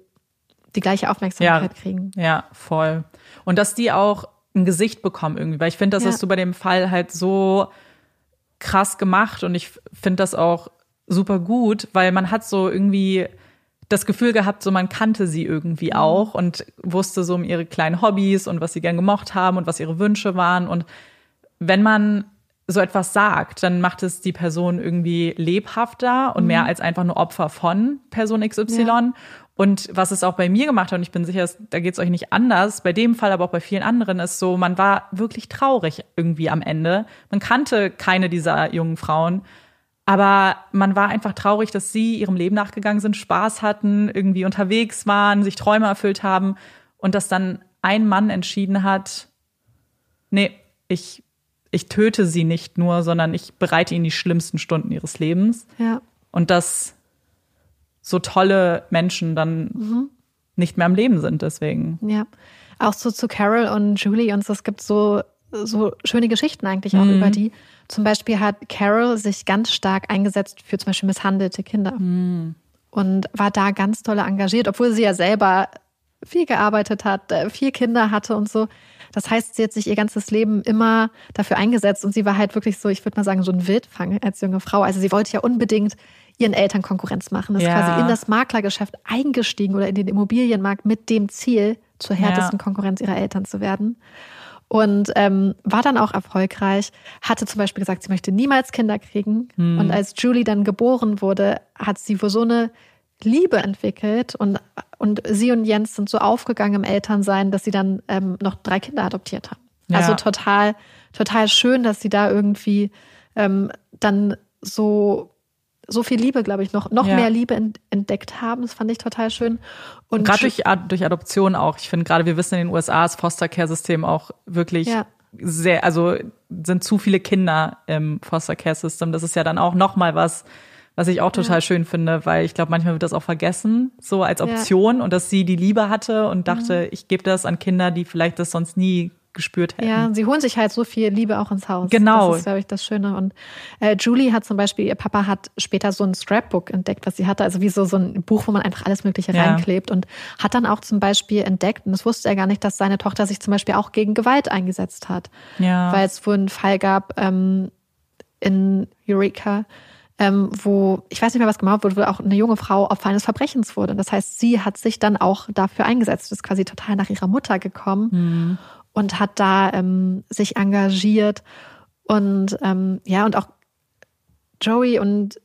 die gleiche Aufmerksamkeit Ja. kriegen. Ja, voll. Und dass die auch ein Gesicht bekommen irgendwie, weil ich finde, das Ja. ist so bei dem Fall halt so krass gemacht und ich finde das auch super gut, weil man hat so irgendwie das Gefühl gehabt, so man kannte sie irgendwie Mhm. auch und wusste so um ihre kleinen Hobbys und was sie gern gemocht haben und was ihre Wünsche waren und wenn man so etwas sagt, dann macht es die Person irgendwie lebhafter und mehr als einfach nur Opfer von Person XY. Mhm. Ja. Und was es auch bei mir gemacht hat, und ich bin sicher, da geht es euch nicht anders, bei dem Fall, aber auch bei vielen anderen, ist so, man war wirklich traurig irgendwie am Ende. Man kannte keine dieser jungen Frauen, aber man war einfach traurig, dass sie ihrem Leben nachgegangen sind, Spaß hatten, irgendwie unterwegs waren, sich Träume erfüllt haben. und dass dann ein Mann entschieden hat, nee, ich, ich töte sie nicht nur, sondern ich bereite ihnen die schlimmsten Stunden ihres Lebens. Ja. Und dass so tolle Menschen dann Mhm. nicht mehr am Leben sind, deswegen. Ja. Auch so zu Carol und Julie und so, es gibt so, so schöne Geschichten eigentlich auch Mhm. über die. Zum Beispiel hat Carol sich ganz stark eingesetzt für zum Beispiel misshandelte Kinder. Mhm. Und war da ganz toll engagiert, obwohl sie ja selber viel gearbeitet hat, äh, vier Kinder hatte und so. Das heißt, sie hat sich ihr ganzes Leben immer dafür eingesetzt und sie war halt wirklich so, ich würde mal sagen, so ein Wildfang als junge Frau. Also sie wollte ja unbedingt ihren Eltern Konkurrenz machen, ist Ja. quasi in das Maklergeschäft eingestiegen oder in den Immobilienmarkt mit dem Ziel, zur härtesten Ja. Konkurrenz ihrer Eltern zu werden. Und ähm, war dann auch erfolgreich, hatte zum Beispiel gesagt, sie möchte niemals Kinder kriegen. Hm. Und als Julie dann geboren wurde, hat sie wohl so eine Liebe entwickelt und, und sie und Jens sind so aufgegangen im Elternsein, dass sie dann ähm, noch drei Kinder adoptiert haben. Ja. Also total, total schön, dass sie da irgendwie ähm, dann so so viel Liebe, glaube ich, noch, noch Ja. mehr Liebe ent- entdeckt haben. Das fand ich total schön. Und Gerade durch, durch Adoption auch. Ich finde gerade, wir wissen in den USA ist Foster Care System auch wirklich Ja. sehr, also sind zu viele Kinder im Foster Care System. Das ist ja dann auch noch mal was, was ich auch total schön finde, weil ich glaube, manchmal wird das auch vergessen, so als Ja. Mhm. Option und dass sie die Liebe hatte und dachte, ich gebe das an Kinder, die vielleicht das sonst nie gespürt hätten. Ja, sie holen sich halt so viel Liebe auch ins Haus. Genau. Das ist, glaube ich, das Schöne. Und äh, Julie hat zum Beispiel, ihr Papa hat später so ein Scrapbook entdeckt, was sie hatte. Also wie so, so ein Buch, wo man einfach alles Mögliche Ja. reinklebt. Und hat dann auch zum Beispiel entdeckt, und das wusste er gar nicht, dass seine Tochter sich zum Beispiel auch gegen Gewalt eingesetzt hat. Ja. Weil es wohl einen Fall gab ähm, in Eureka, ähm, wo, ich weiß nicht mehr, was gemacht wurde, wo auch eine junge Frau Opfer eines Verbrechens wurde. Das heißt, sie hat sich dann auch dafür eingesetzt, ist quasi total nach ihrer Mutter gekommen und hat da ähm, sich engagiert. Und ähm, ja, und auch Joey und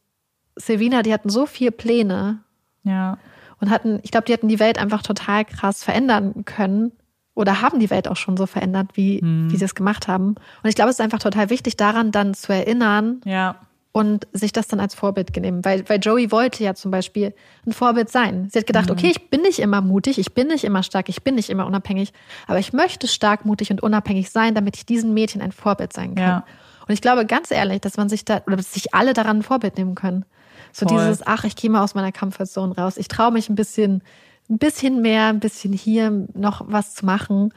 Silvina, die hatten so viele Pläne ja. und hatten, ich glaube, die hatten die Welt einfach total krass verändern können oder haben die Welt auch schon so verändert, wie, wie sie es gemacht haben. Und ich glaube, es ist einfach total wichtig, daran dann zu erinnern Ja. Und sich das dann als Vorbild nehmen. Weil, weil Joey wollte ja zum Beispiel ein Vorbild sein. Sie hat gedacht, okay, ich bin nicht immer mutig, ich bin nicht immer stark, ich bin nicht immer unabhängig, aber ich möchte stark, mutig und unabhängig sein, damit ich diesen Mädchen ein Vorbild sein kann. Ja. Und ich glaube ganz ehrlich, dass man sich da, oder dass sich alle daran ein Vorbild nehmen können. So Voll. dieses, ach, ich gehe mal aus meiner Comfortzone raus. Ich traue mich ein bisschen, ein bisschen mehr, ein bisschen hier noch was zu machen.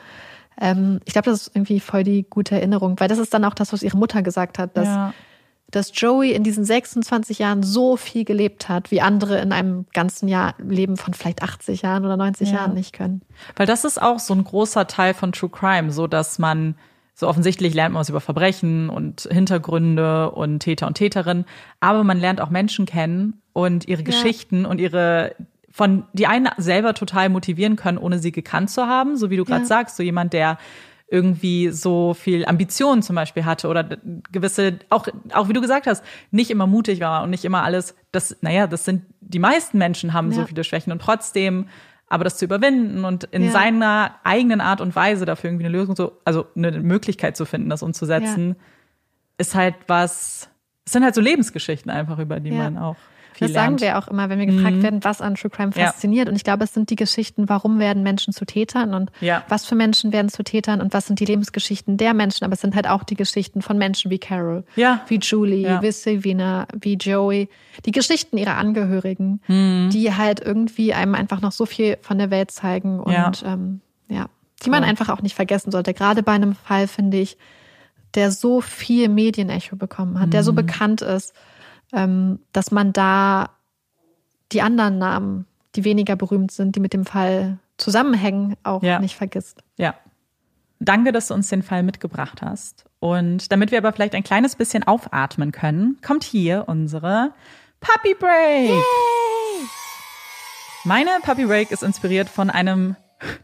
Ähm, ich glaube, das ist irgendwie voll die gute Erinnerung, weil das ist dann auch das, was ihre Mutter gesagt hat, dass, Ja. Dass Joey in diesen 26 Jahren so viel gelebt hat, wie andere in einem ganzen Jahr Leben von vielleicht 80 Jahren oder 90 Ja. Jahren nicht können. Weil das ist auch so ein großer Teil von True Crime, so dass man so offensichtlich lernt man was über Verbrechen und Hintergründe und Täter und Täterinnen, aber man lernt auch Menschen kennen und ihre Geschichten und ihre von die einen selber total motivieren können, ohne sie gekannt zu haben, so wie du gerade Ja. sagst, so jemand, der irgendwie so viel Ambition zum Beispiel hatte oder gewisse, auch, auch wie du gesagt hast, nicht immer mutig war und nicht immer alles, das, naja, das sind, die meisten Menschen haben so Ja. viele Schwächen und trotzdem, aber das zu überwinden und in Ja. seiner eigenen Art und Weise dafür irgendwie eine Lösung zu, also eine Möglichkeit zu finden, das umzusetzen, ist halt was, es sind halt so Lebensgeschichten einfach, über die Ja. man auch viel Das sagen lernt. Mhm. wir auch immer, wenn wir gefragt werden, was an True Crime Ja. fasziniert. Und ich glaube, es sind die Geschichten, warum werden Menschen zu Tätern und Ja. was für Menschen werden zu Tätern und was sind die Lebensgeschichten der Menschen. Aber es sind halt auch die Geschichten von Menschen wie Carol, Ja. wie Julie, Ja. wie Silvina, wie Joey. Die Geschichten ihrer Angehörigen, Mhm. die halt irgendwie einem einfach noch so viel von der Welt zeigen und Ja. ähm, ja, die man einfach auch nicht vergessen sollte. Gerade bei einem Fall, finde ich, der so viel Medienecho bekommen hat, Mhm. der so bekannt ist, dass man da die anderen Namen, die weniger berühmt sind, die mit dem Fall zusammenhängen, auch Ja. nicht vergisst. Ja. Danke, dass du uns den Fall mitgebracht hast. Und damit wir aber vielleicht ein kleines bisschen aufatmen können, kommt hier unsere Puppy Break. Meine Puppy Break ist inspiriert von einem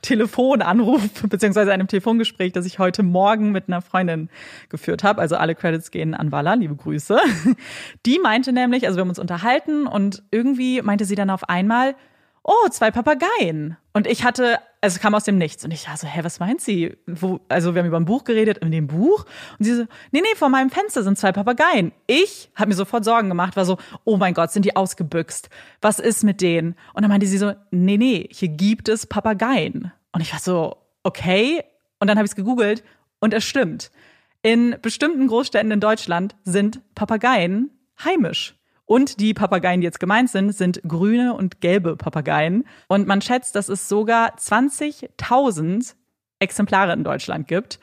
Telefonanruf beziehungsweise einem Telefongespräch, das ich heute Morgen mit einer Freundin geführt habe. Also alle Credits gehen an Walla, liebe Grüße. Die meinte nämlich, also wir haben uns unterhalten und irgendwie meinte sie dann auf einmal, oh, zwei Papageien. Und ich hatte, also es kam aus dem Nichts. Und ich war so, hä, was meint sie? Wo, also wir haben über ein Buch geredet, in dem Buch. Und sie so, nee, nee, vor meinem Fenster sind zwei Papageien. Ich habe mir sofort Sorgen gemacht, war so, oh mein Gott, sind die ausgebüxt? Was ist mit denen? Und dann meinte sie so, nee, nee, hier gibt es Papageien. Und ich war so, okay. Und dann habe ich es gegoogelt und es stimmt. In bestimmten Großstädten in Deutschland sind Papageien heimisch. Und die Papageien, die jetzt gemeint sind, sind grüne und gelbe Papageien. Und man schätzt, dass es sogar 20.000 Exemplare in Deutschland gibt.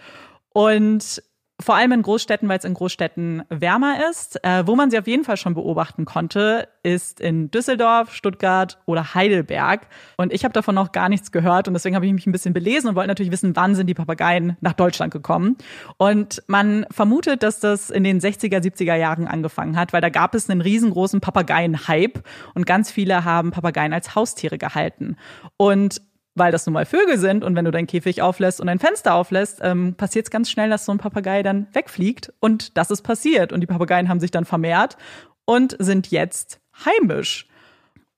Und vor allem in Großstädten, weil es in Großstädten wärmer ist. Äh, wo man sie auf jeden Fall schon beobachten konnte, ist in Düsseldorf, Stuttgart oder Heidelberg. Und ich habe davon noch gar nichts gehört und deswegen habe ich mich ein bisschen belesen und wollte natürlich wissen, wann sind die Papageien nach Deutschland gekommen. Und man vermutet, dass das in den 60er, 70er Jahren angefangen hat, weil da gab es einen riesengroßen Papageien-Hype und ganz viele haben Papageien als Haustiere gehalten. Und weil das nun mal Vögel sind und wenn du deinen Käfig auflässt und dein Fenster auflässt, ähm, passiert es ganz schnell, dass so ein Papagei dann wegfliegt und das ist passiert und die Papageien haben sich dann vermehrt und sind jetzt heimisch.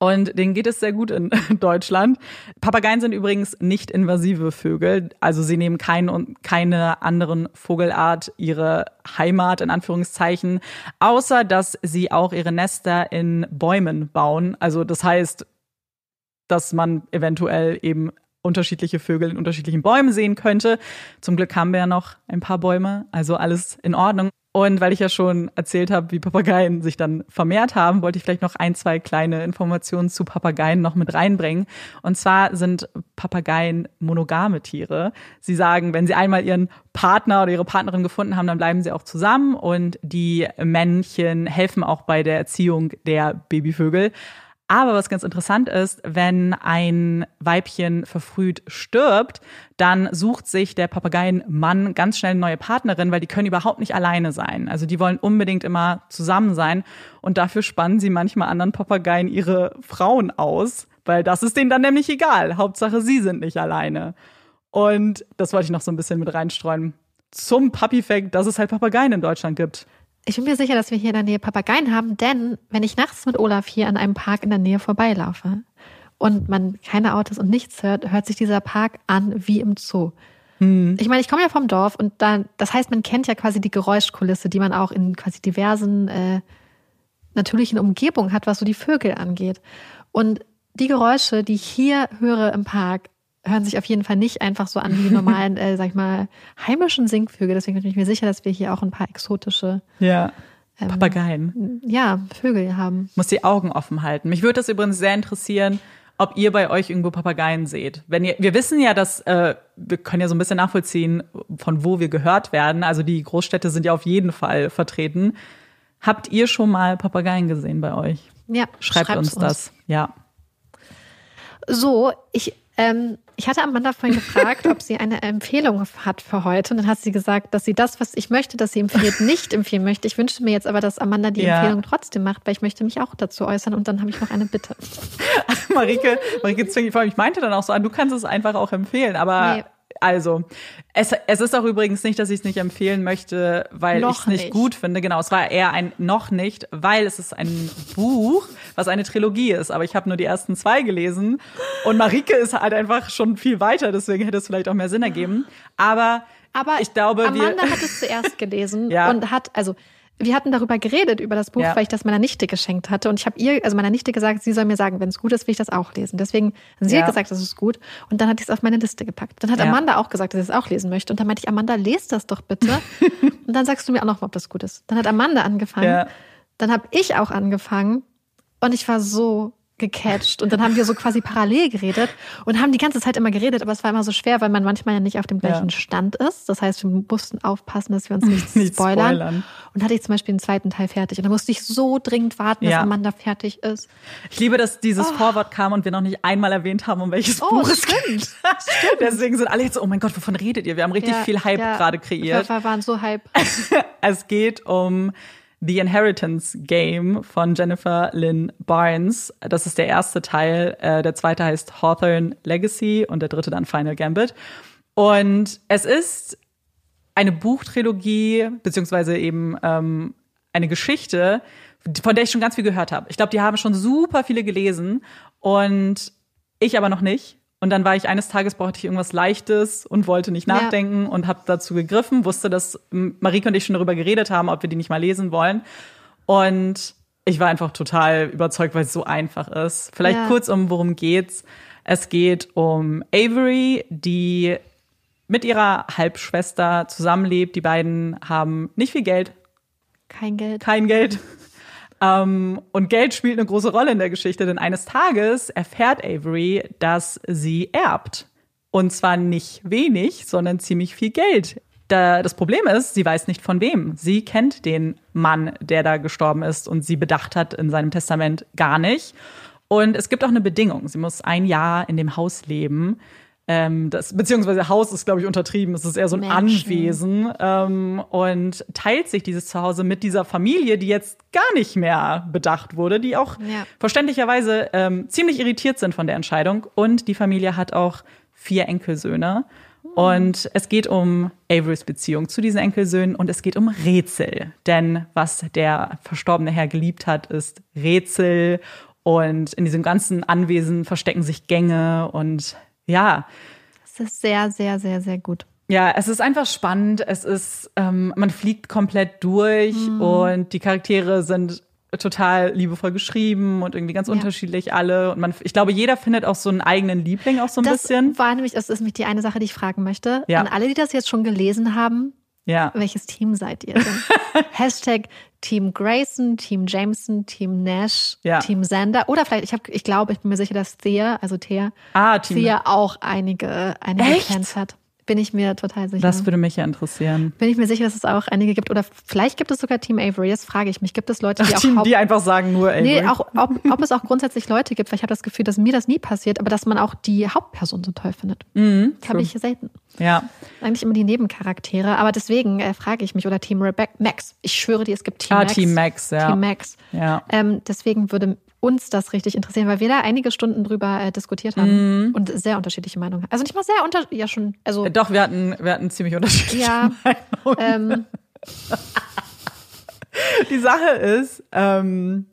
Und denen geht es sehr gut in Deutschland. Papageien sind übrigens nicht invasive Vögel. Also sie nehmen kein, keine anderen Vogelart ihre Heimat in Anführungszeichen, außer dass sie auch ihre Nester in Bäumen bauen. Also das heißt, dass man eventuell eben unterschiedliche Vögel in unterschiedlichen Bäumen sehen könnte. Zum Glück haben wir ja noch ein paar Bäume, also alles in Ordnung. Und weil ich ja schon erzählt habe, wie Papageien sich dann vermehrt haben, wollte ich vielleicht noch ein, zwei kleine Informationen zu Papageien noch mit reinbringen. Und zwar sind Papageien monogame Tiere. Sie sagen, wenn sie einmal ihren Partner oder ihre Partnerin gefunden haben, dann bleiben sie auch zusammen. Und die Männchen helfen auch bei der Erziehung der Babyvögel. Aber was ganz interessant ist, wenn ein Weibchen verfrüht stirbt, dann sucht sich der Papageienmann ganz schnell eine neue Partnerin, weil die können überhaupt nicht alleine sein. Also die wollen unbedingt immer zusammen sein und dafür spannen sie manchmal anderen Papageien ihre Frauen aus, weil das ist denen dann nämlich egal. Hauptsache, sie sind nicht alleine. Und das wollte ich noch so ein bisschen mit reinstreuen. Zum Puppy-Fact, dass es halt Papageien in Deutschland gibt. Ich bin mir sicher, dass wir hier in der Nähe Papageien haben, denn wenn ich nachts mit Olaf hier an einem Park in der Nähe vorbeilaufe und man keine Autos und nichts hört, hört sich dieser Park an wie im Zoo. Hm. Ich meine, ich komme ja vom Dorf und dann, das heißt, man kennt ja quasi die Geräuschkulisse, die man auch in quasi diversen äh, natürlichen Umgebungen hat, was so die Vögel angeht. Und die Geräusche, die ich hier höre im Park, hören sich auf jeden Fall nicht einfach so an wie die normalen, äh, sag ich mal, heimischen Singvögel. Deswegen bin ich mir sicher, dass wir hier auch ein paar exotische ja. ähm, Papageien. Ja, Vögel haben. Muss die Augen offen halten. Mich würde das übrigens sehr interessieren, ob ihr bei euch irgendwo Papageien seht. Wenn ihr, wir wissen ja, dass äh, wir können ja so ein bisschen nachvollziehen, von wo wir gehört werden. Also die Großstädte sind ja auf jeden Fall vertreten. Habt ihr schon mal Papageien gesehen bei euch? Ja, schreibt uns, uns das. Ja. So, ich ähm, ich hatte Amanda vorhin gefragt, ob sie eine Empfehlung hat für heute. Und dann hat sie gesagt, dass sie das, was ich möchte, dass sie empfiehlt, nicht empfehlen möchte. Ich wünschte mir jetzt aber, dass Amanda die ja. Empfehlung trotzdem macht, weil ich möchte mich auch dazu äußern. Und dann habe ich noch eine Bitte. Marike, Marike zwingt, ich meinte dann auch so an, du kannst es einfach auch empfehlen, aber nee. Also, es, es ist auch übrigens nicht, dass ich es nicht empfehlen möchte, weil ich es nicht, nicht gut finde. Genau, es war eher ein noch nicht, weil es ist ein Buch, was eine Trilogie ist. Aber ich habe nur die ersten zwei gelesen und Marike ist halt einfach schon viel weiter, deswegen hätte es vielleicht auch mehr Sinn ergeben. Aber, aber ich glaube, Amanda wir hat es zuerst gelesen ja. und hat, also wir hatten darüber geredet, über das Buch, ja. weil ich das meiner Nichte geschenkt hatte. Und ich habe ihr, also meiner Nichte gesagt, sie soll mir sagen, wenn es gut ist, will ich das auch lesen. Deswegen, sie ja. hat gesagt, das ist gut. Und dann hat ich es auf meine Liste gepackt. Dann hat ja. Amanda auch gesagt, dass sie es auch lesen möchte. Und dann meinte ich, Amanda, lest das doch bitte. und dann sagst du mir auch noch, ob das gut ist. Dann hat Amanda angefangen. Dann habe ich auch angefangen. Und ich war so gecatcht und dann haben wir so quasi parallel geredet und haben die ganze Zeit immer geredet, aber es war immer so schwer, weil man manchmal ja nicht auf dem gleichen ja. Stand ist. Das heißt, wir mussten aufpassen, dass wir uns nicht, nicht spoilern. spoilern. Und hatte ich zum Beispiel den zweiten Teil fertig und da musste ich so dringend warten, ja. dass Amanda fertig ist. Ich liebe, dass dieses oh. Vorwort kam und wir noch nicht einmal erwähnt haben, um welches oh, Buch es geht. Deswegen sind alle jetzt oh mein Gott, wovon redet ihr? Wir haben richtig ja, viel Hype gerade kreiert. Wir waren so Hype. es geht um The Inheritance Game von Jennifer Lynn Barnes. Das ist der erste Teil. Äh, der zweite heißt Hawthorne Legacy und der dritte dann Final Gambit. Und es ist eine Buchtrilogie, beziehungsweise eben ähm, eine Geschichte, von der ich schon ganz viel gehört habe. Ich glaube, die haben schon super viele gelesen und ich aber noch nicht. Und dann war ich eines Tages brauchte ich irgendwas Leichtes und wollte nicht nachdenken ja. und habe dazu gegriffen, wusste, dass Marike und ich schon darüber geredet haben, ob wir die nicht mal lesen wollen. Und ich war einfach total überzeugt, weil es so einfach ist. Vielleicht ja. kurz um, worum geht's. Es geht um Avery, die mit ihrer Halbschwester zusammenlebt. Die beiden haben nicht viel Geld, Kein Geld. kein Geld. Ähm, und Geld spielt eine große Rolle in der Geschichte, denn eines Tages erfährt Avery, dass sie erbt. Und zwar nicht wenig, sondern ziemlich viel Geld. Da, das Problem ist, sie weiß nicht von wem. Sie kennt den Mann, der da gestorben ist und sie bedacht hat in seinem Testament gar nicht. Und es gibt auch eine Bedingung. Sie muss ein Jahr in dem Haus leben. Ähm, das, beziehungsweise Haus ist, glaube ich, untertrieben. Es ist eher so ein Menschen. Anwesen. Ähm, und teilt sich dieses Zuhause mit dieser Familie, die jetzt gar nicht mehr bedacht wurde, die auch Ja. verständlicherweise ähm, ziemlich irritiert sind von der Entscheidung. Und die Familie hat auch vier Enkelsöhne. Und es geht um Averys Beziehung zu diesen Enkelsöhnen und es geht um Rätsel. Denn was der verstorbene Herr geliebt hat, ist Rätsel. Und in diesem ganzen Anwesen verstecken sich Gänge und ja, Das ist sehr, sehr, sehr, sehr gut. ja, es ist einfach spannend. Es ist, ähm, man fliegt komplett durch und die Charaktere sind total liebevoll geschrieben und irgendwie ganz unterschiedlich alle. Und man, ich glaube, jeder findet auch so einen eigenen Liebling auch so ein Das bisschen. war nämlich, das ist nämlich die eine Sache, die ich fragen möchte. Ja. An alle, die das jetzt schon gelesen haben, Ja. welches Team seid ihr denn? Hashtag Team Grayson, Team Jameson, Team Nash, Ja. Team Sander. Oder vielleicht, ich, hab, ich glaube, ich bin mir sicher, dass Thea, also Thea, Ah. Thea auch einige, einige Echt? Fans hat. Bin ich mir total sicher. Das würde mich ja interessieren. bin ich mir sicher, dass es auch einige gibt. Oder vielleicht gibt es sogar Team Avery. Jetzt frage ich mich, gibt es Leute, die auch Team, die einfach sagen nur Avery. Nee, auch ob, ob es auch grundsätzlich Leute gibt, weil ich habe das Gefühl, dass mir das nie passiert, aber dass man auch die Hauptperson so toll findet. Mhm, das habe ich selten. Ja. Eigentlich immer die Nebencharaktere, aber deswegen äh, frage ich mich, oder Team Rebecca Max. Ich schwöre dir, es gibt Team Ah, Max. Team Max, ja. Team Max. Ja. Ähm, deswegen würde uns das richtig interessieren, weil wir da einige Stunden drüber äh, diskutiert haben Mhm. und sehr unterschiedliche Meinungen. Also nicht mal sehr unter, ja schon, also Äh, Doch, wir hatten, wir hatten ziemlich unterschiedliche ja, Meinungen. ähm, Die Sache ist, ähm,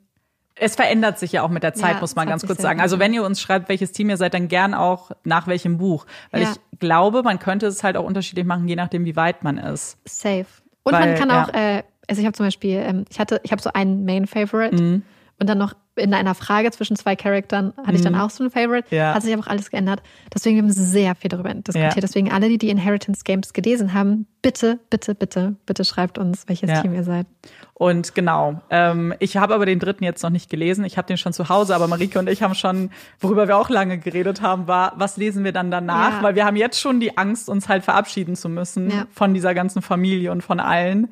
es verändert sich ja auch mit der Zeit, Ja, muss man ganz kurz sagen. Also wenn ihr uns schreibt, welches Team ihr seid, dann gern auch nach welchem Buch. Weil Ja. ich glaube, man könnte es halt auch unterschiedlich machen, je nachdem, wie weit man ist. safe. Und Weil, man kann ja. auch, äh, also ich habe zum Beispiel, ähm, ich hatte, ich habe so einen Main Favorite Mhm. Und dann noch in einer Frage zwischen zwei Charakteren hatte ich dann auch so einen Favorite. Mhm. Ja. Hat sich aber auch alles geändert. Deswegen haben wir sehr viel darüber diskutiert. Ja. Deswegen alle, die die Inheritance Games gelesen haben, bitte, bitte, bitte, bitte schreibt uns, welches Ja. Team ihr seid. Und genau, ähm, ich habe aber den dritten jetzt noch nicht gelesen. Ich habe den schon zu Hause, aber Marike und ich haben schon, worüber wir auch lange geredet haben, war, was lesen wir dann danach? Weil wir haben jetzt schon die Angst, uns halt verabschieden zu müssen Ja. von dieser ganzen Familie und von allen.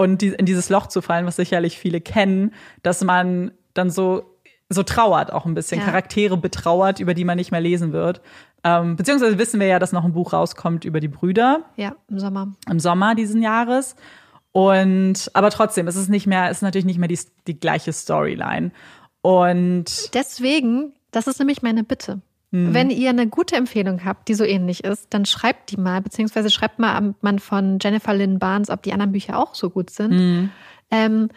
Und die, in dieses Loch zu fallen, was sicherlich viele kennen, dass man dann so so trauert auch ein bisschen, Ja. Charaktere betrauert, über die man nicht mehr lesen wird. Ähm, beziehungsweise wissen wir ja, dass noch ein Buch rauskommt über die Brüder Ja, im Sommer. im Sommer diesen Jahres. Und aber trotzdem, es ist nicht mehr, es ist natürlich nicht mehr die, die gleiche Storyline. Und Deswegen, das ist nämlich meine Bitte. Mhm. Wenn ihr eine gute Empfehlung habt, die so ähnlich ist, dann schreibt die mal, beziehungsweise schreibt mal am Mann von Jennifer Lynn Barnes, ob die anderen Bücher auch so gut sind. Mhm. Ähm,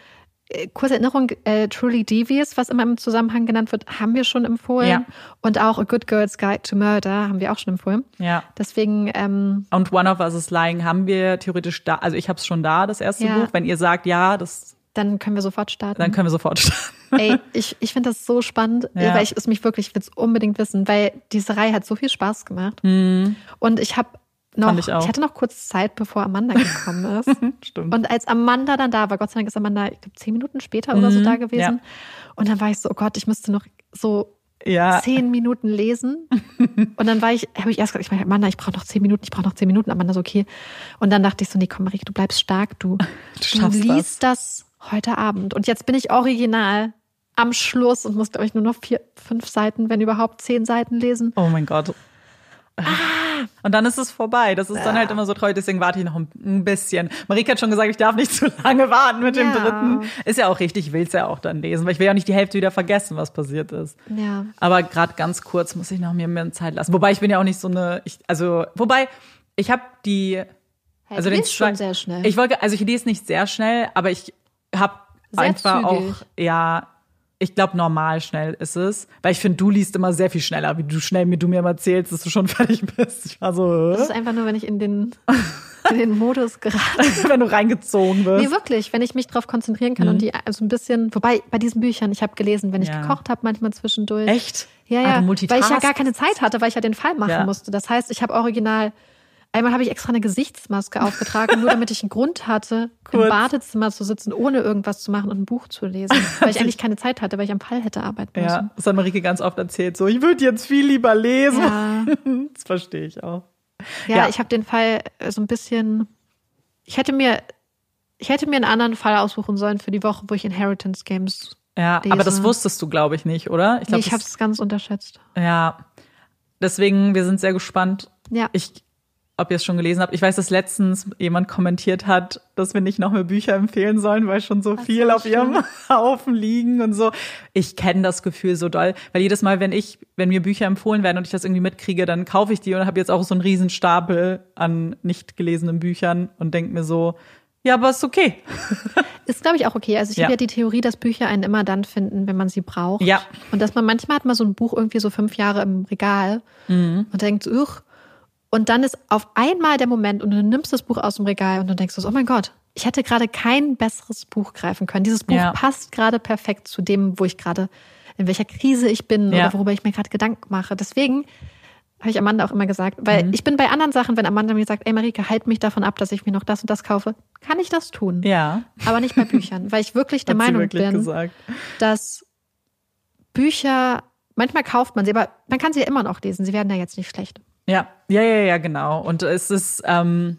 äh, kurze Erinnerung, äh, Truly Devious, was immer im Zusammenhang genannt wird, haben wir schon empfohlen. Ja. Und auch A Good Girl's Guide to Murder haben wir auch schon empfohlen. ja. Deswegen, ähm, Und One of Us is Lying haben wir theoretisch da, also ich habe es schon da, das erste Ja. Buch. Wenn ihr sagt, ja, das, dann können wir sofort starten. dann können wir sofort starten. Ey, ich, ich finde das so spannend, Ja. weil ich es mich wirklich, ich will es unbedingt wissen, weil diese Reihe hat so viel Spaß gemacht. Und ich habe noch, ich auch. hatte noch kurz Zeit, bevor Amanda gekommen ist. Stimmt. Und als Amanda dann da war, Gott sei Dank ist Amanda, ich glaube, zehn Minuten später oder so da gewesen. ja. Und dann war ich so, oh Gott, ich müsste noch so Ja. zehn Minuten lesen. Und dann war ich, habe ich erst gesagt, ich meine, Amanda, ich brauche noch zehn Minuten, ich brauche noch zehn Minuten. Amanda so, okay. Und dann dachte ich so, nee, komm, Marike, du bleibst stark, du, du, schaffst liest das. Heute Abend. Und jetzt bin ich original am Schluss und muss, glaube ich, nur noch vier, fünf Seiten, wenn überhaupt zehn Seiten lesen. Oh mein Gott. Und dann ist es vorbei. Das ist dann halt immer so traurig, deswegen warte ich noch ein- bisschen. Marika hat schon gesagt, ich darf nicht zu lange warten mit dem Ja. dritten. Ist ja auch richtig, ich will es ja auch dann lesen, weil ich will ja nicht die Hälfte wieder vergessen, was passiert ist. Ja. Aber gerade ganz kurz muss ich noch mir mehr Zeit lassen. Wobei ich bin ja auch nicht so eine, ich, also, wobei, ich habe die, also den schon sehr schnell. Ich wollte, also ich lese nicht sehr schnell, aber ich habe einfach zügig. auch, ja, ich glaube normal schnell ist es, weil ich finde, du liest immer sehr viel schneller, wie du schnell mir du mir immer erzählst, dass du schon fertig bist. Ich war so, Das ist einfach nur, wenn ich in den in den Modus geraten. wenn du reingezogen wirst. Nee, wirklich, wenn ich mich darauf konzentrieren kann Mhm. und die also ein bisschen, wobei bei diesen Büchern, ich habe gelesen, wenn ich Ja. gekocht habe, manchmal zwischendurch. Echt? Ja, Ah, ja, du weil ich ja gar keine Zeit hatte, weil ich ja den Fall machen Ja. musste. Das heißt, ich habe original, einmal habe ich extra eine Gesichtsmaske aufgetragen, nur damit ich einen Grund hatte, Kurz. im Badezimmer zu sitzen, ohne irgendwas zu machen und ein Buch zu lesen. Weil ich eigentlich keine Zeit hatte, weil ich am Fall hätte arbeiten müssen. Ja, das hat Marike ganz oft erzählt. So, ich würde jetzt viel lieber lesen. Ja. Das verstehe ich auch. Ja, Ja. ich habe den Fall äh, so ein bisschen. Ich hätte mir, ich hätte mir einen anderen Fall aussuchen sollen für die Woche, wo ich Inheritance Games. Ja, lese. aber das wusstest du, glaube ich, nicht, oder? Ich, glaub, nee, ich habe es ganz unterschätzt. Ja. Deswegen, wir sind sehr gespannt. Ja. Ich, ob ihr es schon gelesen habt. Ich weiß, dass letztens jemand kommentiert hat, dass wir nicht noch mehr Bücher empfehlen sollen, weil schon so viel so auf ihrem Haufen liegen und so. Ich kenne das Gefühl so doll, weil jedes Mal, wenn ich, wenn mir Bücher empfohlen werden und ich das irgendwie mitkriege, dann kaufe ich die und habe jetzt auch so einen riesen Stapel an nicht gelesenen Büchern und denke mir so, ja, aber ist okay. Ist, glaube ich, auch okay. Also ich Ja. habe ja die Theorie, dass Bücher einen immer dann finden, wenn man sie braucht. Ja. Und dass man manchmal hat man so ein Buch irgendwie so fünf Jahre im Regal Mhm. und denkt, uch. Und dann ist auf einmal der Moment und du nimmst das Buch aus dem Regal und du denkst oh mein Gott, ich hätte gerade kein besseres Buch greifen können. Dieses Buch Ja. passt gerade perfekt zu dem, wo ich gerade, in welcher Krise ich bin Ja. oder worüber ich mir gerade Gedanken mache. Deswegen habe ich Amanda auch immer gesagt, weil Mhm. ich bin bei anderen Sachen, wenn Amanda mir sagt, ey Marike, halt mich davon ab, dass ich mir noch das und das kaufe, kann ich das tun. Ja. Aber nicht bei Büchern, weil ich wirklich der Meinung wirklich bin, gesagt. dass Bücher, manchmal kauft man sie, aber man kann sie ja immer noch lesen. Sie werden ja jetzt nicht schlecht. Ja, ja, ja, ja, genau. Und es ist, ähm,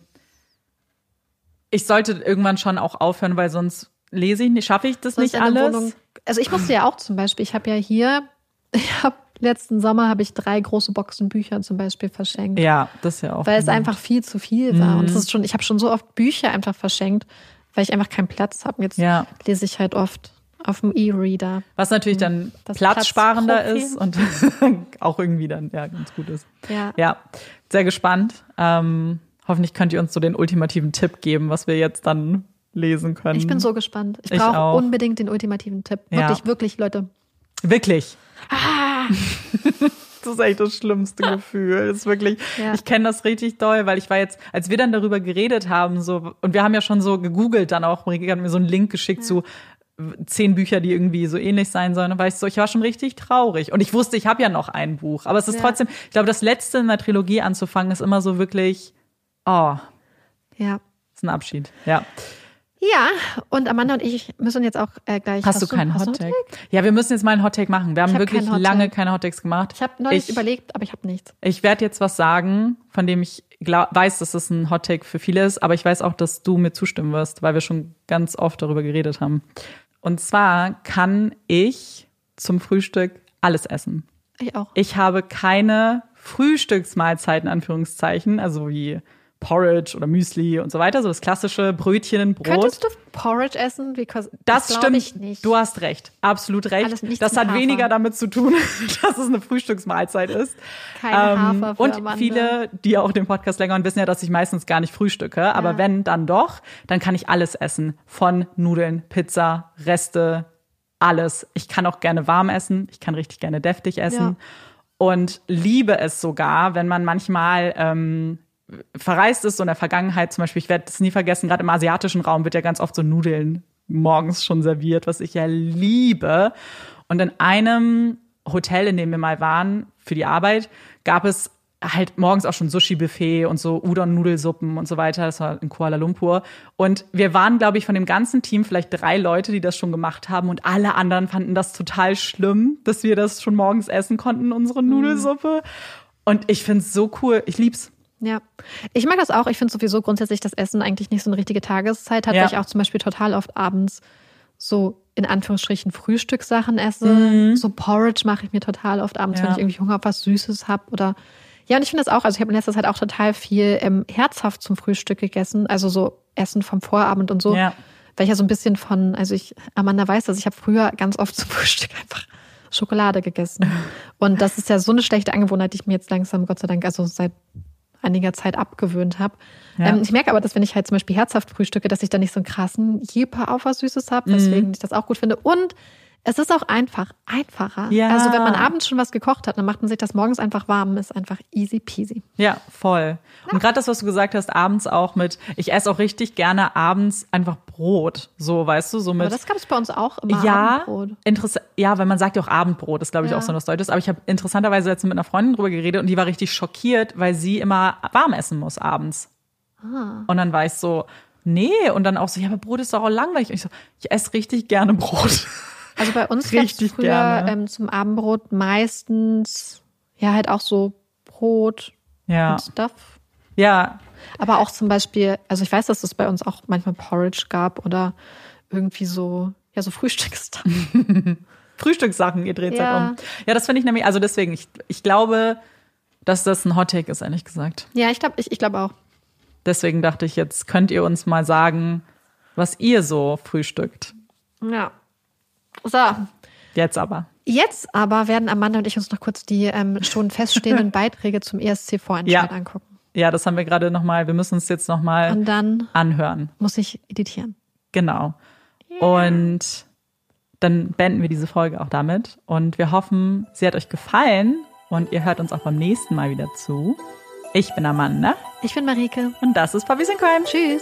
ich sollte irgendwann schon auch aufhören, weil sonst lese ich nicht, schaffe ich das Sonst nicht alles. Wohnung- also ich musste ja auch zum Beispiel, ich habe ja hier, ich habe letzten Sommer habe ich drei große Boxen Bücher zum Beispiel verschenkt. Ja, das ja auch. Weil es einfach viel zu viel war. Mhm. Und es ist schon, ich habe schon so oft Bücher einfach verschenkt, weil ich einfach keinen Platz habe. Jetzt Ja. lese ich halt oft auf dem E-Reader. Was natürlich dann Das platzsparender ist und auch irgendwie dann ja ganz gut ist. Ja. Ja, sehr gespannt. Ähm, hoffentlich könnt ihr uns so den ultimativen Tipp geben, was wir jetzt dann lesen können. Ich bin so gespannt. Ich Ich brauche auch. unbedingt den ultimativen Tipp. Ja. Wirklich, wirklich, Leute. Wirklich. Ah. Das ist echt das schlimmste Gefühl. Das ist wirklich, Ja. ich kenne das richtig doll, weil ich war jetzt, als wir dann darüber geredet haben, so, und wir haben ja schon so gegoogelt dann auch, Marike hat mir so einen Link geschickt zu zehn Bücher, die irgendwie so ähnlich sein sollen. Und war ich so, ich war schon richtig traurig. Und ich wusste, ich habe ja noch ein Buch. Aber es ist Ja. trotzdem, ich glaube, das letzte in der Trilogie anzufangen, ist immer so wirklich, oh, Ja. ist ein Abschied. Ja. Ja, und Amanda und ich müssen jetzt auch äh, gleich. Hast, du keinen hast Hottake? Ja, wir müssen jetzt mal einen Hottake machen. Wir haben hab wirklich Hot lange Take. keine Hottakes gemacht. Ich habe neulich Ich- überlegt, aber ich habe nichts. Ich werde jetzt was sagen, von dem ich glaub, weiß, dass es ein Hottake für viele ist, aber ich weiß auch, dass du mir zustimmen wirst, weil wir schon ganz oft darüber geredet haben. Und zwar kann ich zum Frühstück alles essen. Ich auch. Ich habe keine Frühstücksmahlzeiten, Anführungszeichen, also wie Porridge oder Müsli und so weiter, so das klassische Brötchen, Brot. Könntest du Porridge essen? Because, Das, glaub stimmt. Du hast recht. Absolut recht. Das hat Hafer. weniger damit zu tun, dass es eine Frühstücksmahlzeit ist. Keine Hafer für Und Amanda. viele, die auch den Podcast länger hören, wissen ja, dass ich meistens gar nicht frühstücke. Aber Ja. wenn, dann doch. Dann kann ich alles essen. Von Nudeln, Pizza, Reste, alles. Ich kann auch gerne warm essen. Ich kann richtig gerne deftig essen. Ja. Und liebe es sogar, wenn man manchmal ähm, verreist ist, so in der Vergangenheit zum Beispiel, ich werde es nie vergessen, gerade im asiatischen Raum wird ja ganz oft so Nudeln morgens schon serviert, was ich ja liebe. Und in einem Hotel, in dem wir mal waren für die Arbeit, gab es halt morgens auch schon Sushi-Buffet und so Udon-Nudelsuppen und so weiter. Das war in Kuala Lumpur. Und wir waren, glaube ich, von dem ganzen Team vielleicht drei Leute, die das schon gemacht haben. Und alle anderen fanden das total schlimm, dass wir das schon morgens essen konnten, unsere Nudelsuppe. Und ich finde es so cool. Ich lieb's. Ja, ich mag das auch. Ich finde sowieso grundsätzlich das Essen eigentlich nicht so eine richtige Tageszeit hat, Ja. weil ich auch zum Beispiel total oft abends so in Anführungsstrichen Frühstückssachen esse. So Porridge mache ich mir total oft abends, Mhm. Ja. wenn ich irgendwie Hunger auf was Süßes habe oder ja, und ich finde das auch, also ich habe in letzter Zeit auch total viel ähm, herzhaft zum Frühstück gegessen, also so Essen vom Vorabend und so. Ja. Weil ich ja so ein bisschen von, also ich, Amanda weiß das, ich habe früher ganz oft zum Frühstück einfach Schokolade gegessen. Und das ist ja so eine schlechte Angewohnheit, die ich mir jetzt langsam, Gott sei Dank, also seit einiger Zeit abgewöhnt habe. Ja. Ähm, ich merke aber, dass wenn ich halt zum Beispiel herzhaft frühstücke, dass ich dann nicht so einen krassen Jeper auf was Süßes habe, Mhm. weswegen ich das auch gut finde. Und Es ist auch einfach, einfacher. Ja. Also wenn man abends schon was gekocht hat, dann macht man sich das morgens einfach warm, ist einfach easy peasy. Ja, voll. Und gerade das, was du gesagt hast, abends auch mit, ich esse auch richtig gerne abends einfach Brot. So, weißt du, so mit. Aber das gab es bei uns auch immer. ja, Abendbrot. interessant. Ja, weil man sagt ja auch Abendbrot, ist glaube ich Ja. auch so was Deutsches. Aber ich habe interessanterweise letztens mit einer Freundin drüber geredet und die war richtig schockiert, weil sie immer warm essen muss abends. Ah. Und dann war ich so, nee. Und dann auch so, ja, aber Brot ist doch auch langweilig. Und ich so, ich esse richtig gerne Brot. Also bei uns gab es früher ähm, zum Abendbrot meistens ja halt auch so Brot Ja. und Stuff. Ja, Aber auch zum Beispiel, also ich weiß, dass es bei uns auch manchmal Porridge gab oder irgendwie so, ja, so Frühstücksstuff. Frühstückssachen, ihr dreht Ja. halt um. Ja, das finde ich nämlich, also deswegen, ich, ich glaube, dass das ein Hottake ist, ehrlich gesagt. ja, ich glaube ich, ich glaub auch. Deswegen dachte ich, jetzt könnt ihr uns mal sagen, was ihr so frühstückt. Ja. So, Jetzt aber. jetzt aber werden Amanda und ich uns noch kurz die ähm, schon feststehenden Beiträge zum ESC-Vorentscheid Ja. angucken. Ja, das haben wir gerade nochmal, wir müssen uns jetzt nochmal anhören. muss ich editieren. Genau. Und dann beenden wir diese Folge auch damit. Und wir hoffen, sie hat euch gefallen und ihr hört uns auch beim nächsten Mal wieder zu. Ich bin Amanda Ich bin Marike. und das ist Puppies in Crime. Tschüss.